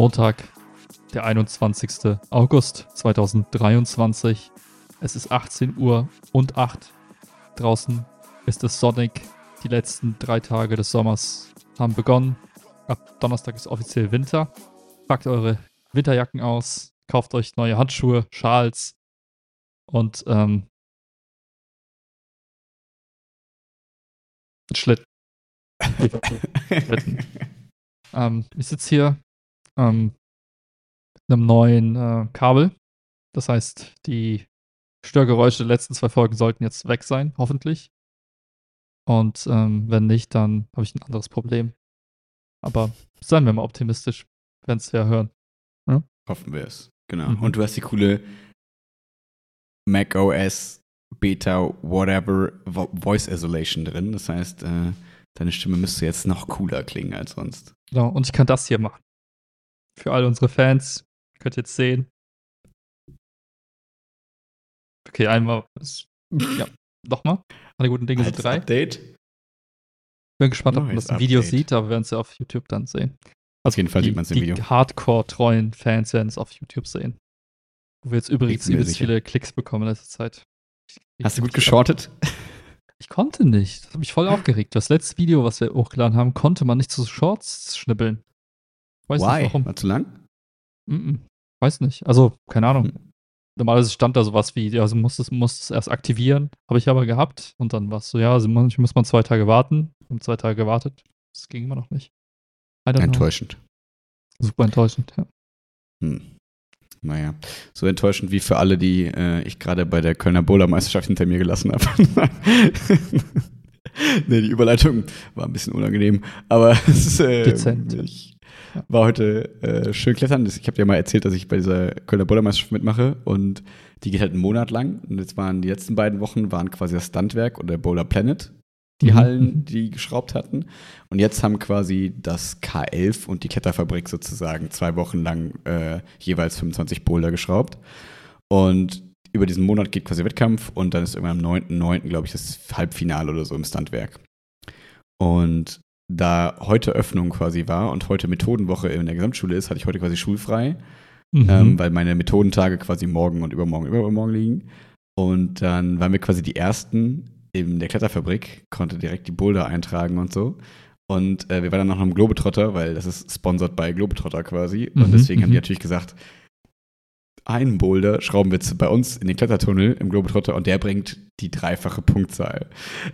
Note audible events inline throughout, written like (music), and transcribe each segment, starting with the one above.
Montag, der 21. August 2023. Es ist 18 Uhr und 8. Draußen ist es sonnig. Die letzten drei Tage des Sommers haben begonnen. Ab Donnerstag ist offiziell Winter. Packt eure Winterjacken aus, kauft euch neue Handschuhe, Schals und ähm, Schlitten. (laughs) Schlitten. ähm, ich sitze hier ähm, einem neuen äh, Kabel. Das heißt, die Störgeräusche der letzten zwei Folgen sollten jetzt weg sein, hoffentlich. Und ähm, wenn nicht, dann habe ich ein anderes Problem. Aber seien wir mal optimistisch, wenn es ja hören. Ja? Hoffen wir es. Genau. Mhm. Und du hast die coole Mac OS Beta Whatever Voice Isolation drin. Das heißt, äh, deine Stimme müsste jetzt noch cooler klingen als sonst. Genau. Und ich kann das hier machen. Für all unsere Fans. Könnt ihr jetzt sehen. Okay, einmal. Ja, nochmal. Alle guten Dinge sind drei. Update. Bin gespannt, ob man das Video sieht, aber wir werden es ja auf YouTube dann sehen. Also auf jeden Fall die, sieht man es im Video. Die Hardcore-treuen Fans werden es auf YouTube sehen. Wo wir jetzt übrigens übelst viele Klicks bekommen in letzter Zeit. Ich, Hast du gut geschortet? Ich konnte nicht. Das hat mich voll (laughs) aufgeregt. Das letzte Video, was wir hochgeladen haben, konnte man nicht zu Shorts schnippeln. Weiß Why? nicht warum. War zu lang? Mm -mm. Weiß nicht. Also, keine Ahnung. Hm. Normalerweise stand da sowas wie, ja, also musst es, musst es erst aktivieren. Habe ich aber gehabt. Und dann war es so, ja, also manchmal muss man zwei Tage warten. Wir haben zwei Tage gewartet. Das ging immer noch nicht. Enttäuschend. Know. Super enttäuschend, ja. Hm. Naja, so enttäuschend wie für alle, die äh, ich gerade bei der Kölner Bowler-Meisterschaft hinter mir gelassen habe. (laughs) nee, die Überleitung war ein bisschen unangenehm, aber (laughs) es ist, äh, Dezent. Ich, war heute äh, schön klettern. Ich habe dir mal erzählt, dass ich bei dieser Kölner Bouldermeisterschaft mitmache und die geht halt einen Monat lang. Und jetzt waren die letzten beiden Wochen waren quasi das Standwerk und der Boulder Planet, die mhm. Hallen, die geschraubt hatten. Und jetzt haben quasi das K11 und die Kletterfabrik sozusagen zwei Wochen lang äh, jeweils 25 Boulder geschraubt. Und über diesen Monat geht quasi Wettkampf und dann ist irgendwann am 9.9., glaube ich, das Halbfinale oder so im Standwerk. Und da heute Öffnung quasi war und heute Methodenwoche in der Gesamtschule ist, hatte ich heute quasi schulfrei, mhm. ähm, weil meine Methodentage quasi morgen und übermorgen, übermorgen liegen. Und dann waren wir quasi die Ersten in der Kletterfabrik, konnte direkt die Boulder eintragen und so. Und äh, wir waren dann noch am Globetrotter, weil das ist sponsored bei Globetrotter quasi. Mhm. Und deswegen haben die mhm. natürlich gesagt, einen Boulder schrauben wir bei uns in den Klettertunnel im Globetrotter und der bringt die dreifache Punktzahl.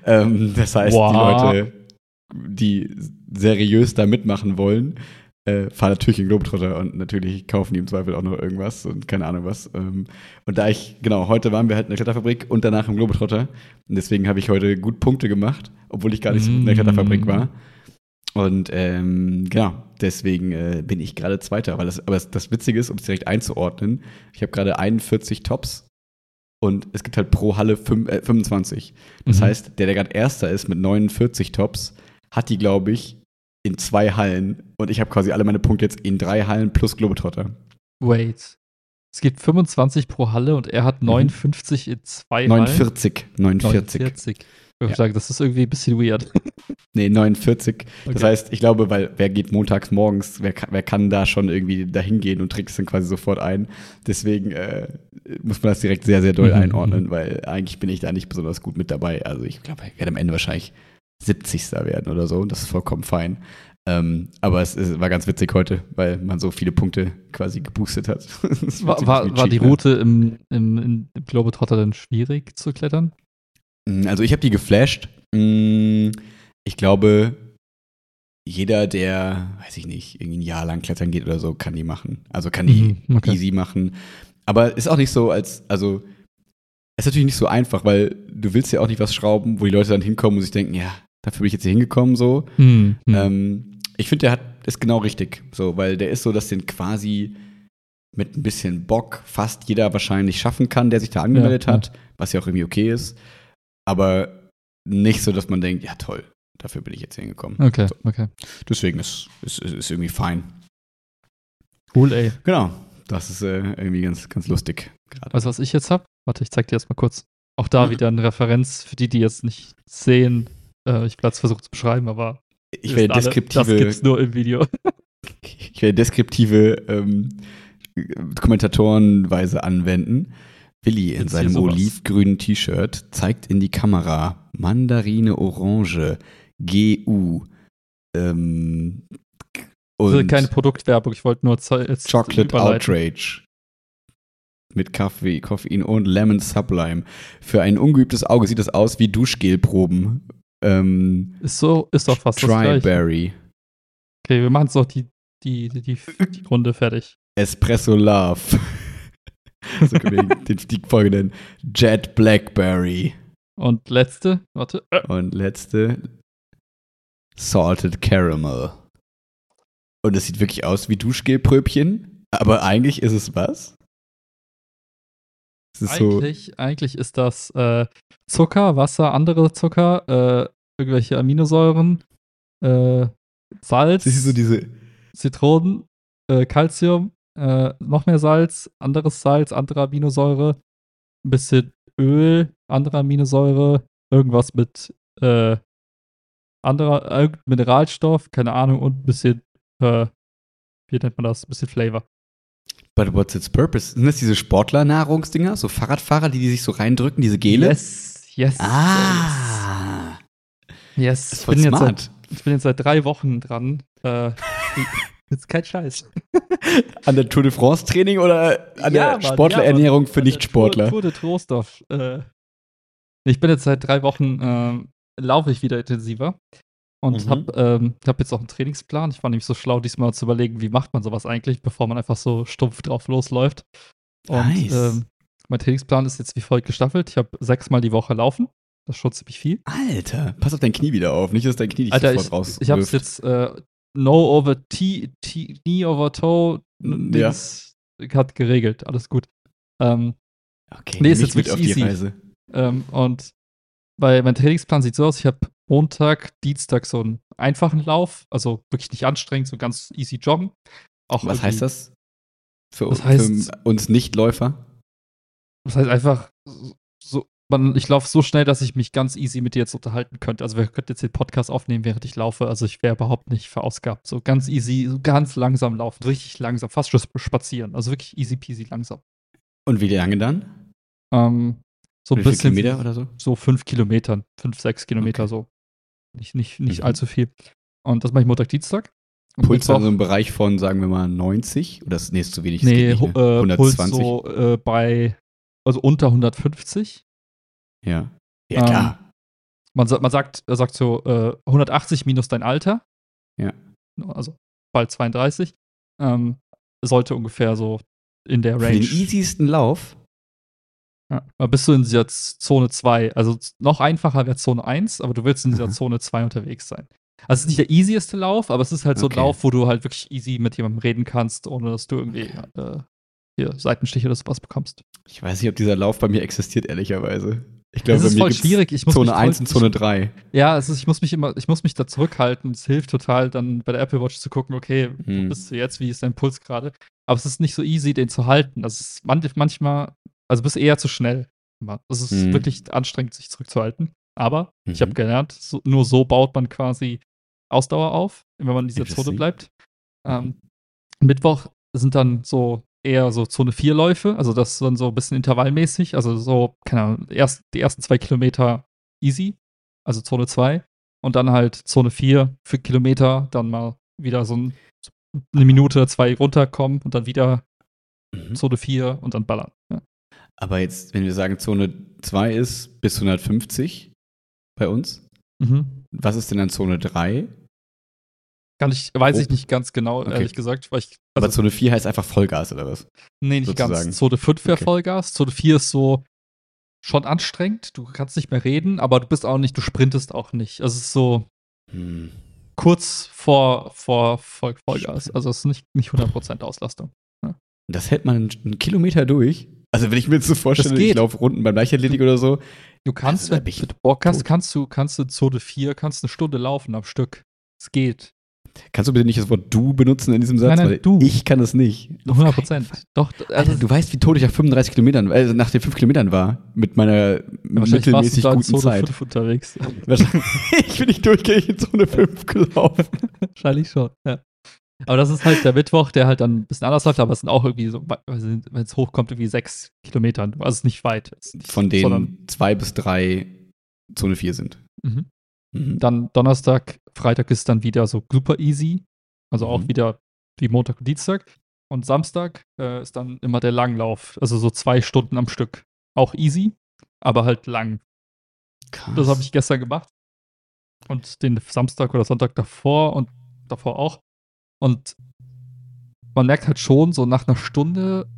Ähm, das heißt, wow. die Leute die seriös da mitmachen wollen, äh, fahren natürlich in Globetrotter und natürlich kaufen die im Zweifel auch noch irgendwas und keine Ahnung was. Ähm, und da ich, genau, heute waren wir halt in der Kletterfabrik und danach im Globetrotter. Und deswegen habe ich heute gut Punkte gemacht, obwohl ich gar nicht mm. in der Kletterfabrik war. Und ähm, genau, deswegen äh, bin ich gerade Zweiter. Weil das, aber das, das Witzige ist, um es direkt einzuordnen, ich habe gerade 41 Tops und es gibt halt pro Halle 5, äh, 25. Das mhm. heißt, der, der gerade Erster ist mit 49 Tops, hat die, glaube ich, in zwei Hallen. Und ich habe quasi alle meine Punkte jetzt in drei Hallen plus Globetrotter. Wait. Es gibt 25 pro Halle und er hat 59 mhm. in zwei 49, Hallen. 49. 49. Ich ja. sagen, das ist irgendwie ein bisschen weird. (laughs) Nee, 49. Okay. Das heißt, ich glaube, weil wer geht montags morgens, wer kann, wer kann da schon irgendwie dahin gehen und es dann quasi sofort ein. Deswegen äh, muss man das direkt sehr, sehr doll mhm. einordnen, weil eigentlich bin ich da nicht besonders gut mit dabei. Also ich glaube, ich werde am Ende wahrscheinlich 70. werden oder so. Und das ist vollkommen fein. Ähm, aber es, es, war ganz witzig heute, weil man so viele Punkte quasi geboostet hat. (laughs) war, war, war die Route im, im, im Globetrotter dann schwierig zu klettern? Mm, also ich habe die geflasht. Mm, ich glaube, jeder, der, weiß ich nicht, irgendwie ein Jahr lang klettern geht oder so, kann die machen. Also kann die mhm, okay. easy machen. Aber ist auch nicht so, als, also ist natürlich nicht so einfach, weil du willst ja auch nicht was schrauben, wo die Leute dann hinkommen und sich denken, ja, dafür bin ich jetzt hier hingekommen, so. Hm, hm. Ähm, ich finde, der hat, ist genau richtig, so, weil der ist so, dass den quasi mit ein bisschen Bock fast jeder wahrscheinlich schaffen kann, der sich da angemeldet ja, hat, ja. was ja auch irgendwie okay ist. Aber nicht so, dass man denkt, ja toll, dafür bin ich jetzt hingekommen. Okay, so. okay. Deswegen ist, ist, ist irgendwie fein. Cool, ey. Genau. Das ist äh, irgendwie ganz, ganz lustig. Weißt du, was ich jetzt habe? Warte, ich zeig dir erstmal kurz. Auch da mhm. wieder eine Referenz für die, die jetzt nicht sehen. Äh, ich es versucht zu beschreiben, aber ich will deskriptive. Alle, das gibt's nur im Video. (laughs) Ich werde deskriptive ähm, Kommentatorenweise anwenden. Willi in Erzähl seinem olivgrünen T-Shirt zeigt in die Kamera Mandarine Orange GU ähm, Also und keine Produktwerbung, ich wollte nur jetzt Chocolate. Outrage mit Kaffee, Koffein und Lemon Sublime. Für ein ungeübtes Auge sieht es aus wie Duschgelproben. Ähm, Ist so, ist doch fast das. Tryberry. Okay, wir machen jetzt noch die, die, die, die, die Runde fertig. Espresso Love. (laughs) so können wir den, die Folge nennen. Jet Blackberry. Und letzte, warte. Und letzte Salted Caramel. Und es sieht wirklich aus wie Duschgelpröbchen, aber eigentlich ist es was? Ist so. eigentlich, eigentlich ist das äh, Zucker, Wasser, andere Zucker, äh, irgendwelche Aminosäuren, äh, Salz, Siehst du so diese. Zitronen, äh, Calcium, äh, noch mehr Salz, anderes Salz, andere Aminosäure, ein bisschen Öl, andere Aminosäure, irgendwas mit äh, anderer Mineralstoff, keine Ahnung, und ein bisschen, äh, wie nennt man das, ein bisschen Flavor. But what's its purpose? Sind das diese Sportler-Nahrungsdinger? So Fahrradfahrer, die, die sich so reindrücken, diese Gele? Yes, yes. Ah! yes. Ist Ich bin, jetzt seit, ich bin jetzt seit drei Wochen dran. Äh, (laughs) jetzt kein Scheiß. An der Tour de France-Training oder an Ja, der Sportlerernährung ja, für Nichtsportler? Tour, Tour de Trostorf. Äh, ich bin jetzt seit drei Wochen, ähm, laufe ich wieder intensiver. Und Mhm. habe ähm, hab jetzt auch einen Trainingsplan. Ich war nämlich so schlau, diesmal zu überlegen, wie macht man sowas eigentlich, bevor man einfach so stumpf drauf losläuft. Und Nice. ähm, mein Trainingsplan ist jetzt wie folgt gestaffelt. Ich habe sechsmal die Woche laufen. Das ist schon ziemlich viel. Alter, pass auf dein Knie wieder auf. Nicht, dass dein Knie dich Alter, sofort ich, raus ich habe es jetzt äh, No over T, T, Knee over Toe, Ja. Hat geregelt. Alles gut. Ähm, Okay, Nee, ist jetzt wirklich auf die easy. Reise. Ähm, und weil mein Trainingsplan sieht so aus, ich habe Montag, Dienstag so einen einfachen Lauf, also wirklich nicht anstrengend, so ganz easy joggen. Auch Was heißt das? Für, Das heißt- für uns Nichtläufer? Das heißt einfach, so, man, ich laufe so schnell, dass ich mich ganz easy mit dir jetzt unterhalten könnte. Also wir könnten jetzt den Podcast aufnehmen, während ich laufe. Also ich wäre überhaupt nicht verausgabt. So ganz easy, so ganz langsam laufen, richtig langsam, fast schon spazieren. Also wirklich easy peasy langsam. Und wie lange dann? Ähm, so ein bisschen Kilometer oder so? so fünf Kilometern, fünf, sechs Kilometer Okay. so. Nicht, nicht, nicht Mhm. allzu viel. Und das mache ich Montag, Dienstag. Und Puls Mittwoch- also im Bereich von, sagen wir mal, 90? Oder ist nee, ist zu wenig? nee, nicht, ne? äh, 120? Puls so äh, bei, also unter 150. Ja. Ja, Ähm, klar. Man, sa- man sagt, er sagt so äh, 180 minus dein Alter. Ja. Also bald 32. Ähm, sollte ungefähr so in der Für Range. den easiesten Lauf? Ja. Bist du in dieser Zone 2. Also noch einfacher wäre Zone 1, aber du willst in dieser Mhm. Zone 2 unterwegs sein. Also es ist nicht der easieste Lauf, aber es ist halt so Okay. ein Lauf, wo du halt wirklich easy mit jemandem reden kannst, ohne dass du irgendwie äh, hier Seitenstiche oder sowas bekommst. Ich weiß nicht, ob dieser Lauf bei mir existiert, ehrlicherweise. Ich Es glaube, bei ist voll schwierig. Ich muss Zone mich voll- 1 und Zone 3. Ja, es ist, ich muss mich immer, ich muss mich da zurückhalten. Es hilft total, dann bei der Apple Watch zu gucken, okay, wo Hm. bist du jetzt, wie ist dein Puls gerade? Aber es ist nicht so easy, den zu halten. Das ist man, manchmal, also bist eher zu schnell. Es ist Hm. wirklich anstrengend, sich zurückzuhalten. Aber ich Mhm. habe gelernt, so, nur so baut man quasi Ausdauer auf, wenn man in dieser Zone bleibt. Ähm, Mittwoch sind dann so eher so Zone 4 Läufe, also das ist dann so ein bisschen intervallmäßig, also so, keine Ahnung, erst, die ersten zwei Kilometer easy, also Zone 2 und dann halt Zone 4 für Kilometer, dann mal wieder so ein, eine Minute, zwei runterkommen und dann wieder Mhm. Zone 4 und dann ballern. Ja. Aber jetzt, wenn wir sagen, Zone 2 ist bis 150 bei uns, Mhm. was ist denn dann Zone 3? Kann ich, weiß ich Oh. nicht ganz genau, Okay. ehrlich gesagt, weil ich, Aber also, Zone 4 heißt einfach Vollgas oder was? nee, nicht sozusagen. ganz. Zone 5 wäre Okay. Vollgas, Zone 4 ist so schon anstrengend, du kannst nicht mehr reden, aber du bist auch nicht, du sprintest auch nicht. Also es ist so Hm. kurz vor, vor Voll, Vollgas, also es ist nicht, nicht 100% Auslastung. Das hält man einen Kilometer durch. Also wenn ich mir jetzt so vorstelle, ich laufe Runden beim Leichtathletik oder so. Du kannst, Also, wenn du Bock hast, kannst du, kannst du Zone 4, kannst eine Stunde laufen am Stück. Es geht. Kannst du bitte nicht das Wort du benutzen in diesem Satz? Nein, nein, Weil du. Ich kann es nicht. 100 Auf Prozent. Doch, Alter, also, du weißt, wie tot ich nach 35 Kilometern, also nach den 5 Kilometern war, mit meiner mittelmäßig guten Zone Zeit. 5 unterwegs. (laughs) Ich bin nicht durchgängig in Zone 5 gelaufen. (laughs) Wahrscheinlich schon, ja. Aber das ist halt der Mittwoch, der halt dann ein bisschen anders läuft, aber es sind auch irgendwie so, wenn es hochkommt, irgendwie sechs Kilometer. Also es ist nicht weit. Ist nicht, Von denen zwei bis drei Zone 4 sind. Mhm. Mhm. Dann Donnerstag, Freitag ist dann wieder so super easy. Also auch mhm. wieder wie Montag und Dienstag. Und Samstag äh, ist dann immer der Langlauf. Also so zwei Stunden am Stück. Auch easy, aber halt lang. Krass. Das habe ich gestern gemacht. Und den Samstag oder Sonntag davor und davor auch. Und man merkt halt schon, so nach einer Stunde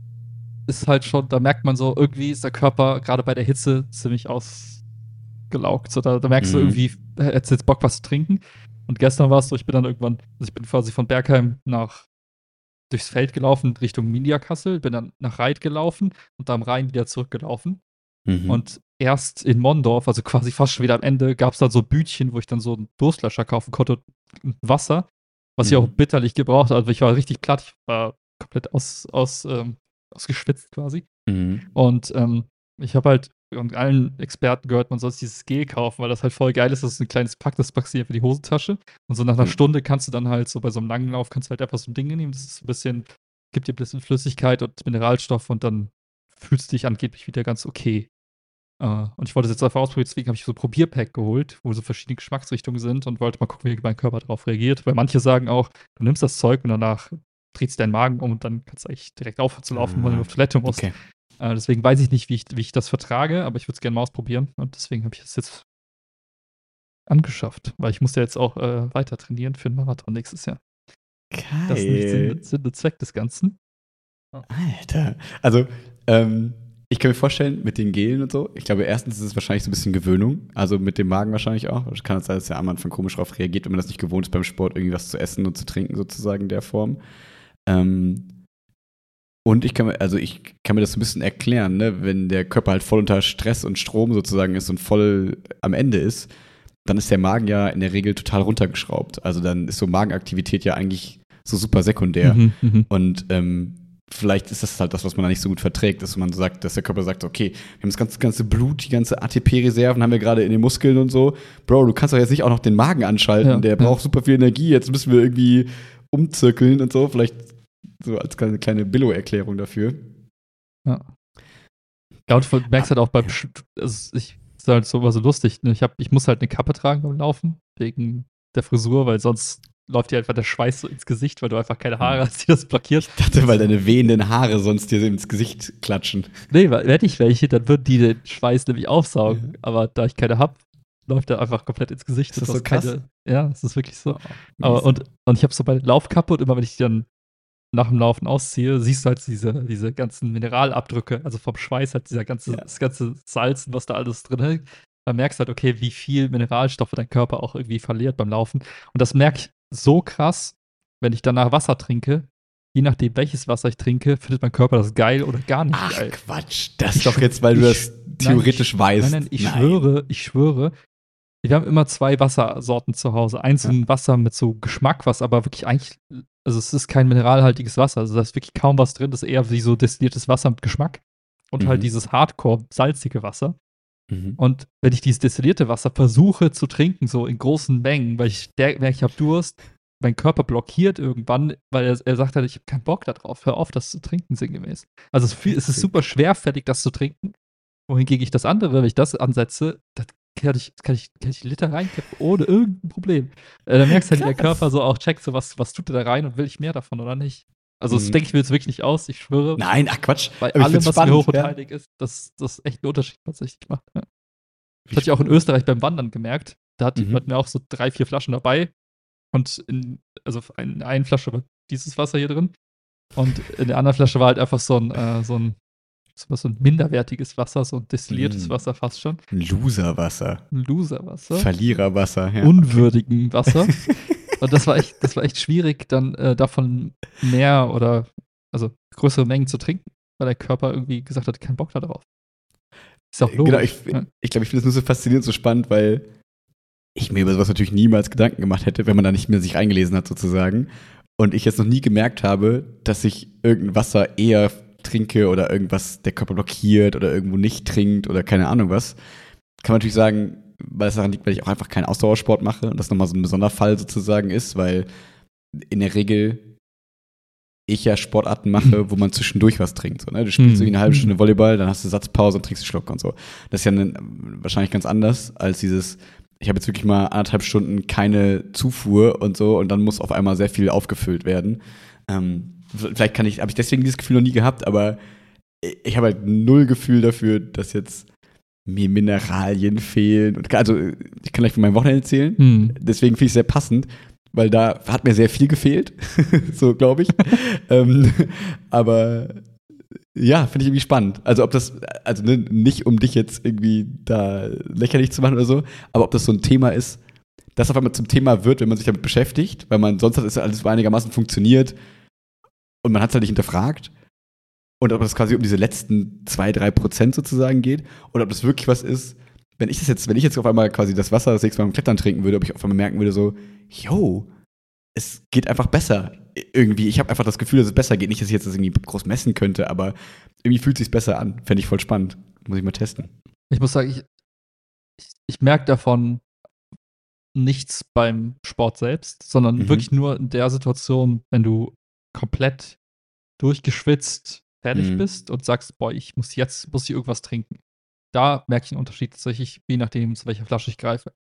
ist halt schon, da merkt man so, irgendwie ist der Körper gerade bei der Hitze ziemlich ausgelaugt. So, da, da merkst mhm. du irgendwie, er hat jetzt Bock, was zu trinken. Und gestern war es so, ich bin dann irgendwann, also ich bin quasi von Bergheim nach durchs Feld gelaufen Richtung Mindiakassel, bin dann nach Reit gelaufen und da am Rhein wieder zurückgelaufen. Mhm. Und erst in Mondorf, also quasi fast schon wieder am Ende, gab es dann so Bütchen, wo ich dann so einen Durstlöscher kaufen konnte und Wasser, was mhm. ich auch bitterlich gebraucht habe. Also ich war richtig platt, ich war komplett aus, aus, ähm, ausgeschwitzt quasi. Mhm. Und ähm, ich habe halt und allen Experten gehört, man soll dieses Gel kaufen, weil das halt voll geil ist. Das ist ein kleines Pack, das packst du für die Hosentasche. Und so nach einer mhm. Stunde kannst du dann halt so bei so einem langen Lauf, kannst du halt einfach so ein Ding nehmen. Das ist ein bisschen, gibt dir ein bisschen Flüssigkeit und Mineralstoff und dann fühlst du dich angeblich wieder ganz okay. Uh, und ich wollte es jetzt einfach ausprobieren, deswegen habe ich so ein Probierpack geholt, wo so verschiedene Geschmacksrichtungen sind und wollte mal gucken, wie mein Körper darauf reagiert. Weil manche sagen auch, du nimmst das Zeug und danach drehst du deinen Magen um und dann kannst du eigentlich direkt aufhören zu laufen, weil du auf Toilette musst. Okay. Uh, deswegen weiß ich nicht, wie ich, wie ich das vertrage, aber ich würde es gerne mal ausprobieren. Und deswegen habe ich es jetzt angeschafft, weil ich muss ja jetzt auch äh, weiter trainieren für den Marathon nächstes Jahr. Geil. Das ist nicht Sinn, Sinn und Zweck des Ganzen. Alter. Also, ähm, ich kann mir vorstellen, mit den Gelen und so, ich glaube, erstens ist es wahrscheinlich so ein bisschen Gewöhnung. Also mit dem Magen wahrscheinlich auch. Es kann sein, dass der am Anfang komisch darauf reagiert, wenn man das nicht gewohnt ist beim Sport, irgendwie was zu essen und zu trinken, sozusagen in der Form. Ähm, und ich kann mir, also ich kann mir das ein bisschen erklären, ne? wenn der Körper halt voll unter Stress und Strom sozusagen ist und voll am Ende ist, dann ist der Magen ja in der Regel total runtergeschraubt. Also dann ist so Magenaktivität ja eigentlich so super sekundär. Mhm, mhm. und ähm, vielleicht ist das halt das, was man da nicht so gut verträgt, dass man sagt, dass der Körper sagt, okay, wir haben das ganze, ganze Blut, die ganze ATP-Reserven haben wir gerade in den Muskeln und so. Bro, du kannst doch jetzt nicht auch noch den Magen anschalten, ja, der braucht super viel Energie, jetzt müssen wir irgendwie umzirkeln und so. Vielleicht so als kleine, kleine Billo-Erklärung dafür. Ja. Du merkst halt auch beim, also ich, ist halt so, so lustig, ne? ich, hab, ich muss halt eine Kappe tragen beim Laufen, wegen der Frisur, weil sonst läuft dir einfach der Schweiß so ins Gesicht, weil du einfach keine Haare hast, die das blockiert. Ich dachte, weil deine wehenden Haare sonst dir ins Gesicht klatschen. Nee, weil hätte ich welche, dann würden die den Schweiß nämlich aufsaugen. Ja. Aber da ich keine habe, läuft der einfach komplett ins Gesicht. Ist das so krass? Keine, ja, das ist wirklich so. Oh, Aber, und, und ich habe so bei Laufkappe und immer wenn ich die dann nach dem Laufen ausziehe, siehst du halt diese, diese ganzen Mineralabdrücke, also vom Schweiß halt dieser ganze, ja. das ganze Salzen, was da alles drin hängt. Da merkst du halt, okay, wie viel Mineralstoffe dein Körper auch irgendwie verliert beim Laufen. Und das merke ich so krass, wenn ich danach Wasser trinke, je nachdem, welches Wasser ich trinke, findet mein Körper das geil oder gar nicht Ach, geil. Quatsch. Das ist doch jetzt, weil ich, du das theoretisch nein, weißt. Nein, nein, ich nein. schwöre, ich schwöre. Wir haben immer zwei Wassersorten zu Hause. Eins ja. ein Wasser mit so Geschmack, was aber wirklich eigentlich, also es ist kein mineralhaltiges Wasser. Also da ist wirklich kaum was drin. Das ist eher wie so destilliertes Wasser mit Geschmack. Und halt mhm. halt dieses Hardcore salzige Wasser. Mhm. Und wenn ich dieses destillierte Wasser versuche zu trinken, so in großen Mengen, weil ich merke, ich habe Durst, mein Körper blockiert irgendwann, weil er, er sagt halt, ich habe keinen Bock darauf, hör auf, das zu trinken, sinngemäß. Also es, es, ist super schwerfällig, das zu trinken. Wohingegen ich das andere, wenn ich das ansetze, das kann ich, kann ich, kann ich Liter reinkippen, ohne irgendein Problem. Äh, dann merkst du halt, der (laughs) Körper so auch checkt, so was, was tut er da rein und will ich mehr davon oder nicht. Also das mhm. denke ich mir jetzt wirklich nicht aus, ich schwöre. Nein, ach Quatsch. Bei allem, was spannend, mir hoch und ja. heilig ist, dass das echt einen Unterschied tatsächlich macht. Ja. Das hatte ich auch in Österreich beim Wandern gemerkt. Da hat, mhm. hatten wir auch so drei, vier Flaschen dabei. Und in, also in einer Flasche war dieses Wasser hier drin. Und in der anderen Flasche war halt einfach so ein, äh, so ein, so ein minderwertiges Wasser, so ein destilliertes mm. Wasser fast schon. Loserwasser. Loserwasser. Verliererwasser, ja. Unwürdigen Wasser. (laughs) Und das war echt, das war echt schwierig, dann äh, davon mehr oder also größere Mengen zu trinken, weil der Körper irgendwie gesagt hat, keinen Bock darauf. Ist auch logisch. Genau, ich glaube, ich, glaub, ich finde es nur so faszinierend, so spannend, weil ich mir über sowas natürlich niemals Gedanken gemacht hätte, wenn man da nicht mehr sich eingelesen hat, sozusagen. Und ich jetzt noch nie gemerkt habe, dass ich irgendein Wasser eher trinke oder irgendwas der Körper blockiert oder irgendwo nicht trinkt oder keine Ahnung was. Kann man natürlich sagen, weil es daran liegt, weil ich auch einfach keinen Ausdauersport mache und das nochmal so ein besonderer Fall sozusagen ist, weil in der Regel ich ja Sportarten mache, wo man zwischendurch was trinkt. So, ne? Du spielst mhm. eine halbe Stunde Volleyball, dann hast du Satzpause und trinkst einen Schluck und so. Das ist ja ne, wahrscheinlich ganz anders als dieses, ich habe jetzt wirklich mal anderthalb Stunden keine Zufuhr und so und dann muss auf einmal sehr viel aufgefüllt werden. Ähm, vielleicht kann ich, habe ich deswegen dieses Gefühl noch nie gehabt, aber ich habe halt null Gefühl dafür, dass jetzt mir Mineralien fehlen. Und, also, ich kann gleich von meinem Wochenende erzählen. Hm. Deswegen finde ich es sehr passend, weil da hat mir sehr viel gefehlt. (laughs) so, glaube ich. (laughs) ähm, aber ja, finde ich irgendwie spannend. Also, ob das, also ne, nicht um dich jetzt irgendwie da lächerlich zu machen oder so, aber ob das so ein Thema ist, das auf einmal zum Thema wird, wenn man sich damit beschäftigt, weil man sonst hat es alles einigermaßen funktioniert und man hat es halt nicht hinterfragt. Und ob das quasi um diese letzten zwei, drei Prozent sozusagen geht oder ob das wirklich was ist, wenn ich das jetzt, wenn ich jetzt auf einmal quasi das Wasser das nächste Mal beim Klettern trinken würde, ob ich auf einmal merken würde, so, yo, es geht einfach besser. Irgendwie, ich habe einfach das Gefühl, dass es besser geht. Nicht, dass ich jetzt das irgendwie groß messen könnte, aber irgendwie fühlt es sich besser an. Fände ich voll spannend. Muss ich mal testen. Ich muss sagen, ich, ich, ich merke davon nichts beim Sport selbst, sondern mhm. wirklich nur in der Situation, wenn du komplett durchgeschwitzt fertig mhm. bist und sagst, boah, ich muss jetzt, muss ich irgendwas trinken. Da merke ich einen Unterschied tatsächlich, je nachdem, zu welcher Flasche ich greife.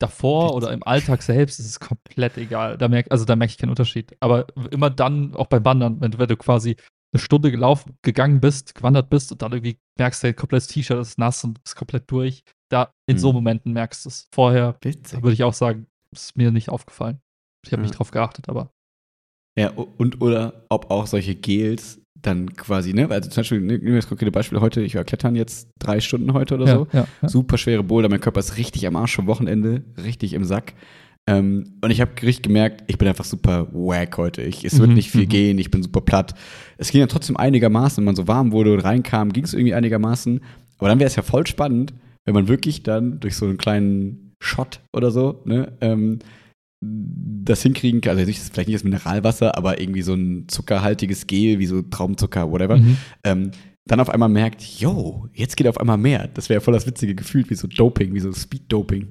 Davor oder im Alltag selbst ist es komplett egal. Da merk, also da merke ich keinen Unterschied. Aber immer dann, auch beim Wandern, wenn, wenn du quasi eine Stunde gelaufen, gegangen bist, gewandert bist und dann irgendwie merkst, dein komplettes T-Shirt ist nass und bist komplett durch. Da in mhm. so Momenten merkst du es. Vorher würde ich auch sagen, ist mir nicht aufgefallen. Ich habe ja. nicht drauf geachtet, aber. Ja, und oder ob auch solche Gels dann quasi, ne? Also zum Beispiel, ne, nehmen wir das konkrete Beispiel heute, ich war klettern jetzt drei Stunden heute oder ja, so. Ja, ja. Super schwere Boulder, mein Körper ist richtig am Arsch vom Wochenende, richtig im Sack. Ähm, und ich habe richtig gemerkt, ich bin einfach super wack heute. Ich, es wird mhm, nicht viel mhm. gehen, ich bin super platt. Es ging ja trotzdem einigermaßen, wenn man so warm wurde und reinkam, ging es irgendwie einigermaßen. Aber dann wäre es ja voll spannend, wenn man wirklich dann durch so einen kleinen Shot oder so, ne, ähm, das hinkriegen kann, also vielleicht nicht das Mineralwasser, aber irgendwie so ein zuckerhaltiges Gel, wie so Traumzucker, whatever, mhm. ähm, dann auf einmal merkt, yo, jetzt geht auf einmal mehr. Das wäre voll das witzige Gefühl, wie so Doping, wie so Speed-Doping.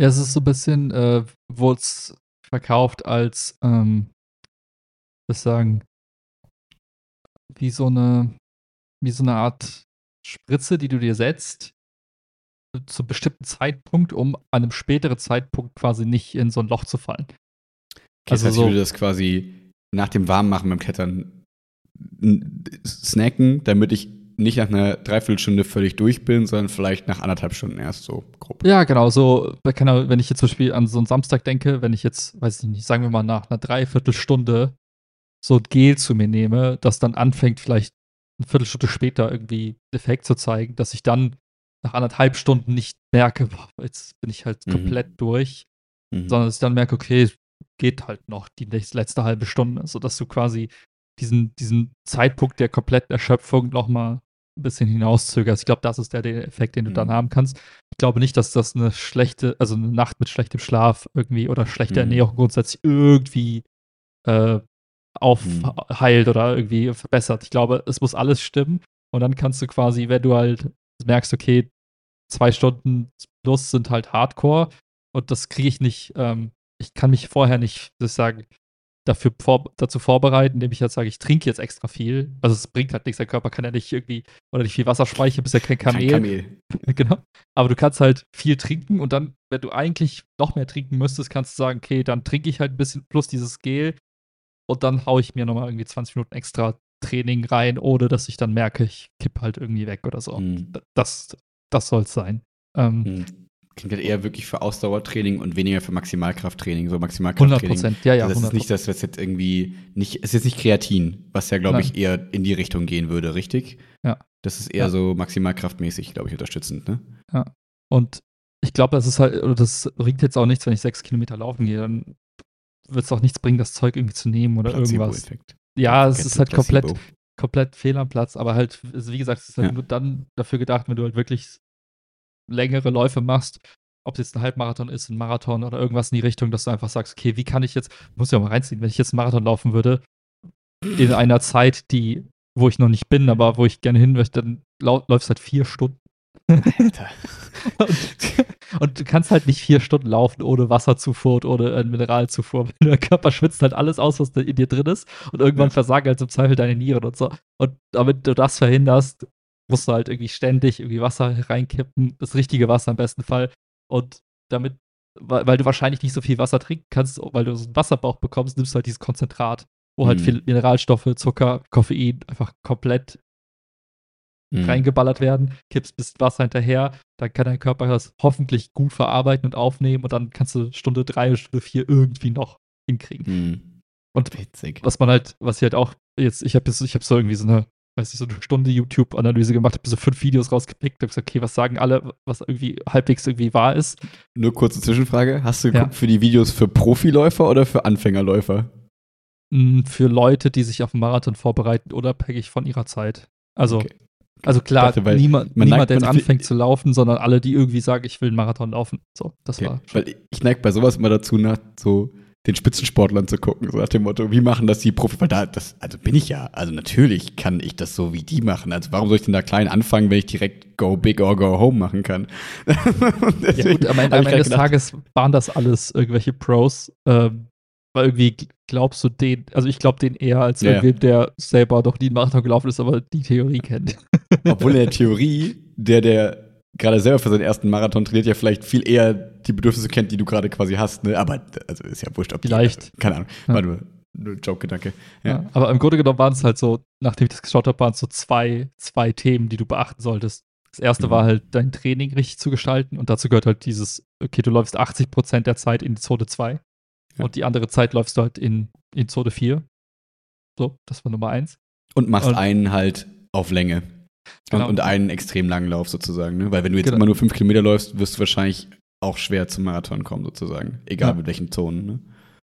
Ja, es ist so ein bisschen, äh, wurde es verkauft als, ähm, was sagen, wie so eine, wie so eine Art Spritze, die du dir setzt, zu einem bestimmten Zeitpunkt, um an einem späteren Zeitpunkt quasi nicht in so ein Loch zu fallen. Okay, also das heißt, so, ich würde das quasi nach dem Warmmachen beim Klettern snacken, damit ich nicht nach einer Dreiviertelstunde völlig durch bin, sondern vielleicht nach anderthalb Stunden erst so grob. Ja, genau. So, wenn ich jetzt zum Beispiel an so einen Samstag denke, wenn ich jetzt, weiß ich nicht, sagen wir mal nach einer Dreiviertelstunde so ein Gel zu mir nehme, das dann anfängt, vielleicht eine Viertelstunde später irgendwie Effekt zu zeigen, dass ich dann nach anderthalb Stunden nicht merke, jetzt bin ich halt mhm. komplett durch, mhm. sondern dass ich dann merke, okay, geht halt noch die letzte halbe Stunde, sodass du quasi diesen, diesen Zeitpunkt der kompletten Erschöpfung nochmal ein bisschen hinauszögerst. Ich glaube, das ist der, der Effekt, den du mhm. dann haben kannst. Ich glaube nicht, dass das eine schlechte, also eine Nacht mit schlechtem Schlaf irgendwie oder schlechter mhm. Ernährung grundsätzlich irgendwie äh, aufheilt mhm. oder irgendwie verbessert. Ich glaube, es muss alles stimmen. Und dann kannst du quasi, wenn du halt merkst, okay, zwei Stunden plus sind halt Hardcore und das kriege ich nicht, ähm, ich kann mich vorher nicht, sozusagen, dafür vor, dazu vorbereiten, indem ich jetzt sage, ich trinke jetzt extra viel. Also es bringt halt nichts, der Körper kann ja nicht irgendwie, oder nicht viel Wasser speichern, bis er kein Kamel. Kein Kamel. (laughs) genau. Aber du kannst halt viel trinken und dann, wenn du eigentlich noch mehr trinken müsstest, kannst du sagen, okay, dann trinke ich halt ein bisschen plus dieses Gel und dann haue ich mir nochmal irgendwie 20 Minuten extra Training rein, ohne dass ich dann merke, ich kipp halt irgendwie weg oder so. Mhm. Das, das soll es sein. Ähm, mhm. Klingt halt eher wirklich für Ausdauertraining und weniger für Maximalkrafttraining. So Maximalkrafttraining. 100 Prozent, ja, ja. Also das ist nicht, das jetzt irgendwie nicht, es ist jetzt nicht Kreatin, was ja, glaube ich, eher in die Richtung gehen würde, richtig? Ja. Das ist eher ja. so maximalkraftmäßig, glaube ich, unterstützend, ne? Ja. Und ich glaube, das ist halt, oder das bringt jetzt auch nichts, wenn ich sechs Kilometer laufen gehe, dann wird es auch nichts bringen, das Zeug irgendwie zu nehmen oder irgendwas. Ja, es ist halt komplett, komplett fehl am Platz, aber halt, wie gesagt, es ist halt ja. nur dann dafür gedacht, wenn du halt wirklich längere Läufe machst, ob es jetzt ein Halbmarathon ist, ein Marathon oder irgendwas in die Richtung, dass du einfach sagst, okay, wie kann ich jetzt, muss ja mal reinziehen, wenn ich jetzt einen Marathon laufen würde, in einer Zeit, die, wo ich noch nicht bin, aber wo ich gerne hin möchte, dann läufst halt vier Stunden. Alter. (laughs) und, Und du kannst halt nicht vier Stunden laufen ohne Wasserzufuhr und ohne äh, Mineralzufuhr. (laughs) Der Körper schwitzt halt alles aus, was in dir drin ist. Und irgendwann ja. versagen halt zum Zweifel deine Nieren und so. Und damit du das verhinderst, musst du halt irgendwie ständig irgendwie Wasser reinkippen. Das richtige Wasser im besten Fall. Und damit, weil, du wahrscheinlich nicht so viel Wasser trinken kannst, weil du so einen Wasserbauch bekommst, nimmst du halt dieses Konzentrat, wo halt mhm. halt viel Mineralstoffe, Zucker, Koffein einfach komplett mhm. reingeballert werden, kippst bis Wasser hinterher, dann kann dein Körper das hoffentlich gut verarbeiten und aufnehmen und dann kannst du Stunde drei oder Stunde vier irgendwie noch hinkriegen. Mhm. Und Witzig. was man halt, was ich halt auch jetzt, ich habe ich habe so irgendwie so eine, weiß nicht, so eine Stunde YouTube-Analyse gemacht, habe so fünf Videos rausgepickt, habe gesagt, okay, was sagen alle, was irgendwie halbwegs irgendwie wahr ist. Nur kurze Zwischenfrage, hast du geguckt ja. für die Videos für Profiläufer oder für Anfängerläufer? Hm, für Leute, die sich auf einen Marathon vorbereiten, unabhängig von ihrer Zeit. Also okay. Also klar, dachte, niemand, niemand der jetzt anfängt zu laufen, sondern alle, die irgendwie sagen, ich will einen Marathon laufen. So, das okay. war. Weil ich neige bei sowas immer dazu, nach so den Spitzensportlern zu gucken, so nach dem Motto, wie machen das die Profis? Weil da, das, also bin ich ja, also natürlich kann ich das so wie die machen. Also warum soll ich denn da klein anfangen, wenn ich direkt go big or go home machen kann? (laughs) ja gut, am Ende, am Ende des Tages waren das alles irgendwelche Pros, ähm, weil irgendwie glaubst du den, also ich glaube den eher als ja. irgendwem, der selber doch nie einen Marathon gelaufen ist, aber die Theorie kennt. Obwohl in der Theorie, der, der gerade selber für seinen ersten Marathon trainiert, ja vielleicht viel eher die Bedürfnisse kennt, die du gerade quasi hast, ne? Aber also ist ja wurscht, ob Vielleicht. Die, keine Ahnung. Ja. War nur, nur Joke-Gedanke. Ja. ja. aber im Grunde genommen waren es halt so, nachdem ich das geschaut habe, waren es so zwei, zwei Themen, die du beachten solltest. Das erste mhm. war halt, dein Training richtig zu gestalten und dazu gehört halt dieses, okay, du läufst 80 Prozent der Zeit in die Zone 2 ja. und die andere Zeit läufst du halt in, in Zone 4. So, das war Nummer eins. Und machst und, einen halt auf Länge. Genau. Und, einen extrem langen Lauf sozusagen. Ne? Weil wenn du jetzt genau. immer nur fünf Kilometer läufst, wirst du wahrscheinlich auch schwer zum Marathon kommen sozusagen. Egal ja. mit welchen Zonen. Ne?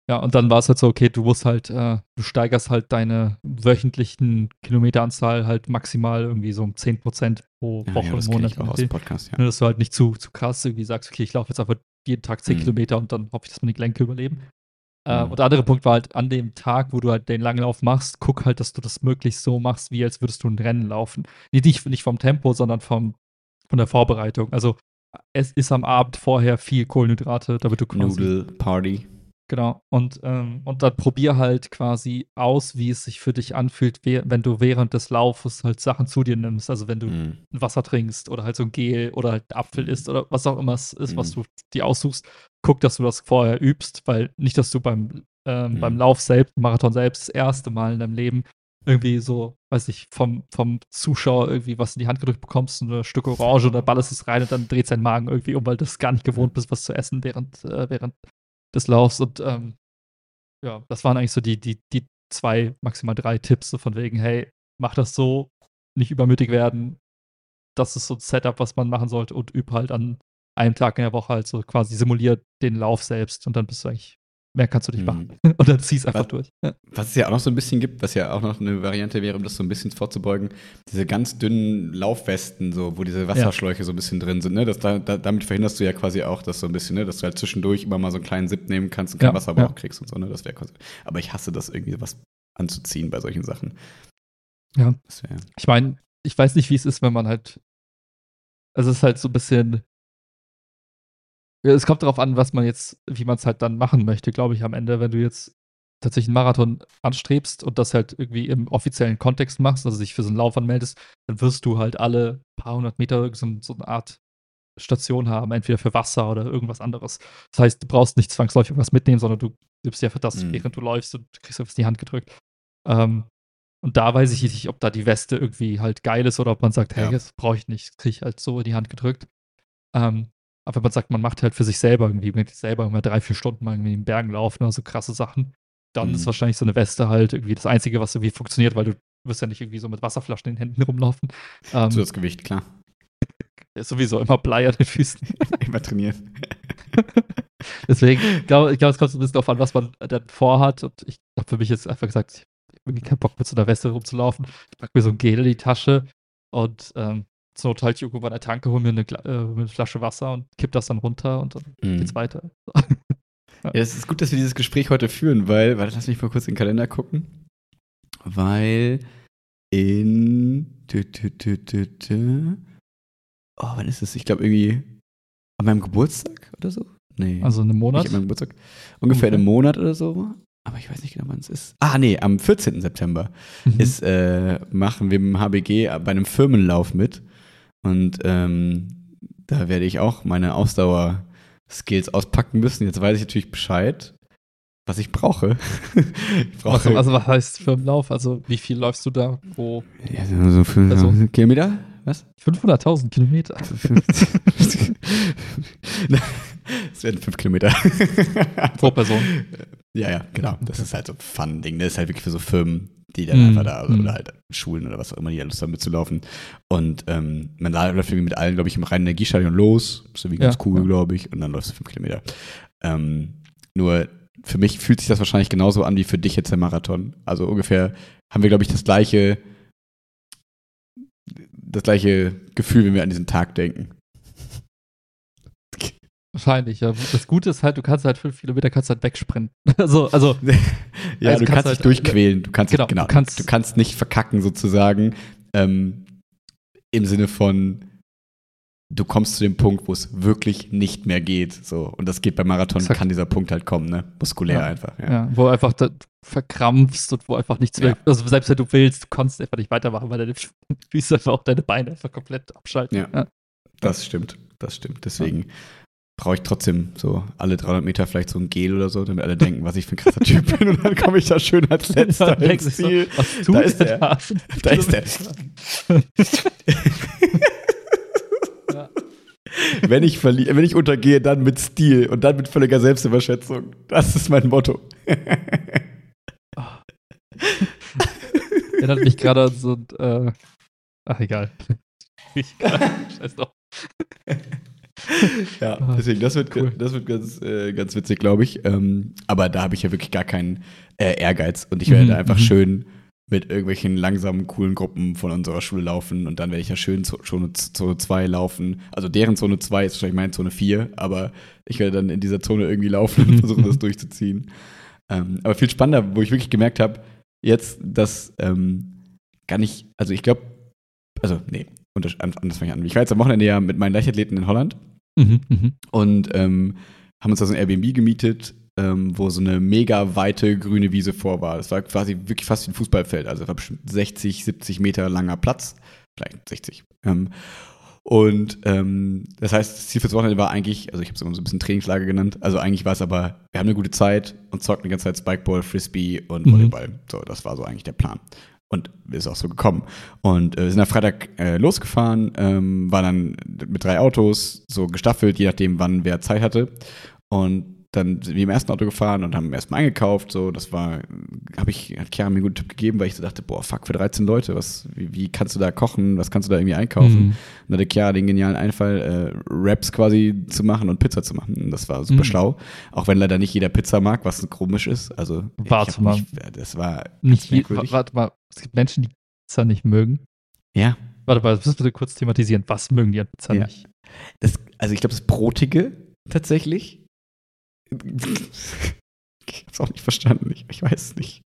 Ja, und dann war es halt so, okay, du musst halt, äh, du steigerst halt deine wöchentlichen Kilometeranzahl halt maximal irgendwie so um 10% pro Woche ja, ja, im Monat. Auch aus dem Podcast, ja. Dass du halt nicht zu, zu krass irgendwie sagst, okay, ich laufe jetzt einfach jeden Tag 10 mhm. Kilometer und dann hoffe ich, dass meine Gelenke überleben. Äh, mhm. und der andere Punkt war halt, an dem Tag, wo du halt den Langlauf machst, guck halt, dass du das möglichst so machst, wie als würdest du ein Rennen laufen. Nicht, nicht vom Tempo, sondern vom, von der Vorbereitung. Also es ist am Abend vorher viel Kohlenhydrate, damit du quasi. Noodle Party. Genau. Und, ähm, und dann probier halt quasi aus, wie es sich für dich anfühlt, wenn du während des Laufes halt Sachen zu dir nimmst. Also wenn du mm. Wasser trinkst oder halt so ein Gel oder halt Apfel isst oder was auch immer es ist, mm. was du dir aussuchst. Guck, dass du das vorher übst, weil nicht, dass du beim, ähm, mm. beim Lauf selbst, Marathon selbst, das erste Mal in deinem Leben irgendwie so, weiß ich, vom, vom Zuschauer irgendwie was in die Hand gedrückt bekommst, ein Stück Orange oder ballerst es rein und dann dreht sein Magen irgendwie um, weil du gar nicht gewohnt bist, was zu essen während, äh, während des Laufs. Und ähm, ja, das waren eigentlich so die, die, die zwei, maximal drei Tipps, so von wegen, hey, mach das so, nicht übermütig werden. Das ist so ein Setup, was man machen sollte und üb halt an einem Tag in der Woche halt so quasi simuliert den Lauf selbst und dann bist du eigentlich Mehr kannst du nicht machen. Mhm. (laughs) Und dann ziehst einfach was, durch. Ja. Was es ja auch noch so ein bisschen gibt, was ja auch noch eine Variante wäre, um das so ein bisschen vorzubeugen, diese ganz dünnen Laufwesten, so, wo diese Wasserschläuche ja. so ein bisschen drin sind. Ne? Das, da, da, damit verhinderst du ja quasi auch das so ein bisschen, ne? dass du halt zwischendurch immer mal so einen kleinen Sip nehmen kannst und kein ja, Wasser aber auch kriegst und so. Ne? Das wäre quasi. Aber ich hasse das irgendwie, was anzuziehen bei solchen Sachen. Ja. Ich meine, ich weiß nicht, wie es ist, wenn man halt. Also es ist halt so ein bisschen es kommt darauf an, was man jetzt, wie man es halt dann machen möchte, glaube ich, am Ende, wenn du jetzt tatsächlich einen Marathon anstrebst und das halt irgendwie im offiziellen Kontext machst, also dich für so einen Lauf anmeldest, dann wirst du halt alle paar hundert Meter so, so eine Art Station haben, entweder für Wasser oder irgendwas anderes. Das heißt, du brauchst nicht zwangsläufig was mitnehmen, sondern du gibst dir einfach das, mhm. während du läufst und kriegst etwas in die Hand gedrückt. Ähm, und da weiß ich nicht, ob da die Weste irgendwie halt geil ist oder ob man sagt, hey, ja. das brauche ich nicht, kriege ich halt so in die Hand gedrückt. Ähm, aber wenn man sagt, man macht halt für sich selber irgendwie, man selber immer drei, vier Stunden mal irgendwie in den Bergen laufen, also krasse Sachen, dann mhm. ist wahrscheinlich so eine Weste halt irgendwie das Einzige, was irgendwie funktioniert, weil du wirst ja nicht irgendwie so mit Wasserflaschen in den Händen rumlaufen. Ähm, so das Gewicht, klar. Ist (laughs) sowieso immer Blei an den Füßen. (laughs) immer trainiert. (laughs) Deswegen, ich glaube, glaub, es kommt so ein bisschen darauf an, was man dann vorhat. Und ich habe für mich jetzt einfach gesagt, ich habe irgendwie keinen Bock mit so einer Weste rumzulaufen. Ich packe mir so ein Gel in die Tasche und ähm, zur Not halt irgendwo bei der Tanke, hol mir eine, äh, eine, Flasche Wasser und kipp das dann runter und dann mm. geht's weiter. (laughs) ja, es ist gut, dass wir dieses Gespräch heute führen, weil, warte, lass mich mal kurz in den Kalender gucken. Weil in. Tü, tü, tü, oh, wann ist es? Ich glaube irgendwie an meinem Geburtstag oder so? Nee. Also einen Monat? Nicht an meinem Geburtstag. Ungefähr Okay. einen Monat oder so. Aber ich weiß nicht genau, wann es ist. Ah, nee, am 14. September Mhm. ist, äh, machen wir im HBG bei einem Firmenlauf mit. Und ähm, da werde ich auch meine Ausdauer-Skills auspacken müssen. Jetzt weiß ich natürlich Bescheid, was ich brauche. (laughs) ich brauche also, also was heißt Firmenlauf? Also wie viel läufst du da pro ja, so fünf Also- Kilometer? Was? 500.000 Kilometer? (laughs) Es werden fünf Kilometer. Pro Person. Ja, ja, genau. Das ist halt so ein Fun-Ding. Das ist halt wirklich für so Firmen, die dann Mhm. einfach da, oder, Mhm. oder halt Schulen oder was auch immer, die da Lust haben mitzulaufen. Und ähm, man läuft irgendwie mit allen, glaube ich, im reinen Energiestadion los. Ist irgendwie Ja, ganz cool, ja. glaube ich. Und dann läufst du fünf Kilometer. Ähm, nur für mich fühlt sich das wahrscheinlich genauso an wie für dich jetzt der Marathon. Also ungefähr haben wir, glaube ich, das gleiche, das gleiche Gefühl, wenn wir an diesen Tag denken. Wahrscheinlich, ja. Das Gute ist halt, du kannst halt fünf Kilometer kannst halt wegsprinten. (laughs) Also, also (laughs) Ja, Also du kannst kannst dich halt- durchquälen. Du kannst, Genau, genau, du kannst- du kannst nicht verkacken sozusagen. Ähm, Im Sinne von, du kommst zu dem Punkt, wo es wirklich nicht mehr geht. So. Und das geht beim Marathon, Exakt. kann dieser Punkt halt kommen, ne? Muskulär Ja. einfach. Ja. ja, wo einfach verkrampfst und wo einfach nichts mehr, Ja. also selbst wenn du willst, du kannst einfach nicht weitermachen, weil deine (laughs) Füße einfach auch deine Beine einfach komplett abschalten. Ja. Das stimmt. Das stimmt. Deswegen brauche ich trotzdem so alle 300 Meter vielleicht so ein Gel oder so, damit alle denken, was ich für ein krasser Typ bin. Und dann komme ich da schön als (laughs) letzter ins du so, Ziel. tut Da ist der. da? (laughs) Da ist der. Ja. Wenn ich, wenn ich untergehe, dann mit Stil und dann mit völliger Selbstüberschätzung. Das ist mein Motto. (laughs) Erinnert mich gerade an so ein, äh, ach egal. egal. Scheiß drauf. (laughs) Ja, Ah, deswegen, das wird, cool. das wird ganz, äh, ganz witzig, glaube ich. Ähm, aber da habe ich ja wirklich gar keinen äh, Ehrgeiz und ich werde Mhm, einfach mhm. schön mit irgendwelchen langsamen, coolen Gruppen von unserer Schule laufen und dann werde ich ja schön Zo- Zone, Zone 2 laufen. Also deren Zone 2 ist wahrscheinlich meine Zone 4, aber ich werde dann in dieser Zone irgendwie laufen und (laughs) versuchen, das durchzuziehen. Ähm, aber viel spannender, wo ich wirklich gemerkt habe, jetzt, dass ähm, gar nicht, also ich glaube, also nee, anders fange ich an. Ich war jetzt am Wochenende ja mit meinen Leichtathleten in Holland Mhm, mhm. und ähm, haben uns da so ein Airbnb gemietet, ähm, wo so eine mega weite grüne Wiese vor war. Das war quasi wirklich fast wie ein Fußballfeld. Also es war bestimmt 60, 70 Meter langer Platz. Vielleicht 60. Ähm, und ähm, das heißt, das Ziel fürs Wochenende war eigentlich, also ich habe es immer so ein bisschen Trainingslager genannt, also eigentlich war es aber, wir haben eine gute Zeit und zocken die ganze Zeit Spikeball, Frisbee und Mhm. Volleyball. So, das war so eigentlich der Plan. Und ist auch so gekommen. Und äh, sind am Freitag äh, losgefahren, ähm, waren dann mit drei Autos so gestaffelt, je nachdem, wann wer Zeit hatte. Und dann sind wir im ersten Auto gefahren und haben erstmal eingekauft. So, das war, habe ich, hat Chiara mir einen guten Tipp gegeben, weil ich so dachte, boah, fuck, für 13 Leute, was, wie, wie kannst du da kochen, was kannst du da irgendwie einkaufen? Mhm. Und hatte Chiara den genialen Einfall, äh, Wraps quasi zu machen und Pizza zu machen. Und Das war super Mhm. schlau. Auch wenn leider nicht jeder Pizza mag, was komisch ist. Also, Warte mal. Nicht, das war Nicht merkwürdig. warte mal, es gibt Menschen, die Pizza nicht mögen. Ja. Warte mal, das müssen wir kurz thematisieren. Was mögen die an Pizza Ja. nicht? Das, also ich glaube, das Brotige tatsächlich. Ich hab's auch nicht verstanden. Ich, ich weiß nicht.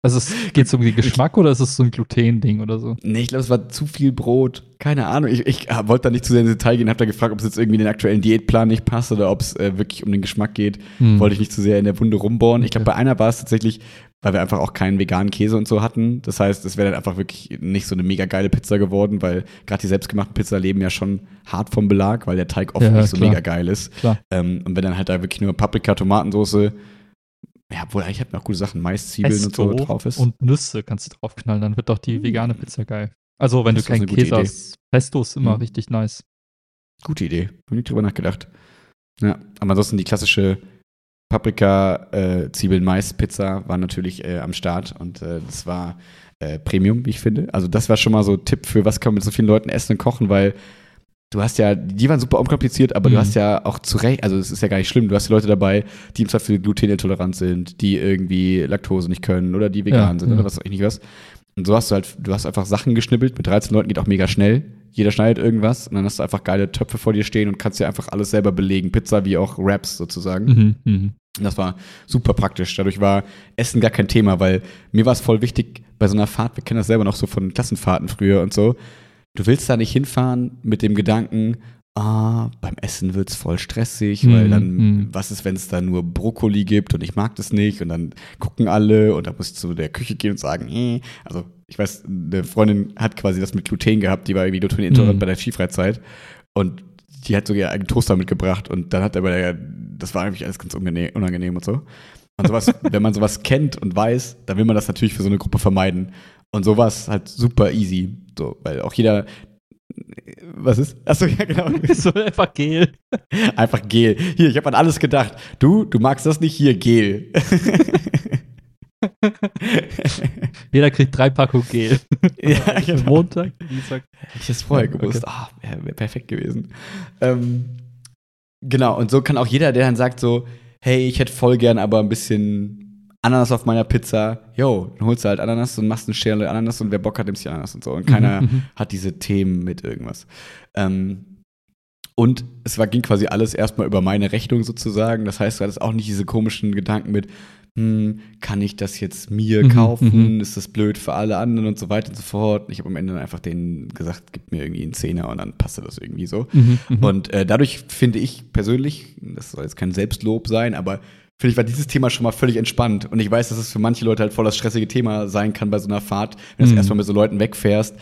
Also es geht um den Geschmack oder ist es so ein Gluten-Ding oder so? Nee, ich glaube, es war zu viel Brot. Keine Ahnung. Ich, ich äh, wollte da nicht zu sehr ins Detail gehen, habe da gefragt, ob es jetzt irgendwie den aktuellen Diätplan nicht passt oder ob es äh, wirklich um den Geschmack geht. Hm. Wollte ich nicht zu sehr in der Wunde rumbohren. Ich glaube, Okay. bei einer war es tatsächlich, weil wir einfach auch keinen veganen Käse und so hatten. Das heißt, es wäre dann einfach wirklich nicht so eine mega geile Pizza geworden, weil gerade die selbstgemachten Pizza leben ja schon hart vom Belag, weil der Teig oft Ja, nicht so klar. mega geil ist. Ähm, und wenn dann halt da wirklich nur Paprika, Tomatensoße, ja, obwohl eigentlich hat man auch gute Sachen, Mais, Zwiebeln und so drauf ist. und Nüsse kannst du draufknallen, dann wird doch die Hm. vegane Pizza geil. Also wenn Das du keinen Käse Idee. hast. Pesto ist immer Hm. richtig nice. Gute Idee. Hab nicht drüber nachgedacht. Ja, aber ansonsten die klassische Paprika, äh, Zwiebeln, Mais, Pizza war natürlich äh, am Start und äh, das war äh, Premium, wie ich finde. Also das war schon mal so ein Tipp für, was kann man mit so vielen Leuten essen und kochen, weil du hast ja, die waren super unkompliziert, aber du Mhm. hast ja auch zu Recht, also es ist ja gar nicht schlimm, du hast die Leute dabei, die im Zweifel glutenintolerant sind, die irgendwie Laktose nicht können oder die vegan Ja, sind ja. oder was weiß ich nicht was. Und so hast du halt, du hast einfach Sachen geschnibbelt, mit 13 Leuten geht auch mega schnell. Jeder schneidet irgendwas und dann hast du einfach geile Töpfe vor dir stehen und kannst dir einfach alles selber belegen. Pizza wie auch Wraps sozusagen. Mhm. Und Das war super praktisch. Dadurch war Essen gar kein Thema, weil mir war es voll wichtig bei so einer Fahrt, wir kennen das selber noch so von Klassenfahrten früher und so. Du willst da nicht hinfahren mit dem Gedanken, ah, beim Essen wird es voll stressig, Mhm, weil dann, mhm. was ist, wenn es da nur Brokkoli gibt und ich mag das nicht und dann gucken alle und da muss ich zu der Küche gehen und sagen, äh. also ich weiß, eine Freundin hat quasi das mit Gluten gehabt, die war irgendwie glutenintolerant Mhm. bei der Skifreizeit und die hat sogar eigenen Toaster mitgebracht und dann hat er bei der, das war eigentlich alles ganz unangenehm, unangenehm und so. Und sowas, (laughs) wenn man sowas kennt und weiß, dann will man das natürlich für so eine Gruppe vermeiden. Und sowas halt super easy. So, weil auch jeder. Was ist? Achso, ja, genau. (laughs) so einfach Gel. (laughs) Einfach Gel. Hier, ich habe an alles gedacht. Du, du magst das nicht? Hier, Gel. (laughs) Jeder kriegt drei Packungen Gel. ja, genau. Montag, Dienstag. Hätte ich das vorher Okay. gewusst. Ah, wäre wär perfekt gewesen. Ähm, genau, und so kann auch jeder, der dann sagt so, hey, ich hätte voll gern aber ein bisschen Ananas auf meiner Pizza. Yo, dann holst du halt Ananas und machst eine Schale Ananas und wer Bock hat, nimmt sich Ananas und so. Und keiner Mhm, mhm. hat diese Themen mit irgendwas. Ähm, und es war, ging quasi alles erstmal über meine Rechnung sozusagen. Das heißt, du hattest auch nicht diese komischen Gedanken mit, hm, kann ich das jetzt mir Mhm, kaufen? mhm. Ist das blöd für alle anderen und so weiter und so fort? Ich habe am Ende dann einfach denen gesagt, gib mir irgendwie einen Zehner und dann passte das irgendwie so. Mhm, mhm. Und äh, dadurch finde ich persönlich, das soll jetzt kein Selbstlob sein, aber finde ich, war dieses Thema schon mal völlig entspannt. Und ich weiß, dass es für manche Leute halt voll das stressige Thema sein kann bei so einer Fahrt, wenn du Mhm. erstmal mit so Leuten wegfährst,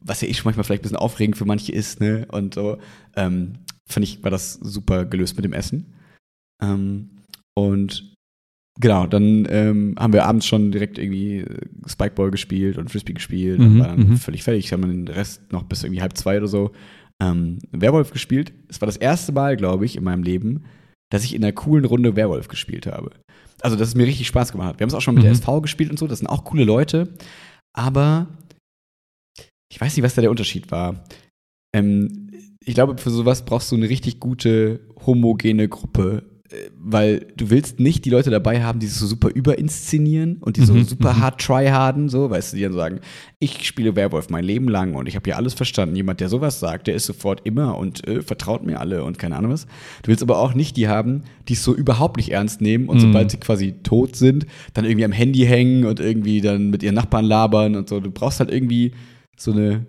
was ja eh schon manchmal vielleicht ein bisschen aufregend für manche ist, ne? Und so, ähm, fand ich, war das super gelöst mit dem Essen. Ähm, und genau, dann ähm, haben wir abends schon direkt irgendwie äh, Spikeball gespielt und Frisbee gespielt und Mhm, war dann mhm. völlig fertig. Haben den Rest noch bis irgendwie halb zwei oder so ähm, Werwolf gespielt. Es war das erste Mal, glaube ich, in meinem Leben, dass ich in einer coolen Runde Werwolf gespielt habe. Also, dass es mir richtig Spaß gemacht hat. Wir haben es auch schon mit Mhm. der SV gespielt und so, das sind auch coole Leute. Aber ich weiß nicht, was da der Unterschied war. Ähm, ich glaube, für sowas brauchst du eine richtig gute, homogene Gruppe. Weil du willst nicht die Leute dabei haben, die sich so super überinszenieren und die so Mhm, super mhm. hart tryharden, so, weißt du, die dann sagen, ich spiele Werwolf mein Leben lang und ich habe ja alles verstanden. Jemand, der sowas sagt, der ist sofort immer und äh, vertraut mir alle und keine Ahnung was. Du willst aber auch nicht die haben, die es so überhaupt nicht ernst nehmen und Mhm. sobald sie quasi tot sind, dann irgendwie am Handy hängen und irgendwie dann mit ihren Nachbarn labern und so. Du brauchst halt irgendwie so eine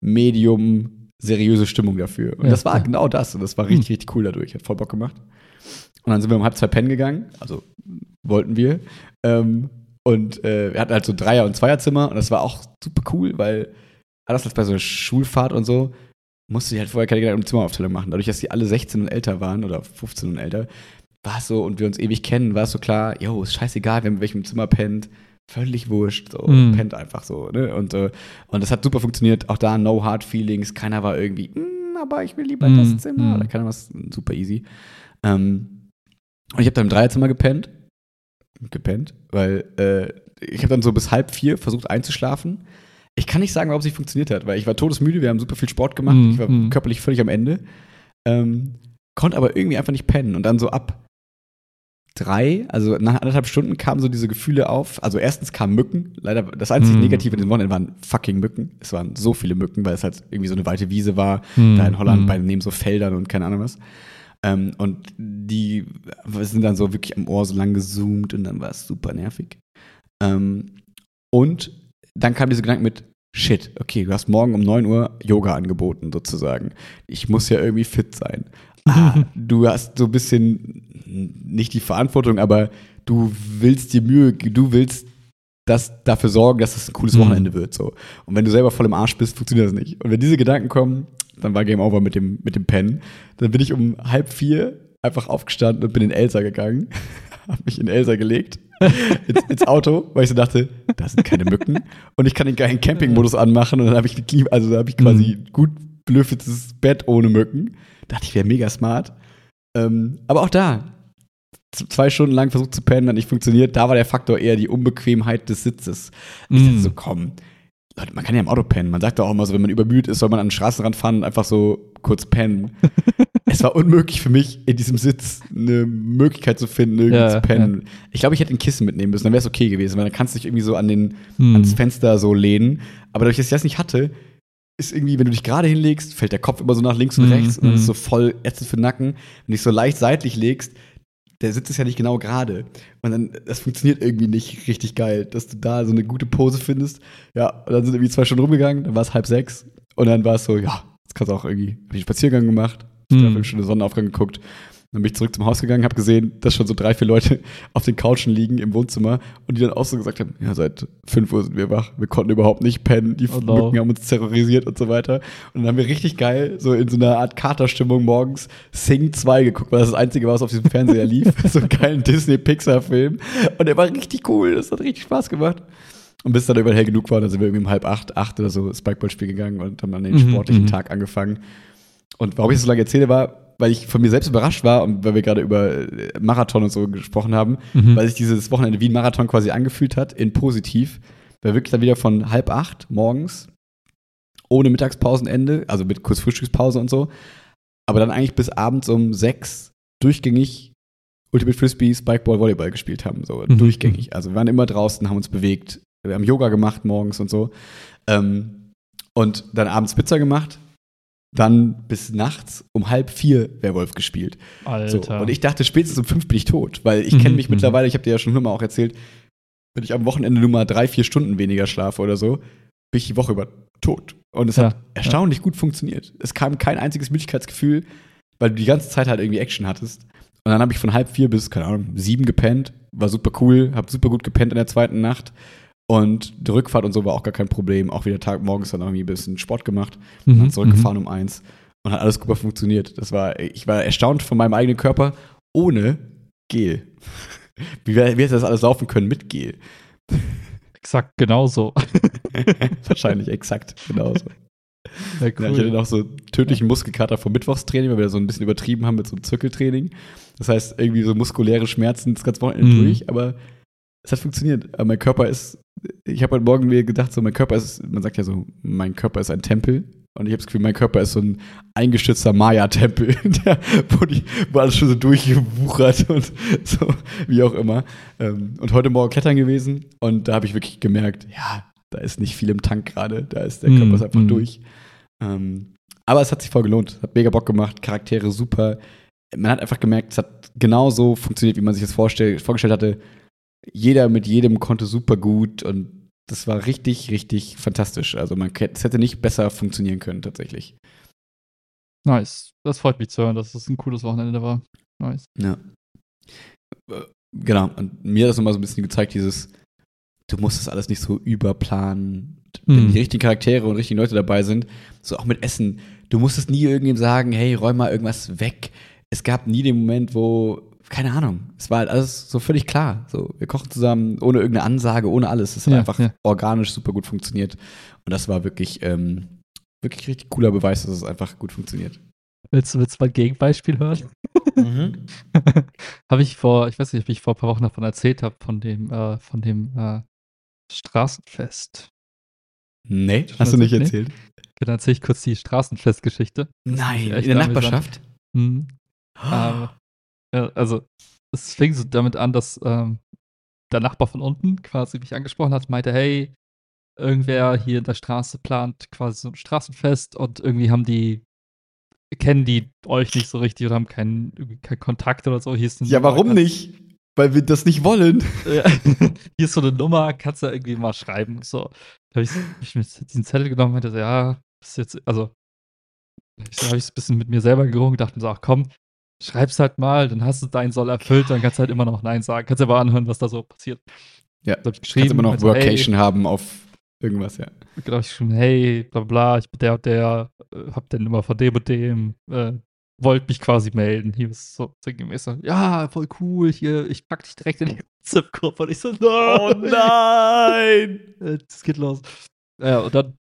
medium seriöse Stimmung dafür. Und Ja, das war ja. genau das. Und das war richtig, richtig cool dadurch. Hat voll Bock gemacht. Und dann sind wir um halb zwei pennen gegangen. Also wollten wir. Ähm, und äh, wir hatten halt so Dreier- und Zweierzimmer. Und das war auch super cool, weil anders als bei so einer Schulfahrt und so, musste ich halt vorher keine Gedanken um Zimmeraufteilung machen. Dadurch, dass die alle 16 und älter waren oder 15 und älter, war es so, und wir uns ewig kennen, war es so klar, yo, ist scheißegal, wer mit welchem Zimmer pennt. Völlig wurscht, so, Mhm. pennt einfach so, ne? Und, äh, und das hat super funktioniert. Auch da no hard feelings. Keiner war irgendwie, "Mm, aber ich will lieber Mhm. das Zimmer. Mhm. Oder keiner was super easy. Ähm, und ich habe dann im Dreierzimmer gepennt. Gepennt, weil äh, ich habe dann so bis halb vier versucht einzuschlafen. Ich kann nicht sagen, warum es nicht funktioniert hat, weil ich war todesmüde, wir haben super viel Sport gemacht, Mhm, ich war mhm. körperlich völlig am Ende. Ähm, konnte aber irgendwie einfach nicht pennen. Und dann so ab drei, also nach anderthalb Stunden kamen so diese Gefühle auf. Also erstens kamen Mücken. Leider, das einzige Mhm. Negative in den Wochenenden waren fucking Mücken. Es waren so viele Mücken, weil es halt irgendwie so eine weite Wiese war. Mhm, Da in Holland mhm. bei neben so Feldern und keine Ahnung was. Ähm, und die sind dann so wirklich am Ohr so lang gezoomt und dann war es super nervig. Ähm, und dann kam dieser Gedanke mit, shit, okay, du hast morgen um 9 Uhr Yoga angeboten, sozusagen. Ich muss ja irgendwie fit sein. Ah, (laughs) du hast so ein bisschen nicht die Verantwortung, aber du willst dir Mühe, du willst das dafür sorgen, dass es ein cooles Mhm. Wochenende wird. So. Und wenn du selber voll im Arsch bist, funktioniert das nicht. Und wenn diese Gedanken kommen, dann war Game Over mit dem, mit dem Pen. Dann bin ich um halb vier einfach aufgestanden und bin in Elsa gegangen. (laughs) Hab mich in Elsa gelegt. ins, ins Auto, weil ich so dachte, da sind keine Mücken und ich kann den geilen Camping-Modus anmachen und dann habe ich also habe ich quasi gut belüftetes Bett ohne Mücken. Dachte ich, wäre mega smart. Ähm, aber auch da, zwei Stunden lang versucht zu pennen, hat nicht funktioniert. Da war der Faktor eher die Unbequemheit des Sitzes. Ich dachte Mhm. so, komm, man kann ja im Auto pennen. Man sagt doch auch immer so, wenn man übermüdet ist, soll man an den Straßenrand fahren und einfach so kurz pennen. (laughs) es war unmöglich für mich, in diesem Sitz eine Möglichkeit zu finden, irgendwie Ja, zu pennen. Ich glaube, ich hätte ein Kissen mitnehmen müssen, dann wäre es okay gewesen, weil dann kannst du dich irgendwie so an den, Mhm. ans Fenster so lehnen. Aber dadurch, dass ich das nicht hatte, ist irgendwie, wenn du dich gerade hinlegst, fällt der Kopf immer so nach links und Mhm, rechts und dann ist mhm. so voll ätzend für den Nacken. Wenn du dich so leicht seitlich legst, der Sitz ist ja nicht genau gerade. Und dann, das funktioniert irgendwie nicht richtig geil, dass du da so eine gute Pose findest. Ja, und dann sind irgendwie zwei Stunden rumgegangen, dann war es halb sechs. Und dann war es so, ja, jetzt kannst du auch irgendwie hab ich einen Spaziergang gemacht, dreiviertel hm. Stunde Sonnenaufgang geguckt. Dann bin ich zurück zum Haus gegangen, habe gesehen, dass schon so drei, vier Leute (laughs) auf den Couchen liegen im Wohnzimmer und die dann auch so gesagt haben, ja, seit 5 Uhr sind wir wach, wir konnten überhaupt nicht pennen, die oh. Mücken haben uns terrorisiert und so weiter. Und dann haben wir richtig geil, so in so einer Art Katerstimmung morgens Sing 2 geguckt, weil das das Einzige war, was auf diesem Fernseher lief. (laughs) so einen geilen Disney-Pixar-Film. Und der war richtig cool, das hat richtig Spaß gemacht. Und bis dann über hell genug war, dann sind wir irgendwie um halb acht, acht oder so Spikeball-Spiel gegangen und haben dann den mhm, sportlichen mhm. Tag angefangen. Und warum ich das so lange erzähle, war, weil ich von mir selbst überrascht war und weil wir gerade über äh, Marathon und so gesprochen haben, mhm. weil sich dieses Wochenende wie ein Marathon quasi angefühlt hat, in positiv. Weil wirklich dann wieder von halb acht morgens, ohne Mittagspausenende, also mit kurz Frühstückspause und so, aber dann eigentlich bis abends um sechs durchgängig Ultimate Frisbee, Spikeball, Volleyball gespielt haben, so mhm. durchgängig. Also wir waren immer draußen, haben uns bewegt, wir haben Yoga gemacht morgens und so. Ähm, und dann abends Pizza gemacht, dann bis nachts um halb vier Werwolf gespielt. Alter. So, und ich dachte, spätestens um fünf bin ich tot, weil ich kenne mhm, mich mhm. mittlerweile, ich habe dir ja schon immer auch erzählt, wenn ich am Wochenende nur mal drei, vier Stunden weniger schlafe oder so, bin ich die Woche über tot. Und es ja, hat erstaunlich ja. gut funktioniert. Es kam kein einziges Müdigkeitsgefühl, weil du die ganze Zeit halt irgendwie Action hattest. Und dann habe ich von halb vier bis, keine Ahnung, sieben gepennt. War super cool, habe super gut gepennt in der zweiten Nacht. Und die Rückfahrt und so war auch gar kein Problem. Auch wieder Tag morgens dann irgendwie ein bisschen Sport gemacht und mhm, zurückgefahren mhm. um eins. Und hat alles super funktioniert. Das war, ich war erstaunt von meinem eigenen Körper ohne Gel. (laughs) Wie, wie hätte das alles laufen können mit Gel? Exakt genauso. (laughs) Wahrscheinlich exakt genauso. Ja, cool. ja, ich hatte noch so tödlichen Muskelkater vom Mittwochstraining, weil wir so ein bisschen übertrieben haben mit so einem Zirkeltraining. Das heißt, irgendwie so muskuläre Schmerzen das ganze Wochenende mm. durch, aber es hat funktioniert. Aber mein Körper ist, ich habe heute Morgen mir gedacht, so mein Körper ist, man sagt ja so, mein Körper ist ein Tempel. Und ich habe das Gefühl, mein Körper ist so ein eingestützter Maya-Tempel, (laughs) wo, wo alles schon so durchgewuchert und (laughs) so, wie auch immer. Ähm, und heute Morgen klettern gewesen und da habe ich wirklich gemerkt, ja, da ist nicht viel im Tank gerade, da ist der Körper mm, ist einfach mm. durch. Ähm, aber es hat sich voll gelohnt, hat mega Bock gemacht, Charaktere super. Man hat einfach gemerkt, es hat genauso funktioniert, wie man sich das vorgestellt hatte jeder mit jedem konnte super gut und das war richtig, richtig fantastisch. Also man es hätte nicht besser funktionieren können tatsächlich. Nice. Das freut mich zu hören, dass es ein cooles Wochenende war. Nice. Ja. Äh, genau. Und mir hat das nochmal so ein bisschen gezeigt, dieses, du musst das alles nicht so überplanen. Wenn hm. die richtigen Charaktere und richtigen Leute dabei sind, so auch mit Essen, du musstest nie irgendjemandem sagen, hey, räum mal irgendwas weg. Es gab nie den Moment, wo keine Ahnung. Es war halt alles so völlig klar. So, wir kochen zusammen, ohne irgendeine Ansage, ohne alles. Es hat ja, einfach ja. organisch super gut funktioniert. Und das war wirklich, ähm, wirklich richtig cooler Beweis, dass es einfach gut funktioniert. Willst, willst du mal ein Gegenbeispiel hören? Mhm. (laughs) habe ich vor, ich weiß nicht, ob ich vor ein paar Wochen davon erzählt habe, von dem, äh, von dem äh, Straßenfest. Nee, hast du nicht erzählt? Nee? Dann erzähle ich kurz die Straßenfestgeschichte. Nein, in der Nachbarschaft? Mhm. Oh. Ja, also es fing so damit an, dass ähm, der Nachbar von unten quasi mich angesprochen hat, meinte, hey, irgendwer hier in der Straße plant quasi so ein Straßenfest und irgendwie haben die, kennen die euch nicht so richtig oder haben keinen kein Kontakt oder so. Hier ist ja, warum Nummer, nicht? Weil wir das nicht wollen. (laughs) Ja, hier ist so eine Nummer, kannst du irgendwie mal schreiben. So, da habe ich, hab ich mir diesen Zettel genommen und meinte, so, ja, ist jetzt, also, ich habe ich es ein bisschen mit mir selber gerungen, dachte mir so, ach komm, schreib's halt mal, dann hast du deinen Soll erfüllt, dann kannst du halt immer noch Nein sagen. Kannst du aber anhören, was da so passiert. Ja, so ich geschrieben, kannst immer noch also, Workation hey, haben auf irgendwas, ja. Genau, ich geschrieben, hey, bla bla, ich bin der und der, äh, hab den immer von dem und dem, äh, wollt mich quasi melden. Hier ist so sinngemäß so, ja, voll cool, hier, ich pack dich direkt in die (laughs) WhatsApp-Gruppe. Und ich so, no, oh (laughs) nein! Das geht los. Ja, und dann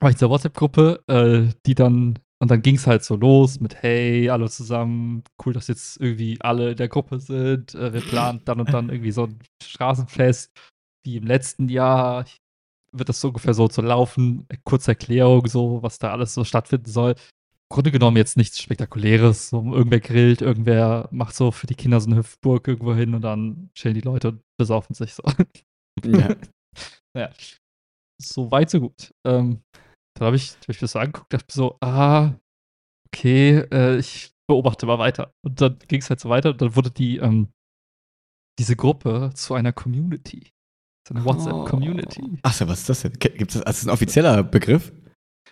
war ich der WhatsApp-Gruppe, äh, die dann und dann ging es halt so los mit, hey, alle zusammen, cool, dass jetzt irgendwie alle in der Gruppe sind. Äh, wir planen dann und dann irgendwie so ein Straßenfest wie im letzten Jahr. Wird das so ungefähr so zu laufen. Kurze Erklärung, so, was da alles so stattfinden soll. Im Grunde genommen jetzt nichts Spektakuläres. So, irgendwer grillt, irgendwer macht so für die Kinder so eine Hüpfburg irgendwo hin und dann chillen die Leute und besaufen sich so. Ja. (laughs) ja. So weit, so gut. Ähm, dann habe ich, hab ich das so angeguckt, dachte so, ah, okay, äh, ich beobachte mal weiter. Und dann ging es halt so weiter und dann wurde die, ähm, diese Gruppe zu einer Community. Zu einer WhatsApp-Community. Oh. Achso, was ist das denn? Gibt es das, ist ein offizieller Begriff?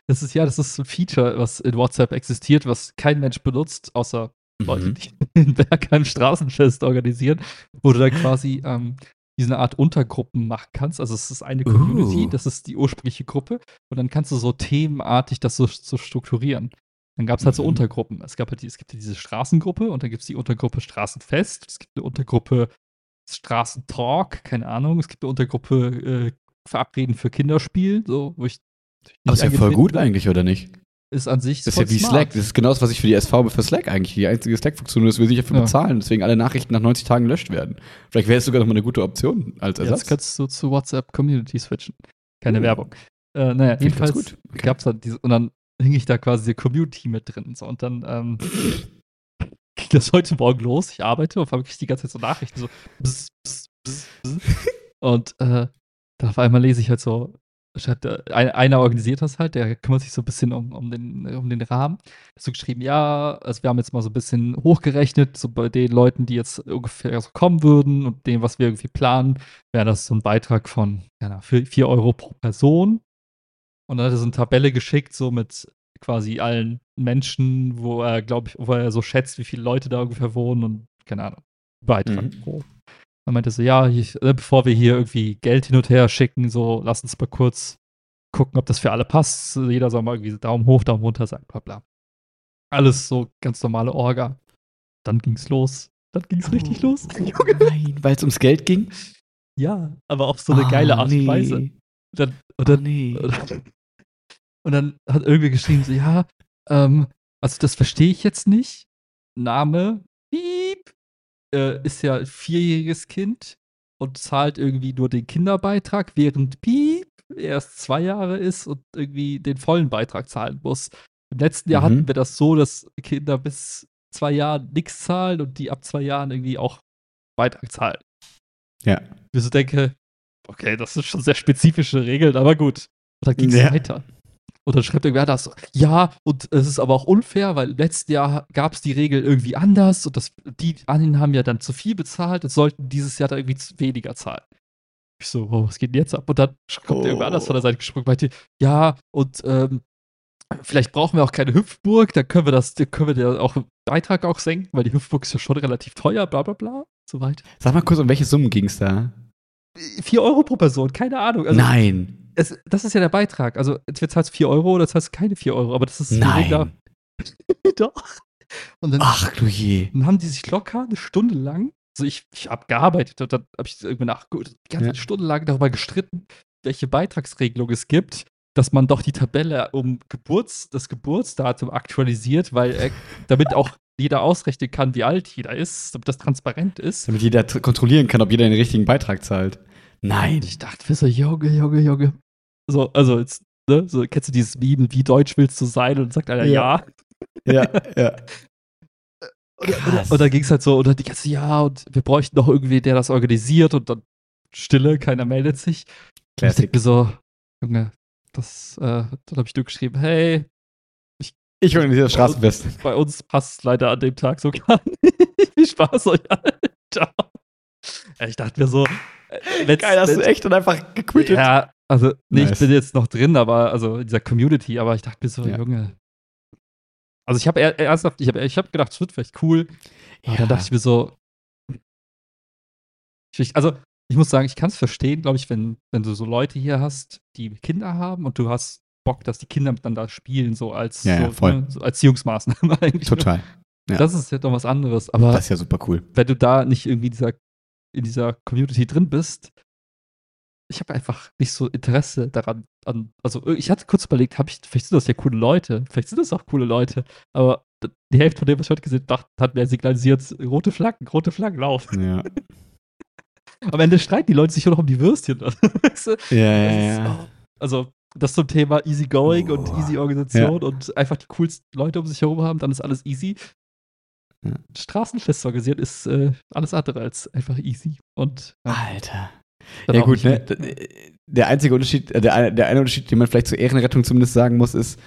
Das ist ja, das ist ein Feature, was in WhatsApp existiert, was kein Mensch benutzt, außer Leute, Mhm. die (laughs) in Bergheim Straßenfest organisieren, wo du dann quasi ähm, diese Art Untergruppen machen kannst. Also es ist eine Community, Uh. das ist die ursprüngliche Gruppe und dann kannst du so themenartig das so, so strukturieren. Dann gab es halt so Mhm. Untergruppen. Es gab halt die, es gibt ja diese Straßengruppe und dann gibt es die Untergruppe Straßenfest, es gibt eine Untergruppe Straßentalk, keine Ahnung, es gibt eine Untergruppe äh, Verabreden für Kinderspiel, so, wo ich Aber ist ja voll gut bin. eigentlich, oder nicht? Ist an sich Das ist ja wie smart. Slack. Das ist genau das, was ich für die SV für Slack eigentlich. Die einzige Slack-Funktion, dass wir sich dafür Ja. bezahlen, deswegen alle Nachrichten nach 90 Tagen gelöscht werden. Vielleicht wäre es sogar noch mal eine gute Option als Ersatz. Jetzt kannst du zu WhatsApp Community switchen. Keine Uh. Werbung. Äh, naja, ich ganz jedenfalls gut. Okay. gab's dann diese, und dann hing ich da quasi die Community mit drin. So, und dann ähm, (laughs) ging das heute Morgen los. Ich arbeite und habe wirklich die ganze Zeit so Nachrichten so bzz, bzz, bzz. (laughs) und äh, da auf einmal lese ich halt so, statt, ein- einer organisiert das halt, der kümmert sich so ein bisschen um, um, den, um den Rahmen. Hast du geschrieben, ja, also wir haben jetzt mal so ein bisschen hochgerechnet, so bei den Leuten, die jetzt ungefähr so kommen würden und dem, was wir irgendwie planen, wäre das so ein Beitrag von ja, 4 Euro pro Person. Und dann hat er so eine Tabelle geschickt, so mit quasi allen Menschen, wo er, glaube ich, wo er so schätzt, wie viele Leute da ungefähr wohnen und keine Ahnung, Beitrag Mhm. pro. Dann meinte er so, ja, ich, äh, bevor wir hier irgendwie Geld hin und her schicken, so, lass uns mal kurz gucken, ob das für alle passt. Jeder soll mal irgendwie Daumen hoch, Daumen runter sagen, bla bla. Alles so ganz normale Orga. Dann ging's los. Dann ging's richtig los. Junge. Nein, weil es ums Geld ging. Ja, aber auf so eine geile Art und Weise. Und dann, und Oh, dann, nee. und (laughs) dann, und dann hat irgendwie geschrieben, so, ja, ähm, also das verstehe ich jetzt nicht. Name, äh, ist ja ein vierjähriges Kind und zahlt irgendwie nur den Kinderbeitrag, während piep erst zwei Jahre ist und irgendwie den vollen Beitrag zahlen muss. Im letzten Jahr Mhm. hatten wir das so, dass Kinder bis zwei Jahren nichts zahlen und die ab zwei Jahren irgendwie auch Beitrag zahlen. Ja. Ich so denke, okay, das sind schon sehr spezifische Regeln, aber gut. Und dann ging es Ja. weiter. Und dann schreibt irgendwer das, ja, und es ist aber auch unfair, weil im letzten Jahr gab es die Regel irgendwie anders und das, die anderen haben ja dann zu viel bezahlt und sollten dieses Jahr da irgendwie weniger zahlen. Ich so, oh, was geht denn jetzt ab? Und dann kommt Oh. irgendwer anders von der Seite gesprungen, meinte, ja, und ähm, vielleicht brauchen wir auch keine Hüpfburg, dann können wir das, können wir da auch Beitrag auch senken, weil die Hüpfburg ist ja schon relativ teuer, bla bla bla, so weiter. Sag mal kurz, um welche Summen ging es da? 4 Euro pro Person, keine Ahnung. Also, Nein. Es, das ist ja der Beitrag. Also, entweder zahlst du 4 Euro oder zahlst du keine 4 Euro. Aber das ist Nein. (laughs) Doch. Und dann, Ach du je. dann haben die sich locker eine Stunde lang, also ich, ich habe gearbeitet und dann habe ich irgendwie nachgeguckt, die ganze Ja. Stunde lang darüber gestritten, welche Beitragsregelung es gibt, dass man doch die Tabelle um Geburts, das Geburtsdatum aktualisiert, weil äh, damit auch jeder ausrechnen kann, wie alt jeder ist, damit das transparent ist. Damit jeder tr- kontrollieren kann, ob jeder den richtigen Beitrag zahlt. Nein. Ich dachte mir so, Junge, Junge, Junge. So, also jetzt, ne, so, kennst du dieses Meme, wie deutsch willst du sein? Und dann sagt einer ja. Ja. Ja, ja. (laughs) Und, und, Krass. und dann ging es halt so, und dann die ganze, ja, und wir bräuchten noch irgendwie, der das organisiert und dann Stille, keiner meldet sich. Ich Classic. denke mir so, Junge, das, äh, dann habe ich nur geschrieben, hey, Ich organisiere das Straßenfest. bei uns passt leider an dem Tag so gar (laughs) nicht. Viel Spaß euch allen. Ciao. Ja, Ich dachte mir so, äh, wenn's- Geil, hast du echt und einfach gequittet. Ja, also, nee, Nice. ich bin jetzt noch drin, aber also in dieser Community, aber ich dachte mir so, Ja. Junge. Also ich habe ernsthaft, ich habe ich hab gedacht, es wird vielleicht cool. Aber dann dachte ich mir so, ich, also ich muss sagen, ich kann es verstehen, glaube ich, wenn, wenn du so Leute hier hast, die Kinder haben und du hast Bock, dass die Kinder miteinander spielen, so als, Ja, ja, so. Ne, so Erziehungsmaßnahme (laughs) eigentlich. Total. ja. Das ist ja doch was anderes. Aber Das ist ja super cool. wenn du da nicht irgendwie dieser, in dieser Community drin bist, ich habe einfach nicht so Interesse daran. An, also ich hatte kurz überlegt, habe ich, vielleicht sind das ja coole Leute, vielleicht sind das auch coole Leute, aber die Hälfte von dem, was ich heute gesehen habe, hat mir signalisiert, rote Flaggen, rote Flaggen laufen. Ja. (laughs) Am Ende streiten die Leute sich nur noch um die Würstchen. (laughs) Weißt du? Ja, ja, Das ja. oh, also, das zum Thema Easy Going und Boah. Easy Organisation und einfach die coolsten Leute um sich herum haben, dann ist alles easy. Ja. Straßenfest organisiert ist äh, alles andere als einfach easy. Und ja, Alter. dann Ja gut, ne? Der einzige Unterschied, äh, der, eine- der eine Unterschied, den man vielleicht zur Ehrenrettung zumindest sagen muss, ist,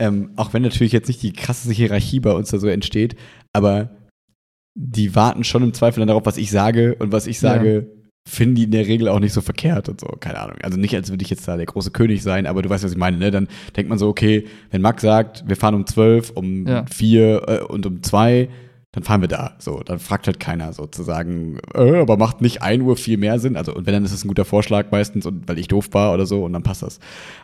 ähm, auch wenn natürlich jetzt nicht die krasseste Hierarchie bei uns da so entsteht, aber die warten schon im Zweifel dann darauf, was ich sage und was ich Ja. sage, finden die in der Regel auch nicht so verkehrt und so, keine Ahnung. Also nicht, als würde ich jetzt da der große König sein, aber du weißt, was ich meine, ne? Dann denkt man so, okay, wenn Max sagt, wir fahren um zwölf, um Ja. vier äh, und um zwei, dann fahren wir da. So, dann fragt halt keiner sozusagen, äh, aber macht nicht 1 Uhr viel mehr Sinn. Also, und wenn, dann ist es ein guter Vorschlag meistens, und weil ich doof war oder so, und dann passt das.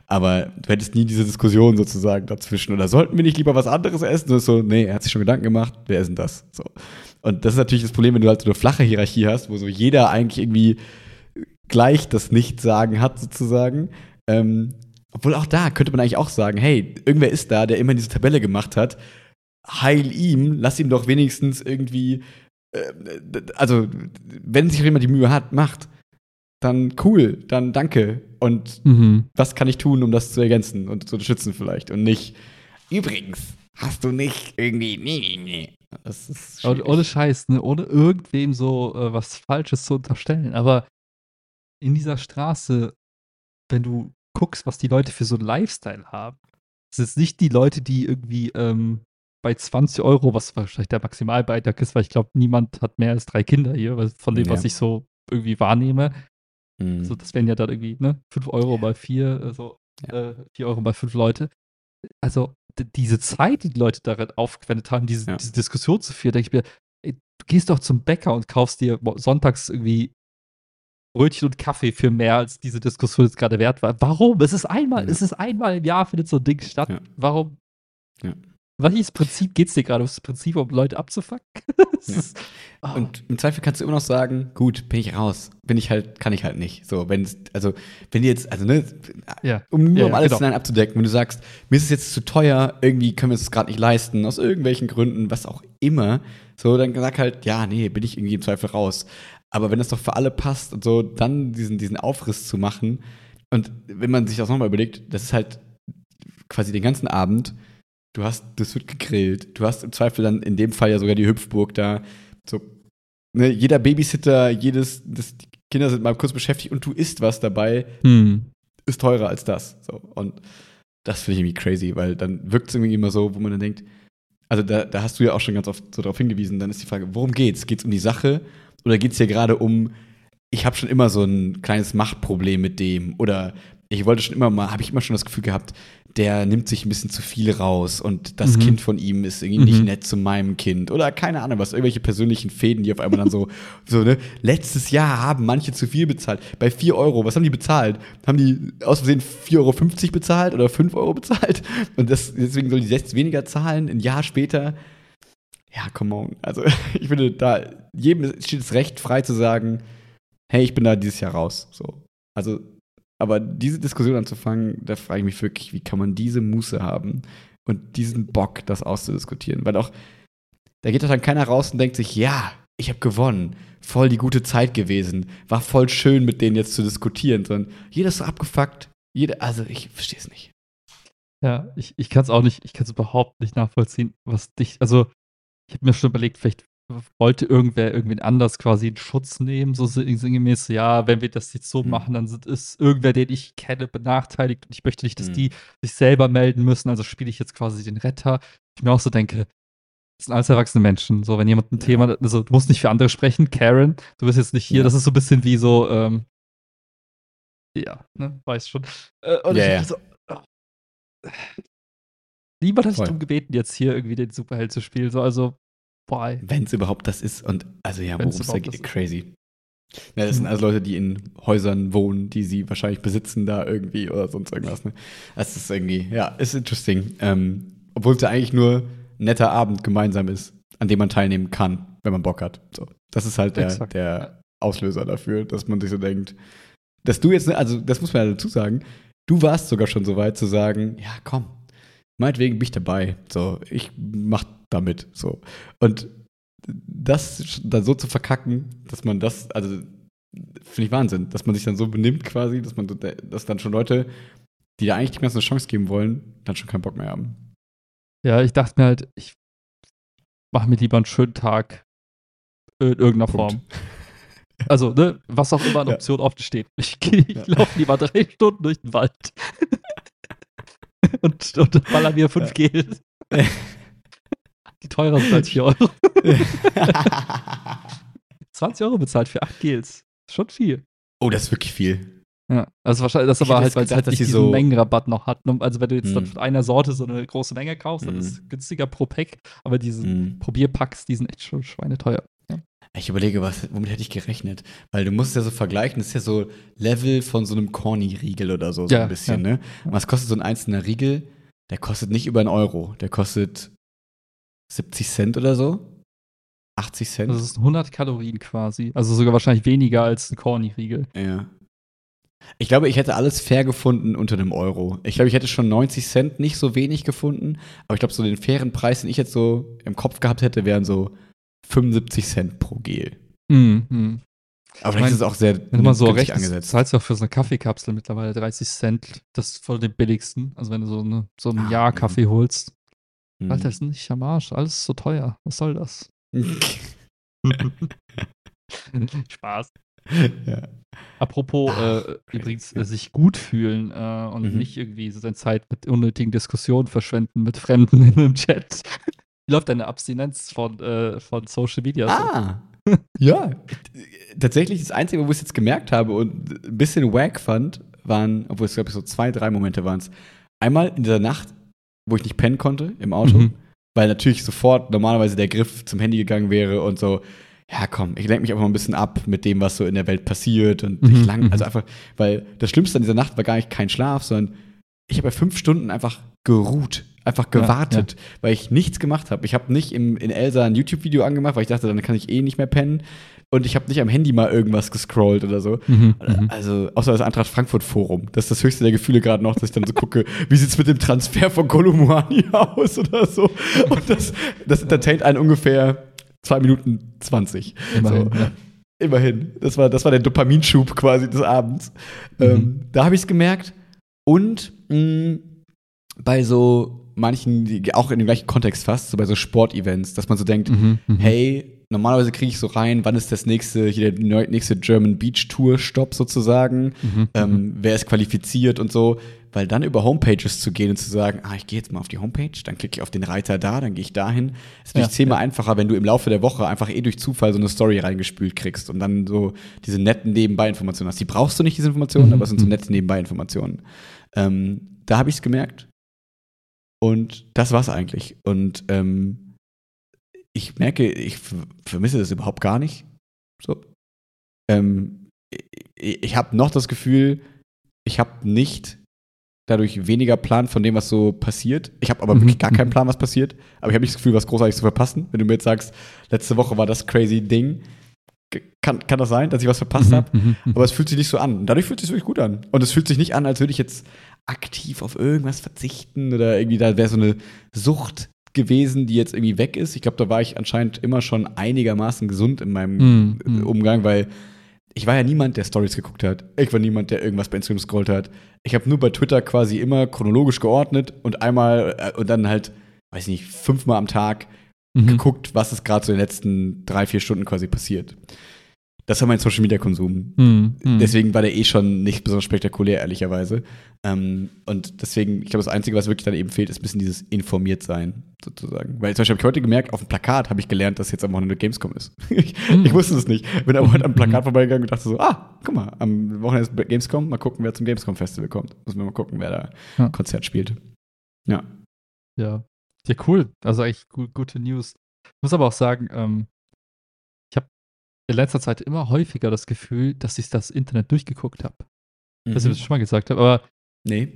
Aber du hättest nie diese Diskussion sozusagen dazwischen. Oder sollten wir nicht lieber was anderes essen? Das ist so, nee, er hat sich schon Gedanken gemacht, wer ist denn das? So. Und das ist natürlich das Problem, wenn du halt so eine flache Hierarchie hast, wo so jeder eigentlich irgendwie gleich das Nicht-Sagen hat, sozusagen. Ähm, obwohl auch da könnte man eigentlich auch sagen, hey, irgendwer ist da, der immer diese Tabelle gemacht hat. Heil ihm, lass ihm doch wenigstens irgendwie, äh, also wenn sich jemand die Mühe hat, macht, dann cool, dann danke. Und Mhm. was kann ich tun, um das zu ergänzen und zu unterstützen vielleicht? Und nicht, übrigens, hast du nicht irgendwie, nee, nee, nee. Das ist schwierig. ohne Scheiß, ne? ohne irgendwem so äh, was Falsches zu unterstellen. Aber in dieser Straße, wenn du guckst, was die Leute für so einen Lifestyle haben, es ist nicht die Leute, die irgendwie ähm, bei 20 Euro, was wahrscheinlich der Maximalbeitrag ist, weil ich glaube, niemand hat mehr als drei Kinder hier, von dem, Ja. was ich so irgendwie wahrnehme. Mhm. Also das wären ja dann irgendwie, ne, 5 Euro mal 4, also Ja. äh, 4 Euro mal 5 Leute. Also diese Zeit, die die Leute darin aufgewendet haben, diese, Ja. diese Diskussion zu führen, denke ich mir, ey, du gehst doch zum Bäcker und kaufst dir sonntags irgendwie Brötchen und Kaffee für mehr, als diese Diskussion jetzt gerade wert war. Warum? Es ist einmal, Ja. es ist einmal im Jahr findet so ein Ding statt. Warum? Ja. Welches Prinzip geht's dir gerade? Das Prinzip, um Leute abzufacken? Es (laughs) Ja. ah. Und im Zweifel kannst du immer noch sagen, gut, bin ich raus. Bin ich halt, kann ich halt nicht. So, wenn es, also, wenn die jetzt, also, ne, ja. um nur Ja, um alles genau. hinein abzudecken, wenn du sagst, mir ist es jetzt zu teuer, irgendwie können wir es gerade nicht leisten, aus irgendwelchen Gründen, was auch immer, so, dann sag halt, ja, nee, bin ich irgendwie im Zweifel raus. Aber wenn das doch für alle passt und so, dann diesen, diesen Aufriss zu machen und wenn man sich das nochmal überlegt, das ist halt quasi den ganzen Abend, du hast, das wird gegrillt, du hast im Zweifel dann in dem Fall ja sogar die Hüpfburg da, so, ne, jeder Babysitter, jedes, das, die Kinder sind mal kurz beschäftigt und du isst was dabei, Hm. ist teurer als das. So. Und das finde ich irgendwie crazy, weil dann wirkt es irgendwie immer so, wo man dann denkt, also da, da hast du ja auch schon ganz oft so darauf hingewiesen, dann ist die Frage, worum geht's? Geht's um die Sache oder geht's hier gerade um, ich habe schon immer so ein kleines Machtproblem mit dem oder ich wollte schon immer mal, habe ich immer schon das Gefühl gehabt, der nimmt sich ein bisschen zu viel raus und das Mhm. Kind von ihm ist irgendwie nicht Mhm. nett zu meinem Kind oder keine Ahnung was, irgendwelche persönlichen Fäden, die auf einmal dann so, (laughs) so, ne, letztes Jahr haben manche zu viel bezahlt. Bei 4 Euro, was haben die bezahlt? Haben die aus Versehen 4,50 Euro bezahlt oder 5 Euro bezahlt? Und das, deswegen sollen die jetzt weniger zahlen, ein Jahr später. Ja, come on. Also, (laughs) ich finde, da jedem steht es recht, frei zu sagen, hey, ich bin da dieses Jahr raus. So. Also, aber diese Diskussion anzufangen, da frage ich mich wirklich, wie kann man diese Muße haben und diesen Bock, das auszudiskutieren? Weil auch, da geht doch dann keiner raus und denkt sich, ja, ich habe gewonnen, voll die gute Zeit gewesen, war voll schön mit denen jetzt zu diskutieren, sondern jeder ist so abgefuckt, jeder, also ich verstehe es nicht. Ja, ich, ich kann es auch nicht, ich kann es überhaupt nicht nachvollziehen, was dich, also ich habe mir schon überlegt, vielleicht wollte irgendwer irgendwen anders quasi in Schutz nehmen, so sinn- sinngemäß, ja, wenn wir das jetzt so Hm. machen, dann sind, ist irgendwer, den ich kenne, benachteiligt und ich möchte nicht, dass Hm. die sich selber melden müssen, also spiele ich jetzt quasi den Retter. Ich mir auch so denke, das sind alles erwachsene Menschen, so wenn jemand ein Ja. Thema, also du musst nicht für andere sprechen, Karen, du bist jetzt nicht hier, Ja. das ist so ein bisschen wie so, ähm, ja, ne, weiß schon. Äh, und Ja, ich so, oh. Niemand hat dich darum gebeten, jetzt hier irgendwie den Superheld zu spielen. So, also, boy. Wenn es überhaupt das ist. Und also ja, worum Wenn's es da geht, ist. crazy. Ja, das sind Mhm. also Leute, die in Häusern wohnen, die sie wahrscheinlich besitzen da irgendwie oder sonst irgendwas. Ne? Das ist irgendwie, ja, ist interesting. Ähm, Obwohl es ja eigentlich nur ein netter Abend gemeinsam ist, an dem man teilnehmen kann, wenn man Bock hat. So. Das ist halt der, Exakt. der Auslöser dafür, dass man sich so denkt, dass du jetzt, also das muss man ja dazu sagen, du warst sogar schon so weit zu sagen, ja komm, meinetwegen bin ich dabei. So, ich mach damit. So. Und das dann so zu verkacken, dass man das, also finde ich Wahnsinn, dass man sich dann so benimmt quasi, dass man, so- dass dann schon Leute, die da eigentlich die ganze Chance geben wollen, dann schon keinen Bock mehr haben. Ja, ich dachte mir halt, ich mache mir lieber einen schönen Tag in irgendeiner Punkt. Form. Also, ne, was auch immer an Ja. Option offen steht. Ich, ich Ja. laufe lieber drei Stunden durch den Wald. (laughs) (laughs) und, und baller mir fünf Ja. Gels. (laughs) Die teurer sind als 4 Euro. (laughs) 20 Euro bezahlt für 8 Gels. Schon viel. Oh, das ist wirklich viel. Ja, also wahrscheinlich, das Ich aber halt, weil es gedacht, halt dass nicht sie diesen so- Mengenrabatt noch hat. Also wenn du jetzt Hm. von einer Sorte so eine große Menge kaufst, dann Hm. ist es günstiger pro Pack. Aber diese Mhm. Probierpacks, die sind echt schon schweineteuer. Ich überlege, was, womit hätte ich gerechnet? Weil du musst es ja so vergleichen, das ist ja so Level von so einem Corny-Riegel oder so, so Ja, ein bisschen, ja. ne? Was kostet so ein einzelner Riegel? Der kostet nicht über einen Euro. Der kostet 70 Cent oder so. 80 Cent. Das ist 100 Kalorien quasi. Also sogar wahrscheinlich weniger als ein Corny-Riegel. ja. Ich glaube, ich hätte alles fair gefunden unter einem Euro. Ich glaube, ich hätte schon 90 Cent nicht so wenig gefunden. Aber ich glaube, so den fairen Preis, den ich jetzt so im Kopf gehabt hätte, wären so 75 Cent pro Gel. Mhm. mhm. Aber Ich mein, ist auch sehr Wenn du mal so recht angesetzt. zahlst du auch für so eine Kaffeekapsel mittlerweile 30 Cent. Das ist voll den billigsten. Also wenn du so, eine, so ein Ah, Jahr mhm. Kaffee holst. Mhm. Alter, ist nicht am Arsch. Alles ist so teuer. Was soll das? (laughs) Spaß. ja. Apropos Ach, äh, übrigens äh, sich gut fühlen äh, und Mhm. nicht irgendwie so seine Zeit mit unnötigen Diskussionen verschwenden mit Fremden (laughs) in einem Chat. Wie läuft deine Abstinenz von, äh, von Social Media? so? Ah, (laughs) ja. Tatsächlich das Einzige, wo ich es jetzt gemerkt habe und ein bisschen wack fand, waren, obwohl es glaube ich so zwei, drei Momente waren es. Einmal in dieser Nacht, wo ich nicht pennen konnte im Auto, Mhm. weil natürlich sofort normalerweise der Griff zum Handy gegangen wäre und so, ja komm, ich lenke mich einfach mal ein bisschen ab mit dem, was so in der Welt passiert und Mhm, ich lang, mhm. also einfach, weil das Schlimmste an dieser Nacht war gar nicht kein Schlaf, sondern ich habe ja fünf Stunden einfach geruht, einfach Ja, gewartet, weil ich nichts gemacht habe. Ich habe nicht im, in Elsa ein YouTube-Video angemacht, weil ich dachte, dann kann ich eh nicht mehr pennen. Und ich habe nicht am Handy mal irgendwas gescrollt oder so. Mhm, mhm. Also, außer das Eintracht Frankfurt Forum. Das ist das höchste der Gefühle gerade noch, dass ich dann so gucke, (laughs) wie sieht's mit dem Transfer von Kolumuani (laughs) aus oder so. Und das, das entertaint einen ungefähr zwei Minuten 20. Immerhin, so. ja. Immerhin. Das war, das war der Dopaminschub quasi des Abends. Mhm. Ähm, da habe ich es gemerkt. Und mh, bei so manchen, die auch in dem gleichen Kontext fast, so bei so Sportevents, dass man so denkt, Mhm, mhm. hey, normalerweise kriege ich so rein, wann ist das nächste, hier der nächste German Beach Tour Stopp sozusagen, Mhm, ähm, wer ist qualifiziert und so, weil dann über Homepages zu gehen und zu sagen, ah, ich gehe jetzt mal auf die Homepage, dann klicke ich auf den Reiter da, dann gehe ich dahin. Es ist natürlich Ja, zehnmal einfacher, wenn du im Laufe der Woche einfach eh durch Zufall so eine Story reingespült kriegst und dann so diese netten Nebenbei-Informationen hast. Die brauchst du nicht, diese Informationen, Mhm, aber es sind so mhm. nette Nebenbei-Informationen. Ähm, da habe ich es gemerkt. Und das war's eigentlich. Und ähm, ich merke, ich ver- vermisse das überhaupt gar nicht. So. Ähm, ich ich habe noch das Gefühl, ich habe nicht dadurch weniger Plan von dem, was so passiert. Ich habe aber Mhm, wirklich gar keinen mhm. Plan, was passiert. Aber ich habe nicht das Gefühl, was großartig zu verpassen. Wenn du mir jetzt sagst, letzte Woche war das crazy Ding, kann, kann das sein, dass ich was verpasst Mhm, habe? mhm, mhm. Aber es fühlt sich nicht so an. Dadurch fühlt es sich wirklich gut an. Und es fühlt sich nicht an, als würde ich jetzt aktiv auf irgendwas verzichten oder irgendwie da wäre so eine Sucht gewesen, die jetzt irgendwie weg ist. Ich glaube, da war ich anscheinend immer schon einigermaßen gesund in meinem äh, mhm. Umgang, weil ich war ja niemand, der Stories geguckt hat. Ich war niemand, der irgendwas bei Instagram scrollt hat. Ich habe nur bei Twitter quasi immer chronologisch geordnet und einmal äh, und dann halt, weiß nicht, fünfmal am Tag Mhm. geguckt, was ist gerade so in den letzten drei, vier Stunden quasi passiert. Das war mein Social Media Konsum. Mhm, mhm. Deswegen war der eh schon nicht besonders spektakulär, ehrlicherweise. Ähm, und deswegen, ich glaube, das Einzige, was wirklich dann eben fehlt, ist ein bisschen dieses Informiertsein, sozusagen. Weil zum Beispiel habe ich heute gemerkt, auf dem Plakat habe ich gelernt, dass jetzt am Wochenende Gamescom ist. (laughs) ich, Mhm. ich wusste es nicht. Bin aber heute am Plakat vorbeigegangen und dachte so, ah, guck mal, am Wochenende ist Gamescom, mal gucken, wer zum Gamescom-Festival kommt. Müssen wir mal gucken, wer da Ja. Konzert spielt. Ja. Ja. Ja, cool. Also eigentlich gu gute News. Ich muss aber auch sagen, ähm, in letzter Zeit immer häufiger das Gefühl, dass ich das Internet durchgeguckt habe. Mhm. Dass ich das schon mal gesagt habe. Aber Nee.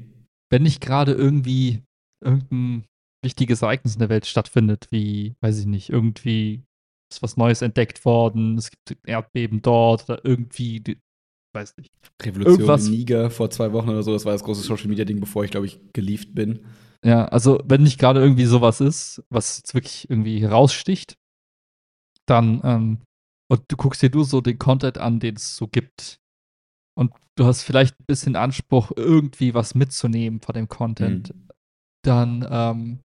wenn nicht gerade irgendwie irgendein wichtiges Ereignis in der Welt stattfindet, wie, weiß ich nicht, irgendwie ist was Neues entdeckt worden, es gibt Erdbeben dort oder irgendwie, weiß nicht. Revolution Irgendwas- in Niger vor zwei Wochen oder so, das war das große Social-Media-Ding, bevor ich, glaube ich, gelieft bin. Ja, also wenn nicht gerade irgendwie sowas ist, was jetzt wirklich irgendwie raussticht, dann ähm, und du guckst dir du so den Content an, den es so gibt. Und du hast vielleicht ein bisschen Anspruch, irgendwie was mitzunehmen von dem Content. Dann ähm,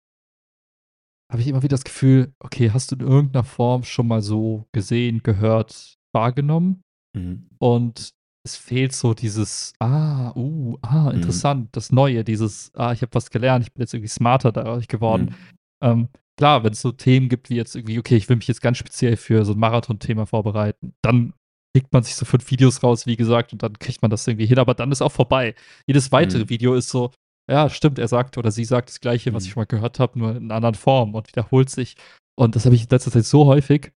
habe ich immer wieder das Gefühl, okay, hast du in irgendeiner Form schon mal so gesehen, gehört, wahrgenommen? Mhm. Und es fehlt so dieses, ah, uh, ah, Mhm. interessant, das Neue, dieses, ah, ich habe was gelernt, ich bin jetzt irgendwie smarter dadurch geworden. Mhm. Ähm, klar, wenn es so Themen gibt wie jetzt irgendwie, okay, ich will mich jetzt ganz speziell für so ein Marathon-Thema vorbereiten, dann pickt man sich so fünf Videos raus, wie gesagt, und dann kriegt man das irgendwie hin, aber dann ist auch vorbei. Jedes weitere mhm. Video ist so, ja, stimmt, er sagt oder sie sagt das Gleiche, was mhm. ich schon mal gehört habe, nur in einer anderen Form und wiederholt sich. Und das habe ich in letzter Zeit so häufig,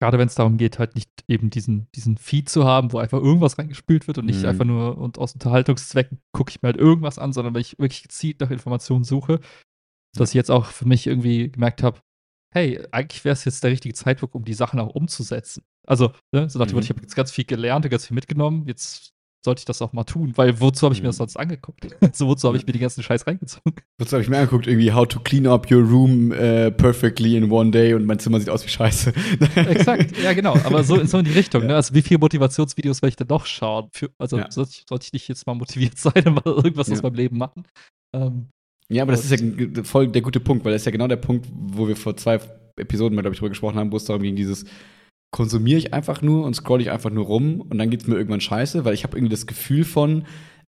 gerade wenn es darum geht, halt nicht eben diesen, diesen Feed zu haben, wo einfach irgendwas reingespült wird und nicht mhm. einfach nur und aus Unterhaltungszwecken gucke ich mir halt irgendwas an, sondern weil ich wirklich gezielt nach Informationen suche, dass ich jetzt auch für mich irgendwie gemerkt habe, hey, eigentlich wäre es jetzt der richtige Zeitpunkt, um die Sachen auch umzusetzen. Also, ne, so nach dem mhm. ich habe jetzt ganz viel gelernt, ganz viel mitgenommen, jetzt sollte ich das auch mal tun, weil wozu habe ich mir das mhm. sonst angeguckt? (laughs) so, wozu habe ich mir den ganzen Scheiß reingezogen? Wozu habe ich mir angeguckt? Irgendwie How to clean up your room uh, perfectly in one day und mein Zimmer sieht aus wie Scheiße. (laughs) Exakt, ja genau, aber so, so in die Richtung. Ja. Ne? Also wie viele Motivationsvideos werde ich denn noch schauen? Für, also ja. sollte, ich, sollte, ich, nicht jetzt mal motiviert (laughs) sein und mal irgendwas ja. aus meinem Leben machen? Ähm, ja, aber das ist ja voll der gute Punkt, weil das ist ja genau der Punkt, wo wir vor zwei Episoden mal, glaube ich, drüber gesprochen haben, wo es darum ging, dieses konsumiere ich einfach nur und scroll ich einfach nur rum und dann geht es mir irgendwann scheiße, weil ich habe irgendwie das Gefühl von,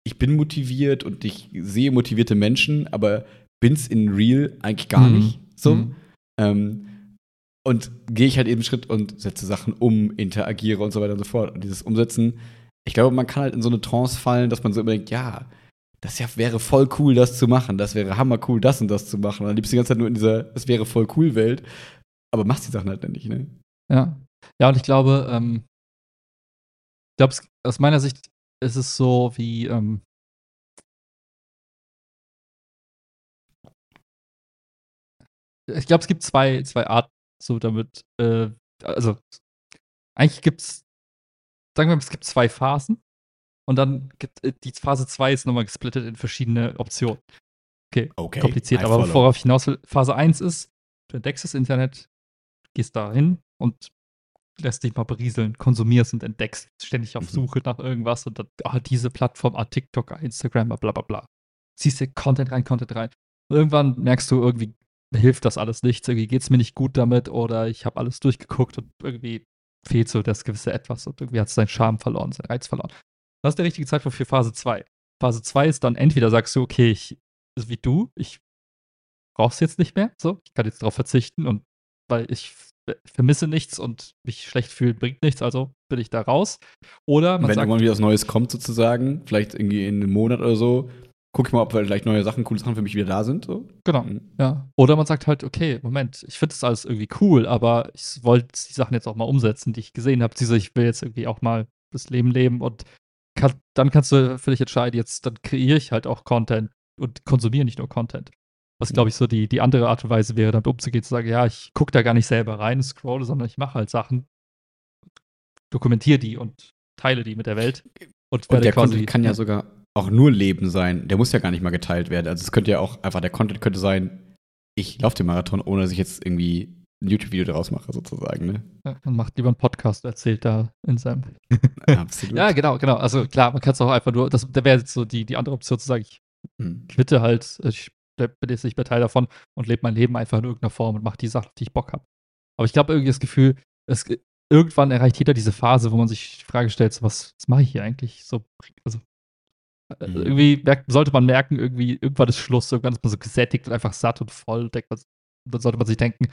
ich bin motiviert und ich sehe motivierte Menschen, aber bin's in real eigentlich gar mhm. nicht so. Mhm. Ähm, und gehe ich halt eben Schritt und setze Sachen um, interagiere und so weiter und so fort. Und dieses Umsetzen, ich glaube, man kann halt in so eine Trance fallen, dass man so überlegt, ja, das ja, wäre voll cool, das zu machen. Das wäre hammer cool, das und das zu machen. Dann liebst du die ganze Zeit nur in dieser, das wäre voll cool Welt, aber machst die Sachen halt nicht, ne? Ja. Ja, und ich glaube, ähm, ich glaube, aus meiner Sicht ist es so wie, ähm, ich glaube, es gibt zwei, zwei Arten, so damit, äh, also eigentlich gibt es, sagen wir mal, es gibt zwei Phasen. Und dann gibt äh, die Phase 2 ist nochmal gesplittet in verschiedene Optionen. Okay, okay kompliziert, aber worauf ich hinaus will, Phase 1 ist, du entdeckst das Internet, gehst da hin und lässt dich mal berieseln, konsumierst und entdeckst, ständig auf mhm. Suche nach irgendwas und dann, ah, diese Plattform, ah, TikTok, ah, Instagram, bla bla bla. Ziehst dir Content rein, Content rein. Und irgendwann merkst du, irgendwie hilft das alles nichts, irgendwie geht es mir nicht gut damit oder ich habe alles durchgeguckt und irgendwie fehlt so das gewisse Etwas und irgendwie hat es seinen Charme verloren, seinen Reiz verloren. Das ist der richtige Zeitpunkt für Phase 2. Phase 2 ist dann entweder sagst du, okay, ich, ist wie du, ich brauch's jetzt nicht mehr, so, ich kann jetzt darauf verzichten und weil ich vermisse nichts und mich schlecht fühlen bringt nichts, also bin ich da raus. Oder man Wenn sagt, irgendwann wieder was Neues kommt, sozusagen, vielleicht irgendwie in einem Monat oder so, guck ich mal, ob vielleicht neue Sachen, coole Sachen für mich wieder da sind. So. Genau, mhm. ja. Oder man sagt halt, okay, Moment, ich finde das alles irgendwie cool, aber ich wollte die Sachen jetzt auch mal umsetzen, die ich gesehen habe. Ich will jetzt irgendwie auch mal das Leben leben und kann, dann kannst du für dich entscheiden, jetzt, dann kreiere ich halt auch Content und konsumiere nicht nur Content. Was, glaube ich, so die, die andere Art und Weise wäre, damit umzugehen, zu sagen, ja, ich gucke da gar nicht selber rein, scrolle, sondern ich mache halt Sachen, dokumentiere die und teile die mit der Welt. Und, und der Content kann ja sogar auch nur Leben sein. Der muss ja gar nicht mal geteilt werden. Also es könnte ja auch einfach, der Content könnte sein, ich laufe den Marathon, ohne dass ich jetzt irgendwie ein YouTube-Video daraus mache, sozusagen. Ne? Ja, man macht lieber einen Podcast, erzählt da in seinem. (laughs) Absolut. ja, genau, genau. Also klar, man kann es auch einfach nur, das, da wäre jetzt so die, die andere Option zu sagen, ich hm. quitte halt, ich bin jetzt nicht mehr Teil davon und lebe mein Leben einfach in irgendeiner Form und mache die Sachen, die ich Bock habe. Aber ich glaube irgendwie das Gefühl, es, irgendwann erreicht jeder diese Phase, wo man sich die Frage stellt, so, was, was mache ich hier eigentlich? So, also, äh, mhm. irgendwie merkt, sollte man merken, irgendwie, irgendwann ist Schluss, irgendwann ist man so gesättigt und einfach satt und voll. Denkt man, dann sollte man sich denken,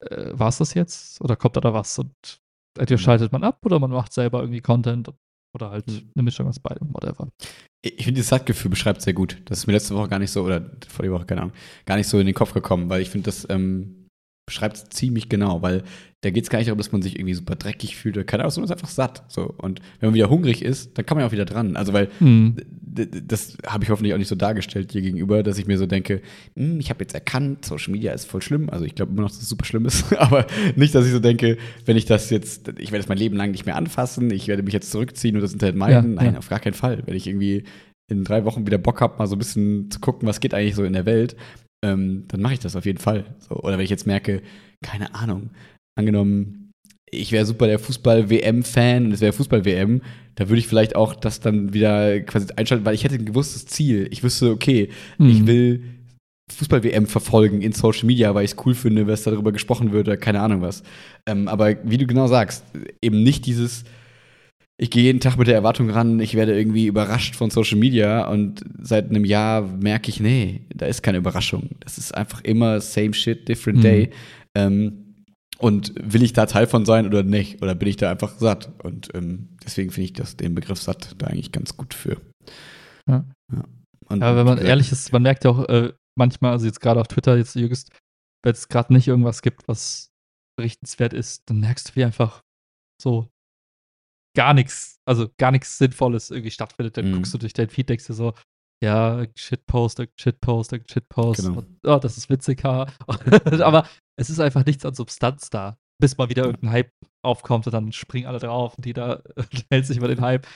äh, war es das jetzt? Oder kommt da da was? Und entweder mhm. schaltet man ab oder man macht selber irgendwie Content oder halt mhm. eine Mischung aus beidem, whatever. Ich finde, dieses Sattgefühl beschreibt sehr gut. Das ist mir letzte Woche gar nicht so, oder vor der Woche, keine Ahnung, gar nicht so in den Kopf gekommen, weil ich finde, das ähm, beschreibt es ziemlich genau, weil da geht es gar nicht darum, dass man sich irgendwie super dreckig fühlt oder keine Ahnung, sondern ist einfach satt. So. Und wenn man wieder hungrig ist, dann kann man ja auch wieder dran. Also, weil hm. das habe ich hoffentlich auch nicht so dargestellt dir gegenüber, dass ich mir so denke, hm, ich habe jetzt erkannt, Social Media ist voll schlimm. Also, ich glaube immer noch, dass es super schlimm ist. (laughs) Aber nicht, dass ich so denke, wenn ich das jetzt, ich werde das mein Leben lang nicht mehr anfassen, ich werde mich jetzt zurückziehen und das Internet meiden. Ja, Nein, ja. auf gar keinen Fall. Wenn ich irgendwie in drei Wochen wieder Bock habe, mal so ein bisschen zu gucken, was geht eigentlich so in der Welt, ähm, dann mache ich das auf jeden Fall. So, oder wenn ich jetzt merke, keine Ahnung, angenommen, ich wäre super der Fußball-WM-Fan und es wäre Fußball-WM, da würde ich vielleicht auch das dann wieder quasi einschalten, weil ich hätte ein gewusstes Ziel. Ich wüsste, okay, mhm. ich will Fußball-WM verfolgen in Social Media, weil ich es cool finde, was darüber gesprochen wird oder keine Ahnung was. Ähm, aber wie du genau sagst, eben nicht dieses, ich gehe jeden Tag mit der Erwartung ran, ich werde irgendwie überrascht von Social Media und seit einem Jahr merke ich, nee, da ist keine Überraschung. Das ist einfach immer same shit, different mhm. day. Ähm, Und will ich da Teil von sein oder nicht? Oder bin ich da einfach satt? Und ähm, deswegen finde ich das, den Begriff satt da eigentlich ganz gut für. Ja. ja. Und, Ja, wenn man ehrlich ist, man merkt ja auch äh, manchmal, also jetzt gerade auf Twitter, jetzt jüngst, wenn es gerade nicht irgendwas gibt, was berichtenswert ist, dann merkst du, wie einfach so gar nichts, also gar nichts Sinnvolles irgendwie stattfindet. Dann Mhm. guckst du durch dein Feed, denkst du so, ja, Shitpost, Shitpost, Shitpost. Genau. Und, oh, das ist witzig, ha. (laughs) Aber es ist einfach nichts an Substanz da. Bis mal wieder irgendein Hype aufkommt und dann springen alle drauf und jeder (laughs) hält sich über den Hype.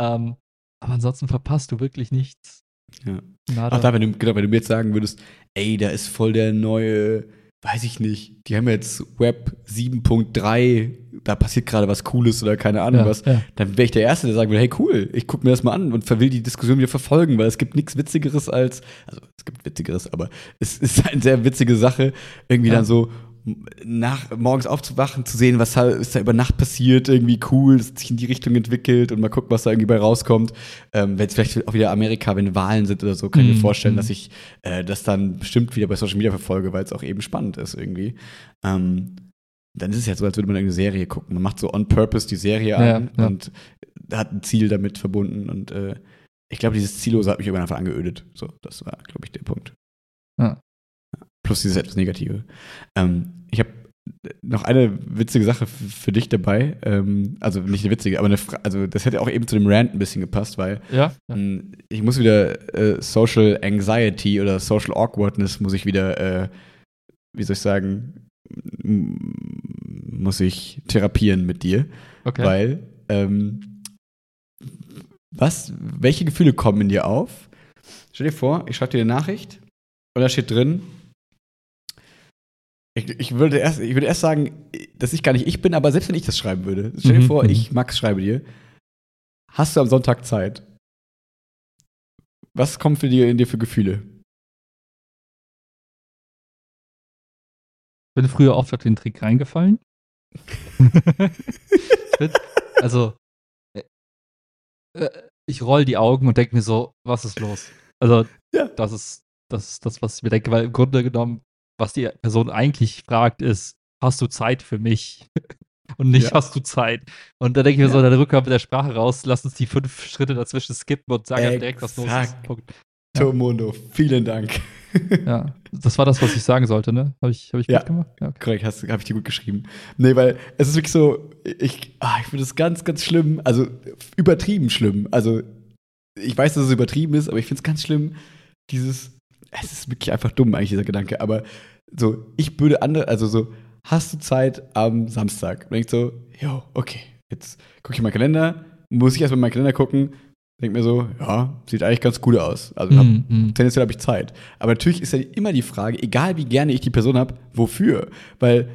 Ähm, aber ansonsten verpasst du wirklich nichts. Ja. Nada. Ach da, wenn du, genau, wenn du mir jetzt sagen würdest, ey, da ist voll der neue, weiß ich nicht, die haben jetzt Web 7.3, da passiert gerade was Cooles oder keine Ahnung ja, was, ja. dann wäre ich der Erste, der sagen würde, hey cool, ich gucke mir das mal an und will die Diskussion wieder verfolgen, weil es gibt nichts Witzigeres als, also es gibt Witzigeres, aber es ist (laughs) eine sehr witzige Sache, irgendwie Ja. dann so nach, morgens aufzuwachen, zu sehen, was da, ist da über Nacht passiert, irgendwie cool, hat sich in die Richtung entwickelt und mal gucken, was da irgendwie bei rauskommt. Ähm, wenn es vielleicht auch wieder Amerika, wenn Wahlen sind oder so, kann ich Mhm, mir vorstellen, mhm. dass ich äh, das dann bestimmt wieder bei Social Media verfolge, weil es auch eben spannend ist irgendwie. Ähm, dann ist es ja so, als würde man irgendeine Serie gucken. Man macht so on purpose die Serie Ja, an ja. und hat ein Ziel damit verbunden. Und äh, ich glaube, dieses Ziellose hat mich irgendwann einfach angeödet. So, das war, glaube ich, der Punkt. Ja. Plus dieses etwas Negative. Ähm, ich habe noch eine witzige Sache für dich dabei. Ähm, also nicht eine witzige, aber eine Fra also das hätte auch eben zu dem Rant ein bisschen gepasst, weil Ja, ja. ähm, ich muss wieder äh, Social Anxiety oder Social Awkwardness muss ich wieder, äh, wie soll ich sagen, muss ich therapieren mit dir, okay. weil ähm, was, welche Gefühle kommen in dir auf? Stell dir vor, ich schreibe dir eine Nachricht und da steht drin, ich, ich, würde erst, ich würde erst sagen, dass ich gar nicht ich bin, aber selbst wenn ich das schreiben würde, stell dir Mhm, vor, mhm. ich, Max, schreibe dir, hast du am Sonntag Zeit? Was kommt für dir in dir für Gefühle? bin früher oft auf den Trick reingefallen. ich bin, also, äh, ich roll die Augen und denke mir so, was ist los? Also, Ja. das ist das, ist das, was ich mir denke, weil im Grunde genommen, was die Person eigentlich fragt, ist, hast du Zeit für mich? (laughs) Und nicht, Ja. hast du Zeit? Und da denke ich mir so, Ja. dann rücken wir mit der Sprache raus, lass uns die fünf Schritte dazwischen skippen und sagen direkt, was los ist. Punkt. Ja. Tomundo, vielen Dank. (laughs) Ja, das war das, was ich sagen sollte, ne? Habe ich, hab ich Ja. gut gemacht? Ja, okay. Korrekt, habe ich dir gut geschrieben. Nee, weil es ist wirklich so, ich, ah, ich finde es ganz, ganz schlimm, also übertrieben schlimm. Also ich weiß, dass es übertrieben ist, aber ich finde es ganz schlimm, dieses, es ist wirklich einfach dumm eigentlich, dieser Gedanke, aber so, ich würde andere, also so, hast du Zeit am Samstag? Und ich so, jo, okay, jetzt gucke ich in meinen Kalender, muss ich erstmal in meinen Kalender gucken, denke mir so, ja, sieht eigentlich ganz gut aus. Also hab, Mm, mm. tendenziell habe ich Zeit. Aber natürlich ist ja immer die Frage, egal wie gerne ich die Person habe, wofür? Weil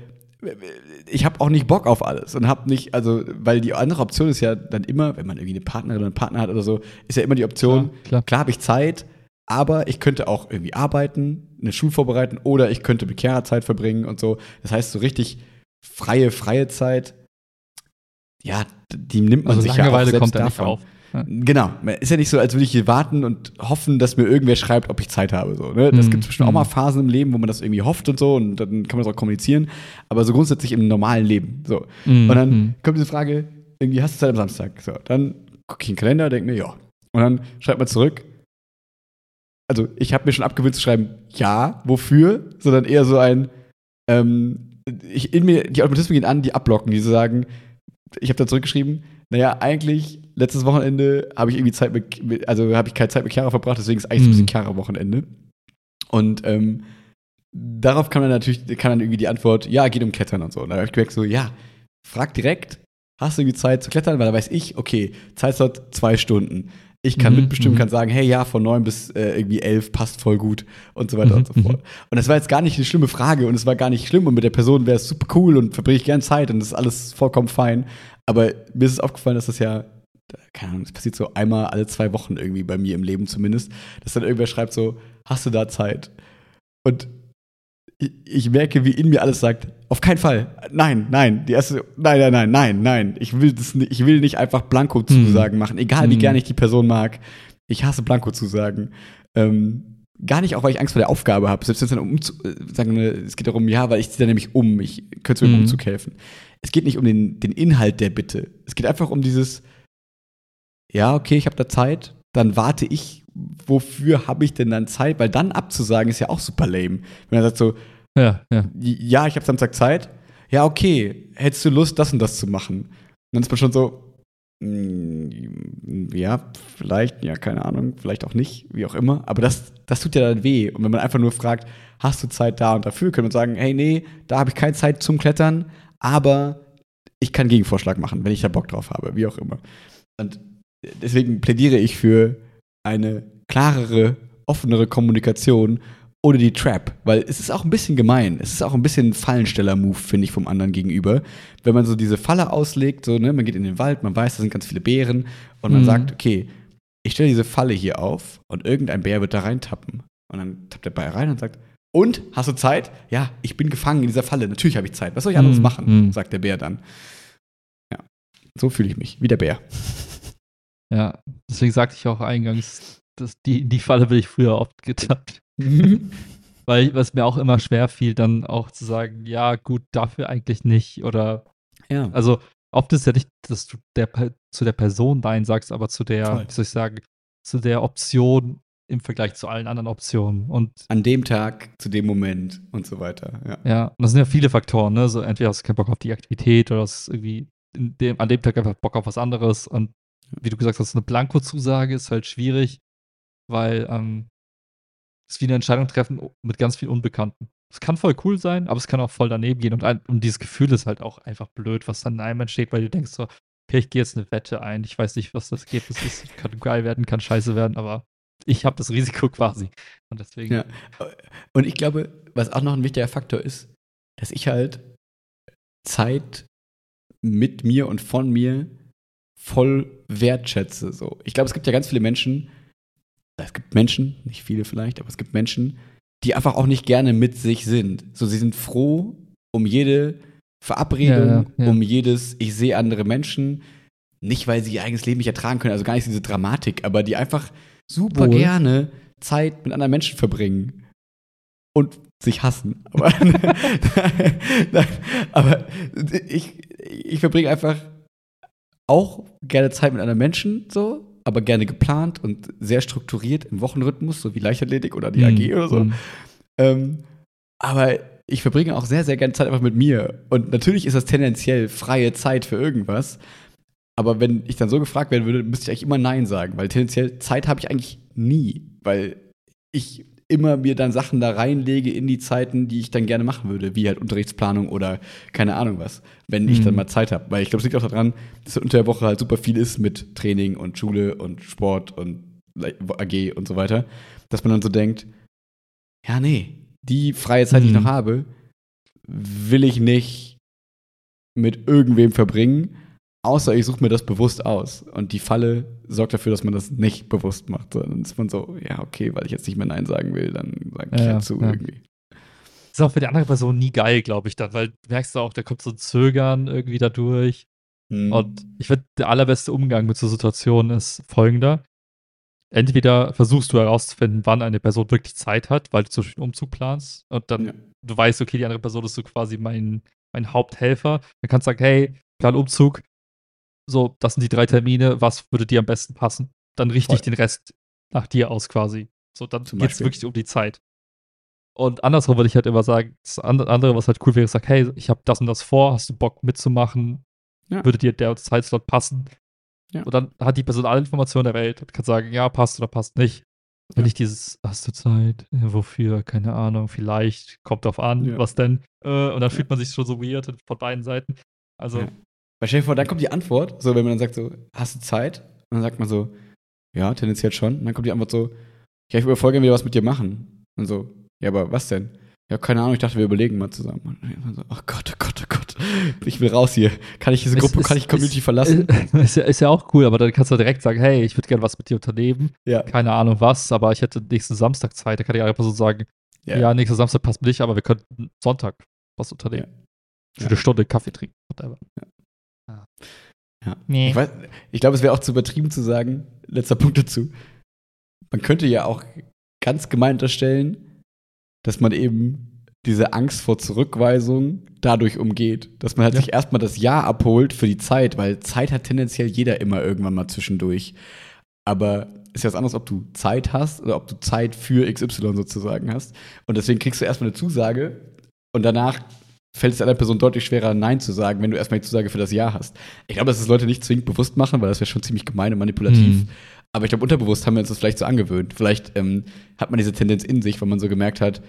ich habe auch nicht Bock auf alles und habe nicht, also, weil die andere Option ist ja dann immer, wenn man irgendwie eine Partnerin oder einen Partner hat oder so, ist ja immer die Option, Klar, klar. klar habe ich Zeit, aber ich könnte auch irgendwie arbeiten, eine Schule vorbereiten oder ich könnte mit Chiara Zeit verbringen und so. Das heißt, so richtig freie, freie Zeit, ja, die nimmt man Also sich ja auch Langeweile selbst kommt da nicht davon. auf. Genau. Ist ja nicht so, als würde ich hier warten und hoffen, dass mir irgendwer schreibt, ob ich Zeit habe. So, ne? Das Mhm. gibt bestimmt auch Mhm. mal Phasen im Leben, wo man das irgendwie hofft und so und dann kann man das auch kommunizieren. Aber so grundsätzlich im normalen Leben. So. Mm, Und dann mm. kommt diese Frage, irgendwie hast du Zeit am Samstag? So, dann gucke ich in den Kalender, denke mir, ja. Und dann schreibt man zurück. Also, ich habe mir schon abgewöhnt zu schreiben, ja, wofür, sondern eher so ein, ähm, ich in mir, die Automatismen gehen an, die abblocken, die so sagen, ich habe da zurückgeschrieben, naja, eigentlich, letztes Wochenende habe ich irgendwie Zeit mit, also habe ich keine Zeit mit Chiara verbracht, deswegen ist eigentlich so ein Mhm. bisschen Chiara-Wochenende. Und ähm, darauf kann man natürlich, kann dann irgendwie die Antwort, ja, geht um Klettern und so. Und da habe ich gemerkt, so, ja, frag direkt, hast du irgendwie Zeit zu klettern? Weil da weiß ich, okay, Zeitslot zwei Stunden. Ich kann Mhm, mitbestimmen, mhm. kann sagen, hey, ja, von neun bis äh, irgendwie elf passt voll gut und so weiter Mhm, und so fort. Und das war jetzt gar nicht eine schlimme Frage und es war gar nicht schlimm und mit der Person wäre es super cool und verbringe ich gern Zeit und das ist alles vollkommen fein. Aber mir ist es aufgefallen, dass das ja, keine Ahnung, das passiert so einmal alle zwei Wochen irgendwie bei mir im Leben zumindest, dass dann irgendwer schreibt so, hast du da Zeit? Und ich, merke, wie in mir alles sagt, auf keinen Fall, nein, nein, die erste, nein, nein, nein, nein, nein, ich will das nicht, ich will nicht einfach Blanko-Zusagen machen, egal wie Hm. gerne ich die Person mag, ich hasse Blanko-Zusagen. Ähm, gar nicht auch, weil ich Angst vor der Aufgabe habe. Selbst wenn es dann um, sagen wir, es geht darum, ja, weil ich ziehe dann nämlich um, ich könnte mir im Umzug helfen. Es geht nicht um den, den Inhalt der Bitte. Es geht einfach um dieses, ja, okay, ich habe da Zeit, dann warte ich, wofür habe ich denn dann Zeit? Weil dann abzusagen ist ja auch super lame. Wenn er sagt so, Ja, ja. ja, ich habe Samstag Zeit. Ja, okay, hättest du Lust, das und das zu machen? Und dann ist man schon so, mm, ja, vielleicht, ja, keine Ahnung, vielleicht auch nicht, wie auch immer. Aber das, das tut ja dann weh. Und wenn man einfach nur fragt, hast du Zeit da und dafür, können wir sagen, hey, nee, da habe ich keine Zeit zum Klettern, aber ich kann Gegenvorschlag machen, wenn ich da Bock drauf habe, wie auch immer. Und deswegen plädiere ich für eine klarere, offenere Kommunikation ohne die Trap, weil es ist auch ein bisschen gemein. Es ist auch ein bisschen ein Fallensteller-Move, finde ich, vom anderen gegenüber. Wenn man so diese Falle auslegt, so, ne, man geht in den Wald, man weiß, da sind ganz viele Bären und man Mhm. sagt, okay, ich stelle diese Falle hier auf und irgendein Bär wird da reintappen. Und dann tappt der Bär rein und sagt, und, hast du Zeit? Ja, ich bin gefangen in dieser Falle. Natürlich habe ich Zeit. Was soll ich anderes Mhm. machen? Mhm. sagt der Bär dann. Ja, so fühle ich mich, wie der Bär. Ja, deswegen sagte ich auch eingangs, dass die, in die Falle bin ich früher oft getappt. Weil was mir auch immer schwer fiel, dann auch zu sagen, ja, gut, dafür eigentlich nicht. Oder, ja. also oft ist ja nicht, dass du der, zu der Person Nein sagst, aber zu der, Voll. wie soll ich sagen, zu der Option im Vergleich zu allen anderen Optionen. Und An dem Tag, zu dem Moment und so weiter. Ja. ja, und das sind ja viele Faktoren, ne? So entweder hast du keinen Bock auf die Aktivität oder hast irgendwie in dem, an dem Tag einfach Bock auf was anderes. Und wie du gesagt hast, eine Blanko-Zusage ist halt schwierig, weil ähm, es wie eine Entscheidung treffen mit ganz viel Unbekannten. Es kann voll cool sein, aber es kann auch voll daneben gehen. Und, ein, und dieses Gefühl ist halt auch einfach blöd, was dann in einem entsteht, weil du denkst so, okay, ich gehe jetzt eine Wette ein. Ich weiß nicht, was das Ergebnis ist. Kann geil werden, kann scheiße werden, aber ich habe das Risiko quasi. Und deswegen. Ja. Und ich glaube, was auch noch ein wichtiger Faktor ist, dass ich halt Zeit mit mir und von mir voll wertschätze. So. Ich glaube, es gibt ja ganz viele Menschen, es gibt Menschen, nicht viele vielleicht, aber es gibt Menschen, die einfach auch nicht gerne mit sich sind. So, sie sind froh um jede Verabredung, Ja, ja, ja. um jedes, ich sehe andere Menschen, nicht weil sie ihr eigenes Leben nicht ertragen können, also gar nicht diese Dramatik, aber die einfach super Wohl. gerne Zeit mit anderen Menschen verbringen und sich hassen. Aber, (laughs) (laughs) aber ich, ich verbringe einfach auch gerne Zeit mit anderen Menschen, so, aber gerne geplant und sehr strukturiert im Wochenrhythmus, so wie Leichtathletik oder die AG oder so. Mhm. Ähm, aber ich verbringe auch sehr, sehr gerne Zeit einfach mit mir. Und natürlich ist das tendenziell freie Zeit für irgendwas. Aber wenn ich dann so gefragt werden würde, müsste ich eigentlich immer Nein sagen, weil tendenziell Zeit habe ich eigentlich nie, weil ich immer mir dann Sachen da reinlege in die Zeiten, die ich dann gerne machen würde, wie halt Unterrichtsplanung oder keine Ahnung was, wenn ich Mhm. dann mal Zeit habe. Weil ich glaube, es liegt auch daran, dass unter der Woche halt super viel ist mit Training und Schule und Sport und AG und so weiter, dass man dann so denkt, ja, nee, die freie Zeit, die ich Mhm. noch habe, will ich nicht mit irgendwem verbringen, außer ich suche mir das bewusst aus. Und die Falle sorgt dafür, dass man das nicht bewusst macht. Dann ist man so, ja, okay, weil ich jetzt nicht mehr Nein sagen will, dann sage ich Ja, ja, zu ja. irgendwie. Ist auch für die andere Person nie geil, glaube ich, dann, weil merkst du auch, da kommt so ein Zögern irgendwie dadurch. Hm. Und ich finde, der allerbeste Umgang mit so Situationen ist folgender. Entweder versuchst du herauszufinden, wann eine Person wirklich Zeit hat, weil du zum Beispiel einen Umzug planst und dann Ja. du weißt, okay, die andere Person ist so quasi mein, mein Haupthelfer. Dann kannst du sagen, hey, plan Umzug, so, das sind die drei Termine, was würde dir am besten passen? Dann richte ich Voll. den Rest nach dir aus quasi. So, dann geht es wirklich um die Zeit. Und andersrum würde ich halt immer sagen, das and- andere, was halt cool wäre, ist, sag, hey, ich habe das und das vor, hast du Bock mitzumachen? Ja. Würde dir der Zeitslot passen? Ja. Und dann hat die Person alle Informationen der Welt und kann sagen, ja, passt oder passt nicht. Und Ja. nicht dieses, hast du Zeit? Ja, wofür? Keine Ahnung, vielleicht, kommt drauf an, was denn? Äh, und dann fühlt man sich schon so weird von beiden Seiten. Also. Weil stell dir vor, dann kommt die Antwort, so wenn man dann sagt so, hast du Zeit? Und dann sagt man so, ja, tendenziell schon. Und dann kommt die Antwort so, ja, ich würde voll gerne wieder was mit dir machen. Und so, ja, aber was denn? Ja, keine Ahnung, ich dachte, wir überlegen mal zusammen. Und dann so, oh Gott, oh Gott, oh Gott. Ich will raus hier. Kann ich diese Es Gruppe, ist- kann ich Community es- verlassen? (laughs) Ist, ja, ist ja auch cool, aber dann kannst du direkt sagen, hey, ich würde gerne was mit dir unternehmen. ja. Keine Ahnung was, aber ich hätte nächsten Samstag Zeit. Da kann die andere Person sagen, Ja. ja, nächster Samstag passt mir nicht, aber wir könnten Sonntag was unternehmen. Für Ja. eine Stunde Kaffee trinken. Whatever. Ja. Nee. Ich, weiß- ich glaube, es wäre auch zu übertrieben zu sagen, letzter Punkt dazu. Man könnte ja auch ganz gemein unterstellen, dass man eben diese Angst vor Zurückweisung dadurch umgeht. Dass man halt Ja. sich erstmal das Ja abholt für die Zeit, weil Zeit hat tendenziell jeder immer irgendwann mal zwischendurch. Aber ist ja was anderes, ob du Zeit hast oder ob du Zeit für XY sozusagen hast. Und deswegen kriegst du erstmal eine Zusage und danach fällt es anderen Person deutlich schwerer, Nein zu sagen, wenn du erstmal die Zusage für das Ja hast. Ich glaube, dass es Leute nicht zwingend bewusst machen, weil das wäre schon ziemlich gemein und manipulativ. Hm. Aber ich glaube, unterbewusst haben wir uns das vielleicht so angewöhnt. Vielleicht ähm, hat man diese Tendenz in sich, weil man so gemerkt hat,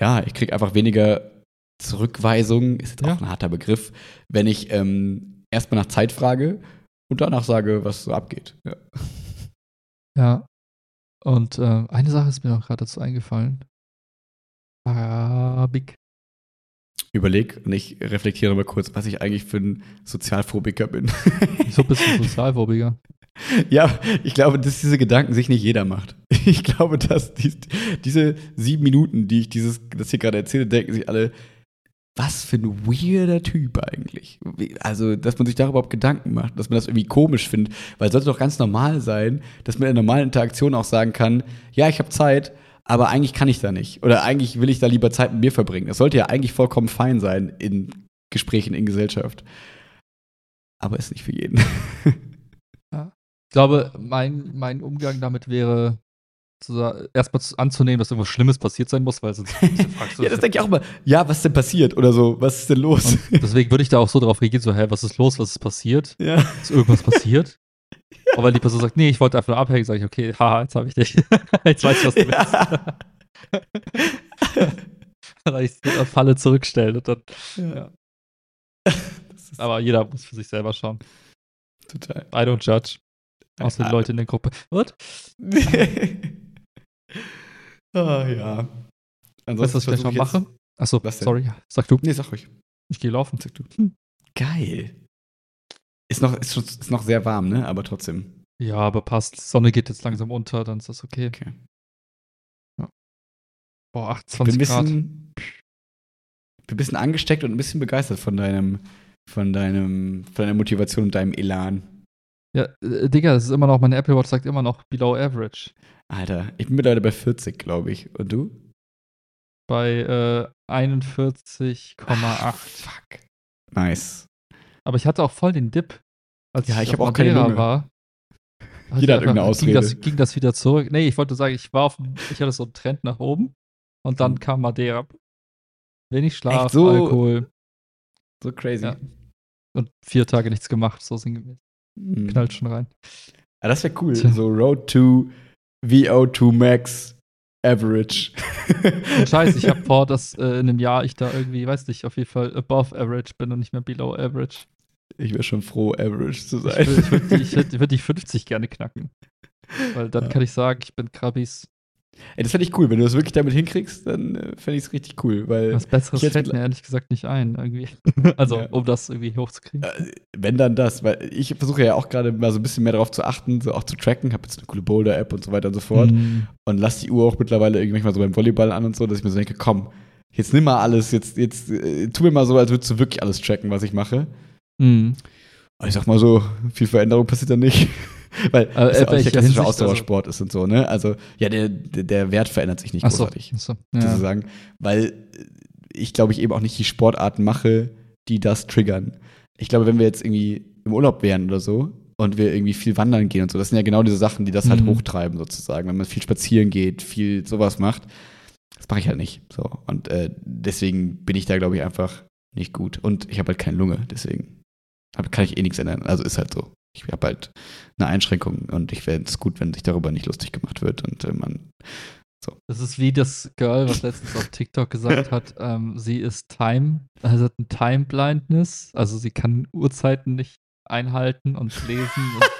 ja, ich kriege einfach weniger Zurückweisung, ist jetzt Ja. auch ein harter Begriff, wenn ich ähm, erstmal nach Zeit frage und danach sage, was so abgeht. Ja. Ja. Und äh, eine Sache ist mir noch gerade dazu eingefallen. Farbig. Überleg und ich reflektiere mal kurz, was ich eigentlich für ein Sozialphobiker bin. Wieso bist du Sozialphobiker? (laughs) ja, ich glaube, dass diese Gedanken sich nicht jeder macht. (laughs) Ich glaube, dass dies, diese sieben Minuten, die ich dieses, das hier gerade erzähle, denken sich alle, was für ein weirder Typ eigentlich. Also, dass man sich darüber überhaupt Gedanken macht, dass man das irgendwie komisch findet, weil es sollte doch ganz normal sein, dass man in einer normalen Interaktion auch sagen kann, ja, ich habe Zeit, aber eigentlich kann ich da nicht. Oder eigentlich will ich da lieber Zeit mit mir verbringen. Das sollte ja eigentlich vollkommen fein sein in Gesprächen in Gesellschaft. Aber ist nicht für jeden. Ich glaube, mein, mein Umgang damit wäre, erstmal zu- anzunehmen, dass irgendwas Schlimmes passiert sein muss, weil sonst (laughs) fragst du Ja, das denke ich auch mal. Ja, was ist denn passiert oder so? Was ist denn los? Und deswegen würde ich da auch so drauf reagieren, so, hä, was ist los, was ist passiert? ja. Ist irgendwas passiert? Aber wenn die Person sagt, nee, ich wollte einfach nur abhängen, sage ich, okay, haha, jetzt habe ich dich. (laughs) jetzt weiß ich, was du willst. ja. (laughs) Dann ich die Falle zurückstellen und dann, ja. (laughs) Ist aber jeder muss für sich selber schauen. total. I don't judge. Außer die. Leute in der Gruppe. What? ah, ja. Weißt du, was ich gleich noch mache? Achso, sorry, sag du. Nee, sag ruhig. Ich gehe laufen. Sag du. Geil. Ist noch, ist, ist noch sehr warm, ne? Aber trotzdem. Ja, aber passt. Sonne geht jetzt langsam unter, dann ist das okay. Okay. Boah, Ich bin 28 Grad. bisschen, bin ein bisschen angesteckt und ein bisschen begeistert von deinem, von deinem, von deiner Motivation und deinem Elan. Ja, äh, Digga, es ist immer noch, meine Apple Watch sagt immer noch below average. Alter, ich bin mittlerweile bei 40, glaube ich. Und du? Bei äh, 41,8. Ah, fuck. Nice. Aber ich hatte auch voll den Dip. Als Ja, ich auf hab auch keine Lunge. war. Jeder ich hat irgendeine Ging das, Ausrede. ging das wieder zurück? Nee, ich wollte sagen, ich war auf, dem- ich hatte so einen Trend nach oben und dann Hm. kam Madeira. Wenig Schlaf, so? Alkohol So crazy. Ja. und vier Tage nichts gemacht. So sinngemäß. Mhm. Knallt schon rein. Ja, das wäre cool. Tja. So Road to VO2 Max Average. Und scheiße, ich habe (laughs) vor, dass äh, in einem Jahr ich da irgendwie, weiß nicht, auf jeden Fall above average bin und nicht mehr below average. Ich wäre schon froh, Average zu Ich sein. würde würd ich würd, ich (laughs) die 50 gerne knacken. Weil dann Ja. kann ich sagen, ich bin Krabbis. Ey, das fände ich cool. Wenn du das wirklich damit hinkriegst, dann äh, fände ich es richtig cool. Weil, Was Besseres ich fällt mir ehrlich gesagt nicht ein, irgendwie. (laughs) also, Ja. um das irgendwie hochzukriegen. äh, wenn dann das, weil ich versuche ja auch gerade mal so ein bisschen mehr darauf zu achten, so auch zu tracken. Habe jetzt eine coole Boulder-App und so weiter und so fort. Mm. Und lass die Uhr auch mittlerweile irgendwie manchmal so beim Volleyball an und so, dass ich mir so denke, komm, jetzt nimm mal alles, jetzt, jetzt äh, tu mir mal so, als würdest du wirklich alles tracken, was ich mache. Aber ich sag mal so, viel Veränderung passiert da nicht. (laughs) Weil das ja äh, auch nicht der klassische Hinsicht, Ausdauersport ist und so, ne? Also, ja, der, der Wert verändert sich nicht großartig, achso. Ja. sozusagen. Weil äh, ich glaube, ich eben auch nicht die Sportarten mache, die das triggern. Ich glaube, wenn wir jetzt irgendwie im Urlaub wären oder so und wir irgendwie viel wandern gehen und so, das sind ja genau diese Sachen, die das halt Mhm. hochtreiben, sozusagen. Wenn man viel spazieren geht, viel sowas macht, das mache ich halt nicht. So. Und äh, deswegen bin ich da, glaube ich, einfach nicht gut. Und ich habe halt keine Lunge, deswegen kann ich eh nichts ändern. Also ist halt so. Ich habe halt eine Einschränkung und ich fände es gut, wenn sich darüber nicht lustig gemacht wird und äh, man. Das ist wie das Girl, was letztens auf TikTok gesagt hat, (laughs) ähm, sie ist Time, also hat ein Time Blindness, also sie kann Uhrzeiten nicht einhalten und lesen. und,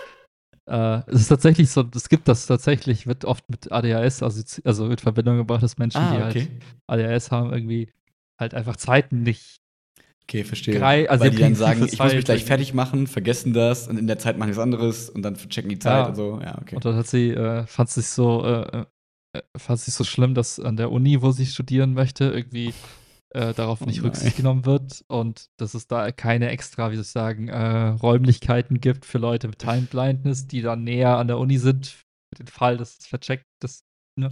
(laughs) äh, es ist tatsächlich so, es gibt das tatsächlich, wird oft mit ADHS, also, also mit Verbindung gebracht, dass Menschen, Ah, die halt ADHS haben, irgendwie halt einfach Zeiten nicht Okay, verstehe. Grei- also Weil die dann sagen, ich muss mich gleich fertig machen, vergessen das und in der Zeit machen die was anderes und dann checken die Zeit Ja. und so. Ja, okay. Und dann hat sie, äh, fand sich so, äh, äh, fand sich so schlimm, dass an der Uni, wo sie studieren möchte, irgendwie äh, darauf Oh nicht nein. Rücksicht genommen wird und dass es da keine extra, wie soll ich sagen, äh, Räumlichkeiten gibt für Leute mit Time Blindness, die dann näher an der Uni sind, für den Fall, dass es vercheckt ist. Ja.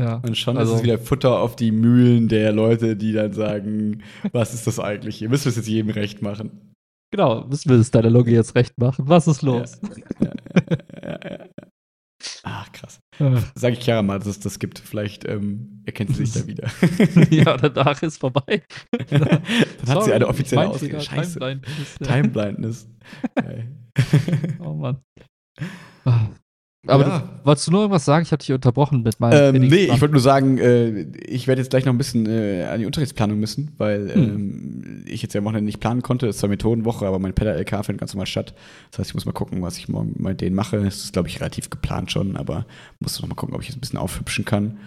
Ja. Und schon Also- ist es wieder Futter auf die Mühlen der Leute, die dann sagen, was ist das eigentlich? Ihr müsst es jetzt jedem recht machen. Genau, müssen wir es deiner Logik jetzt recht machen. Was ist los? Ja, ja, ja. Ach, krass. Sag ich Chiara mal, dass es das gibt. Vielleicht ähm, erkennt sie sich da wieder. (laughs) ja danach ist vorbei. (laughs) Dann hat sie eine offizielle Ausrede. Scheiße. Ja. Time. (laughs) Oh Mann. Aber Ja. du, wolltest du nur irgendwas sagen? Ich hatte dich unterbrochen mit meinem Ähm, nee, ich wollte nur sagen, äh, ich werde jetzt gleich noch ein bisschen äh, an die Unterrichtsplanung müssen, weil Hm. ähm, ich jetzt ja am Wochenende nicht planen konnte. Es ist zwar Methodenwoche, aber mein Pedal-LK findet ganz normal statt. Das heißt, ich muss mal gucken, was ich morgen mit denen mache. Es ist, glaube ich, relativ geplant schon, aber muss noch mal gucken, ob ich es ein bisschen aufhübschen kann.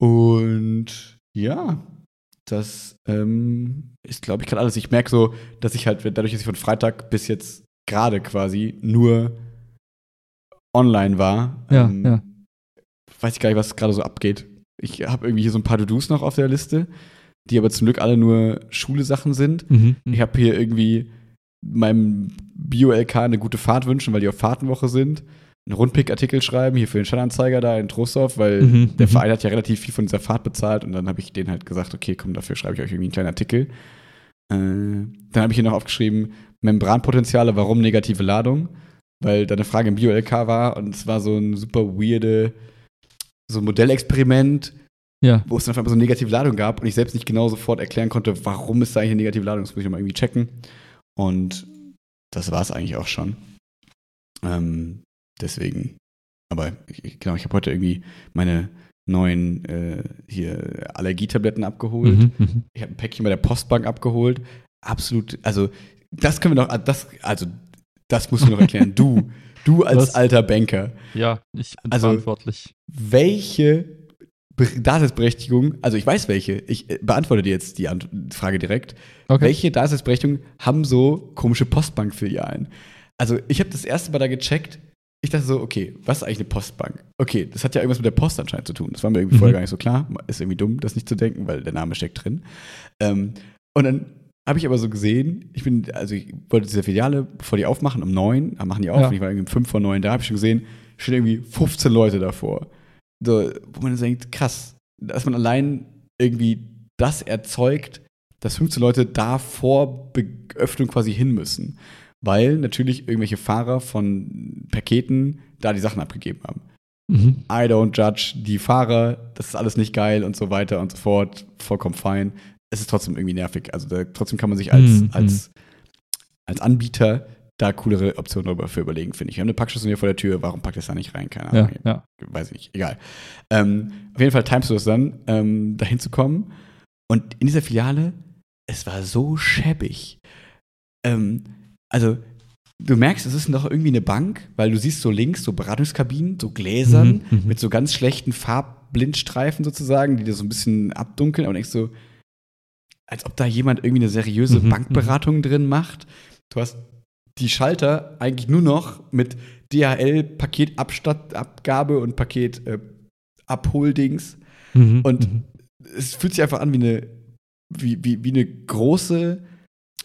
Und ja, das ähm, ist, glaube ich, gerade alles. Ich merke so, dass ich halt, dadurch, dass ich von Freitag bis jetzt gerade quasi nur online war, Ja, ähm, ja. weiß ich gar nicht, was gerade so abgeht. Ich habe irgendwie hier so ein paar To-Dos noch auf der Liste, die aber zum Glück alle nur Schule-Sachen sind. Mhm. mhm. Ich habe hier irgendwie meinem Bio-LK eine gute Fahrt wünschen, weil die auf Fahrtenwoche sind. Einen Rundpick-Artikel schreiben, hier für den Stadtanzeiger da in Trostorf, weil Mhm, der mhm. Verein hat ja relativ viel von dieser Fahrt bezahlt und dann habe ich denen halt gesagt, okay, komm, dafür schreibe ich euch irgendwie einen kleinen Artikel. Äh, dann habe ich hier noch aufgeschrieben, Membranpotenziale, warum negative Ladung? Weil da eine Frage im Bio-LK war und es war so ein super weirde, so ein Modellexperiment, Ja. wo es dann auf einmal so eine negative Ladung gab und ich selbst nicht genau sofort erklären konnte, warum ist da eigentlich eine negative Ladung. Das muss ich mal irgendwie checken. Und das war es eigentlich auch schon. Ähm, deswegen, aber ich, genau, ich habe heute irgendwie meine neuen äh, hier Allergietabletten abgeholt. Mhm. Mhm. Ich habe ein Päckchen bei der Postbank abgeholt. Absolut, also das können wir noch, das, also das musst du noch erklären. Du, du als Was? alter Banker, Ja, ich bin Also- verantwortlich. welche Be- Daseinsberechtigung, also ich weiß welche, ich äh, beantworte dir jetzt die Ant Frage direkt. Okay. Welche Daseinsberechtigung haben so komische Postbankfilialen? Also ich habe das erste Mal da gecheckt, ich dachte so, okay, was ist eigentlich eine Postbank? Okay, das hat ja irgendwas mit der Post anscheinend zu tun. Das war mir irgendwie Mhm. vorher gar nicht so klar. Ist irgendwie dumm, das nicht zu denken, weil der Name steckt drin. Ähm, und dann habe ich aber so gesehen, ich bin, also ich wollte diese Filiale, bevor die aufmachen, um neun, machen die auf, Ja. ich war irgendwie um fünf vor neun da, habe ich schon gesehen, stehen irgendwie 15 Leute davor. So, wo man denkt, krass, dass man allein irgendwie das erzeugt, dass 15 Leute da vor Beöffnung quasi hin müssen. Weil natürlich irgendwelche Fahrer von Paketen da die Sachen abgegeben haben. Mhm. I don't judge die Fahrer, das ist alles nicht geil und so weiter und so fort, vollkommen fein. Es ist trotzdem irgendwie nervig. Also da, trotzdem kann man sich als, Mhm. als, als Anbieter da coolere Optionen dafür überlegen, finde ich. Wir haben eine Packstation hier vor der Tür, warum packt das da nicht rein? Keine Ja, Ahnung. ja. Weiß ich nicht, egal. Ähm, auf jeden Fall timest du das dann, ähm, dahin zu kommen. Und in dieser Filiale, es war so schäbig. Ähm, also, du merkst, es ist doch irgendwie eine Bank, weil du siehst so links so Beratungskabinen, so Gläsern Mhm, mhm. mit so ganz schlechten Farbblindstreifen sozusagen, die das so ein bisschen abdunkeln. Aber denkst so, als ob da jemand irgendwie eine seriöse Mhm, Bankberatung drin macht. Du hast die Schalter eigentlich nur noch mit DHL Paketabgabe und Paket äh, Abholdings. Mhm. Und mhm. es fühlt sich einfach an wie eine, wie, wie, wie eine große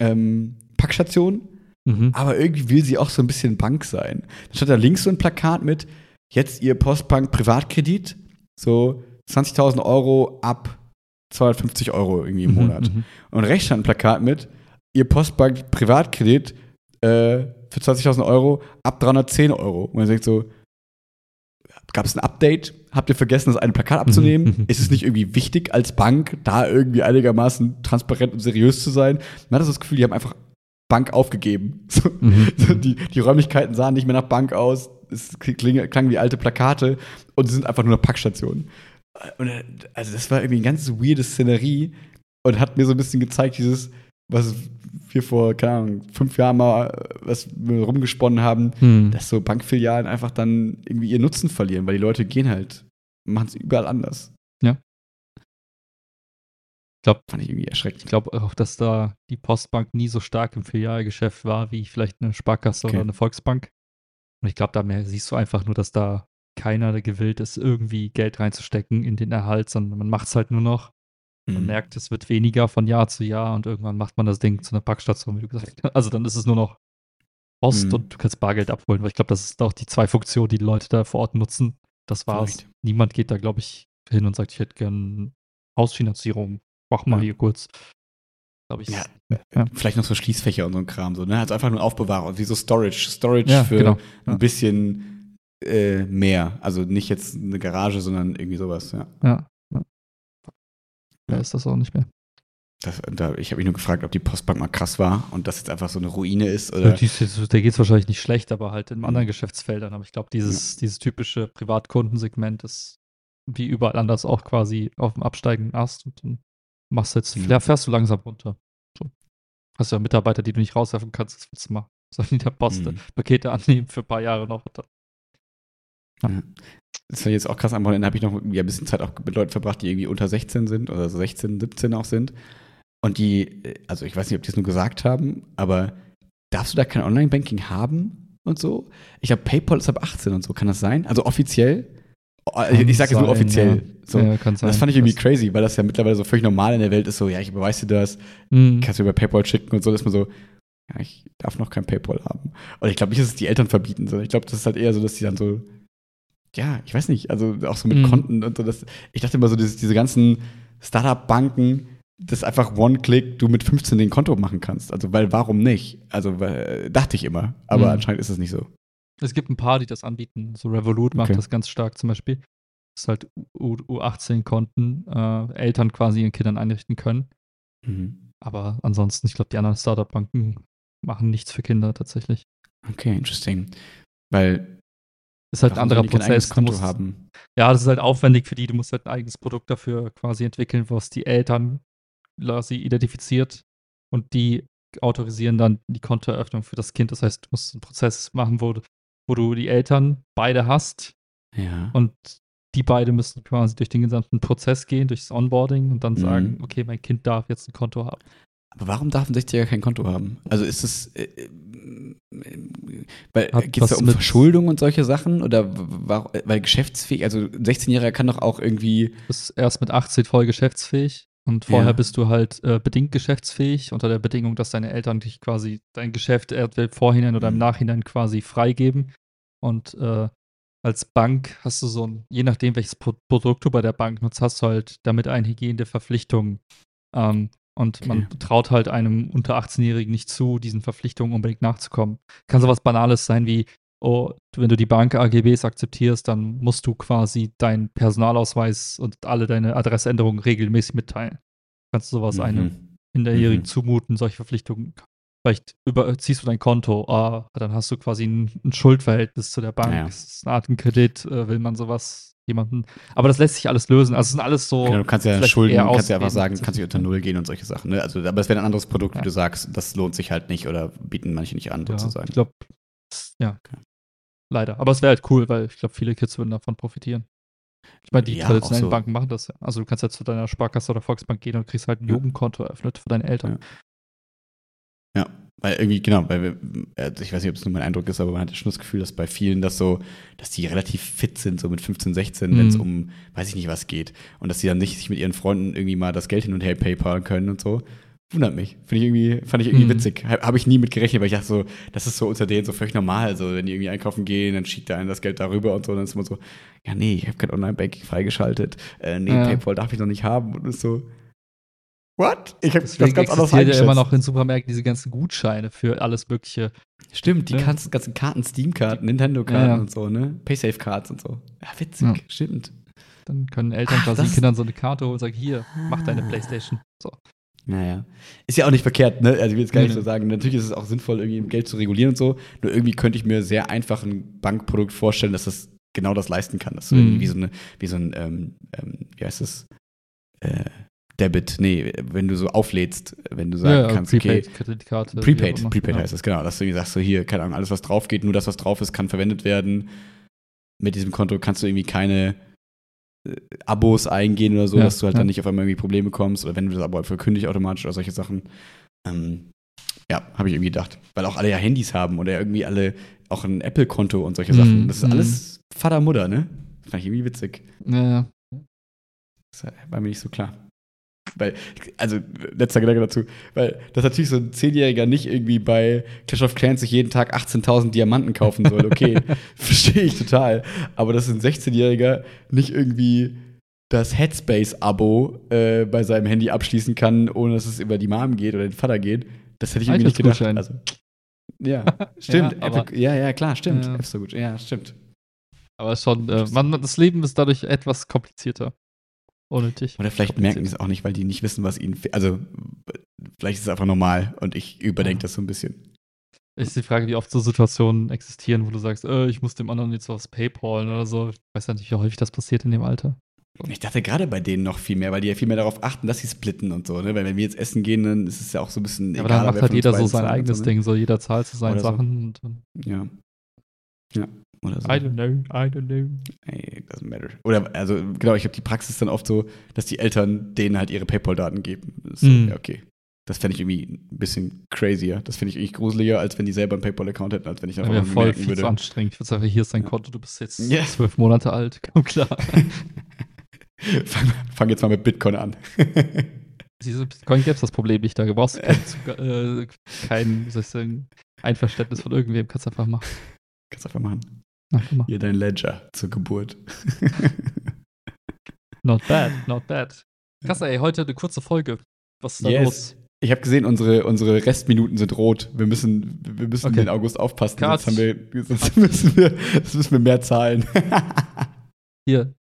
ähm, Packstation, Mhm. aber irgendwie will sie auch so ein bisschen Bank sein. Da stand da links so ein Plakat mit, jetzt ihr Postbank Privatkredit, so 20.000 Euro ab 250 Euro irgendwie im Mhm, Monat. mhm. Und rechts stand ein Plakat mit, ihr Postbank Privatkredit äh, für 20.000 Euro ab 310 Euro. Und man denkt so, gab es ein Update? Habt ihr vergessen, das eine Plakat abzunehmen? Mhm, mhm, Ist es nicht irgendwie wichtig als Bank, da irgendwie einigermaßen transparent und seriös zu sein? Man hat das Gefühl, die haben einfach Bank aufgegeben. (laughs) So, Mhm. so die, die Räumlichkeiten sahen nicht mehr nach Bank aus. Es klang wie alte Plakate und sie sind einfach nur eine Packstation. Und, äh, also das war irgendwie eine ganz weirde Szenerie und hat mir so ein bisschen gezeigt, dieses, was wir vor, keine Ahnung, fünf Jahren mal äh, was rumgesponnen haben, Mhm. dass so Bankfilialen einfach dann irgendwie ihren Nutzen verlieren, weil die Leute gehen halt, machen es überall anders. Ja. Ich glaub- Fand ich irgendwie Ich erschreckend. glaube auch, dass da die Postbank nie so stark im Filialgeschäft war, wie vielleicht eine Sparkasse Okay. oder eine Volksbank. Und ich glaube, da mehr siehst du einfach nur, dass da keiner gewillt ist, irgendwie Geld reinzustecken in den Erhalt, sondern man macht es halt nur noch. Man Mhm. merkt, es wird weniger von Jahr zu Jahr und irgendwann macht man das Ding zu einer Packstation, wie du gesagt hast. Also dann ist es nur noch Post Mhm. und du kannst Bargeld abholen, weil ich glaube, das ist auch die zwei Funktionen, die die Leute da vor Ort nutzen. Das war's. Vielleicht. Niemand geht da, glaube ich, hin und sagt, ich hätte gern Hausfinanzierung. Mach mal Ja. hier kurz. Glaube ich. Ja, Ja. Vielleicht noch so Schließfächer und so ein Kram, so, ne? Also einfach nur Aufbewahrung, wie so Storage. Storage Ja, für genau. Ein bisschen äh, mehr. Also nicht jetzt eine Garage, sondern irgendwie sowas, ja. Ja. ja. Wer ist das auch nicht mehr? Das, da, ich habe mich nur gefragt, ob die Postbank mal krass war und das jetzt einfach so eine Ruine ist oder. Die ist jetzt- Der geht es wahrscheinlich nicht schlecht, aber halt in Mhm. anderen Geschäftsfeldern. Aber ich glaube, dieses, dieses typische Privatkundensegment ist wie überall anders auch quasi auf dem absteigenden Ast und dann machst du jetzt, Ja. ja. fährst du langsam runter. So. Hast ja Mitarbeiter, die du nicht rauswerfen kannst, das willst du machen. (laughs) Sollen die der Post Mhm. Pakete annehmen für ein paar Jahre noch? Und dann, Ja. Das war jetzt auch krass. Am Wochenende habe ich noch ja, ein bisschen Zeit auch mit Leuten verbracht, die irgendwie unter 16 sind oder so 16, 17 auch sind. Und die, äh, also ich weiß nicht, ob die es nur gesagt haben, aber darfst du da kein Online-Banking haben und so? Ich glaube, PayPal ist ab 18 und so. Kann das sein? Also offiziell? Oh, Kann ich sage jetzt nur offiziell. ja. So. ja, das fand ich irgendwie crazy, weil das ja mittlerweile so völlig normal in der Welt ist. So, ja, ich überweise dir das, Mhm. kannst du über PayPal schicken und so. Das ist man so, ja, ich darf noch kein PayPal haben. Und ich glaube nicht, dass es die Eltern verbieten, sondern ich glaube, das ist halt eher so, dass die dann so, ja, ich weiß nicht, also auch so mit Mhm. Konten und so. Das, ich dachte immer so, dieses, diese ganzen Startup-Banken, das einfach One-Click du mit 15 den Konto machen kannst. Also, weil warum nicht? Also, weil, dachte ich immer. Aber Mhm. anscheinend ist es nicht so. Es gibt ein paar, die das anbieten. So Revolut macht Okay. das ganz stark zum Beispiel. Das ist halt U U18-Konten, äh, Eltern quasi ihren Kindern einrichten können. Mhm. Aber ansonsten, ich glaube, die anderen Startup-Banken machen nichts für Kinder tatsächlich. Okay, interesting. Weil Ist halt ein anderer Prozess. Du musst, haben. Ja, das ist halt aufwendig für die. Du musst halt ein eigenes Produkt dafür quasi entwickeln, was die Eltern quasi identifiziert und die autorisieren dann die Kontoeröffnung für das Kind. Das heißt, du musst einen Prozess machen, wo, du- wo du die Eltern beide hast Ja. und die beide müssen quasi durch den gesamten Prozess gehen, durch das Onboarding und dann Mhm. sagen, okay, mein Kind darf jetzt ein Konto haben. Aber warum darf ein 60er kein Konto haben? Also ist es, äh, äh, weil Hat geht es da um Verschuldung und solche Sachen? Oder wa- weil geschäftsfähig, also ein 16-Jähriger kann doch auch irgendwie, Du bist erst mit 18 voll geschäftsfähig und vorher Ja. bist du halt äh, bedingt geschäftsfähig unter der Bedingung, dass deine Eltern dich quasi dein Geschäft entweder im Vorhinein oder im Mhm. Nachhinein quasi freigeben. Und äh, als Bank hast du so ein, je nachdem, welches Pro Produkt du bei der Bank nutzt, hast du halt damit einhergehende Verpflichtungen. Ähm, und man Okay. traut halt einem unter 18-Jährigen nicht zu, diesen Verpflichtungen unbedingt nachzukommen. Kann sowas Banales sein wie, oh, wenn du die Bank AGBs akzeptierst, dann musst du quasi deinen Personalausweis und alle deine Adressänderungen regelmäßig mitteilen. Kannst du sowas einem Mhm. Minderjährigen Mhm. zumuten, solche Verpflichtungen. Vielleicht überziehst du dein Konto, ah, dann hast du quasi ein, ein Schuldverhältnis zu der Bank. Ja. Das ist eine Art ein Kredit, äh, will man sowas jemanden. Aber das lässt sich alles lösen. Also es sind alles so. Genau, du kannst ja Schulden, kannst ja einfach sagen, kannst du unter Null gehen und solche Sachen. Ne? Also, aber es wäre ein anderes Produkt, Ja. wie du sagst, das lohnt sich halt nicht oder bieten manche nicht an, Ja, sozusagen. ich glaube, ja. Okay. Leider. Aber es wäre halt cool, weil ich glaube, viele Kids würden davon profitieren. Ich meine, die Ja, traditionellen so. Banken machen das ja. Also du kannst ja zu deiner Sparkasse oder Volksbank gehen und kriegst halt ein. Jugendkonto eröffnet für deine Eltern. Ja, weil irgendwie, genau, weil wir, also ich weiß nicht, ob es nur mein Eindruck ist, aber man hat schon das Gefühl, dass bei vielen das so, dass die relativ fit sind, so mit 15, 16, wenn es Mhm. um, weiß ich nicht, was geht. Und dass die dann nicht sich mit ihren Freunden irgendwie mal das Geld hin und her PayPal können und so. Wundert mich. Finde ich irgendwie, fand ich irgendwie Mhm. witzig. Habe hab ich nie mit gerechnet, weil ich dachte so, das ist so unter denen so völlig normal. So, wenn die irgendwie einkaufen gehen, dann schickt der einen das Geld darüber und so. dann ist man so, ja, nee, ich habe kein Online-Banking freigeschaltet. Äh, nee, Ja. PayPal darf ich noch nicht haben. Und ist so, what? Ich habe das ganz anders ja immer noch in Supermärkten diese ganzen Gutscheine für alles Mögliche. Stimmt, die Ja. ganzen, ganzen Karten, Steam-Karten, Nintendo-Karten Ja, ja. und so, ne? Paysafe-Cards und so. Ja, witzig, Ja. stimmt. Dann können Eltern Ach, quasi das den ist- Kindern so eine Karte holen und sagen, hier, mach deine Ah. Playstation. So. Naja. Ist ja auch nicht verkehrt, ne? Also ich will jetzt gar Nee, nicht so nee. sagen. Natürlich ist es auch sinnvoll, irgendwie Geld zu regulieren und so. Nur irgendwie könnte ich mir sehr einfach ein Bankprodukt vorstellen, dass das genau das leisten kann. Dass du Mhm. irgendwie wie so, eine, wie so ein, ähm, ähm, wie heißt das? Äh, Debit, nee, wenn du so auflädst, wenn du sagen kannst, okay, Prepaid, Kreditkarte. wie auch Prepaid. Prepaid Ja. heißt das, genau. Dass du irgendwie sagst, so hier, keine Ahnung, alles, was drauf geht, nur das, was drauf ist, kann verwendet werden. Mit diesem Konto kannst du irgendwie keine äh, Abos eingehen oder so, Ja, dass du halt ja. dann nicht auf einmal irgendwie Probleme bekommst oder wenn du das Abo halt verkündigt automatisch oder solche Sachen. Ähm, ja, habe ich irgendwie gedacht. Weil auch alle ja Handys haben oder irgendwie alle auch ein Apple-Konto und solche Mhm, Sachen. Das ist mhm. alles Vater, Mutter, ne? Fand ich irgendwie witzig. Ja, ja. Das war mir nicht so klar. Weil, also, letzter Gedanke dazu, weil das natürlich so ein Zehnjähriger nicht irgendwie bei Clash of Clans sich jeden Tag 18.000 Diamanten kaufen soll. Okay, (laughs) verstehe ich total. Aber dass ein 16-Jähriger nicht irgendwie das Headspace-Abo äh, bei seinem Handy abschließen kann, ohne dass es über die Mom geht oder den Vater geht, das hätte ich irgendwie nicht gedacht. Also, ja, (laughs) stimmt. Ja, aber- ja, ja, klar, stimmt. Ja. App so gut. Ja, stimmt. Aber schon, äh, man, das Leben ist dadurch etwas komplizierter. Unnötig. Oder vielleicht merken die es auch nicht, weil die nicht wissen, was ihnen fe- Also, vielleicht ist es einfach normal und ich überdenke das so ein bisschen. Ist die Frage, wie oft so Situationen existieren, wo du sagst, äh, ich muss dem anderen jetzt was Paypalen oder so. Ich weiß ja nicht, wie häufig das passiert in dem Alter. Ich dachte gerade bei denen noch viel mehr, weil die ja viel mehr darauf achten, dass sie splitten und so, ne? Weil wenn wir jetzt essen gehen, dann ist es ja auch so ein bisschen Ja, aber dann egaler, macht halt jeder so sein eigenes so, ne? Ding, so jeder zahlt zu seinen Oder so. Sachen. Und dann, Ja. Ja. Oder so. I don't know, I don't know. Ey, doesn't matter. Oder, also, genau, ich habe die Praxis dann oft so, dass die Eltern denen halt ihre PayPal-Daten geben. Das so, Mhm. Ja, okay. Das fände ich irgendwie ein bisschen crazier. Das finde ich irgendwie gruseliger, als wenn die selber einen PayPal-Account hätten, als wenn ich Das einfach mal voll merken würde. anstrengend. Ich würde sagen, hier ist dein Ja. Konto, du bist jetzt Ja. zwölf Monate alt. (laughs) Komm klar. (laughs) fang, fang jetzt mal mit Bitcoin an. (laughs) Diese Bitcoin gäbe es das Problem nicht. Da brauchst du kein, äh, kein wie soll ich sagen, Einverständnis von irgendwem. Kannst einfach machen. Kannst einfach machen. Machen. Hier dein Ledger zur Geburt. (laughs) Not bad, not bad. Krass, ey, heute eine kurze Folge. Was ist da Yes. los? Ich habe gesehen, unsere, unsere Restminuten sind rot. Wir müssen, wir müssen Okay. den August aufpassen, Cut. sonst, haben wir, sonst, (laughs) müssen wir, sonst müssen wir mehr zahlen. (laughs) Hier,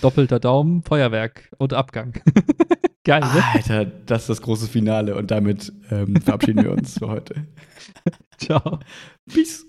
doppelter Daumen, Feuerwerk und Abgang. Geil, ne? Alter, das ist das große Finale und damit ähm, verabschieden wir uns für heute. Ciao. Peace.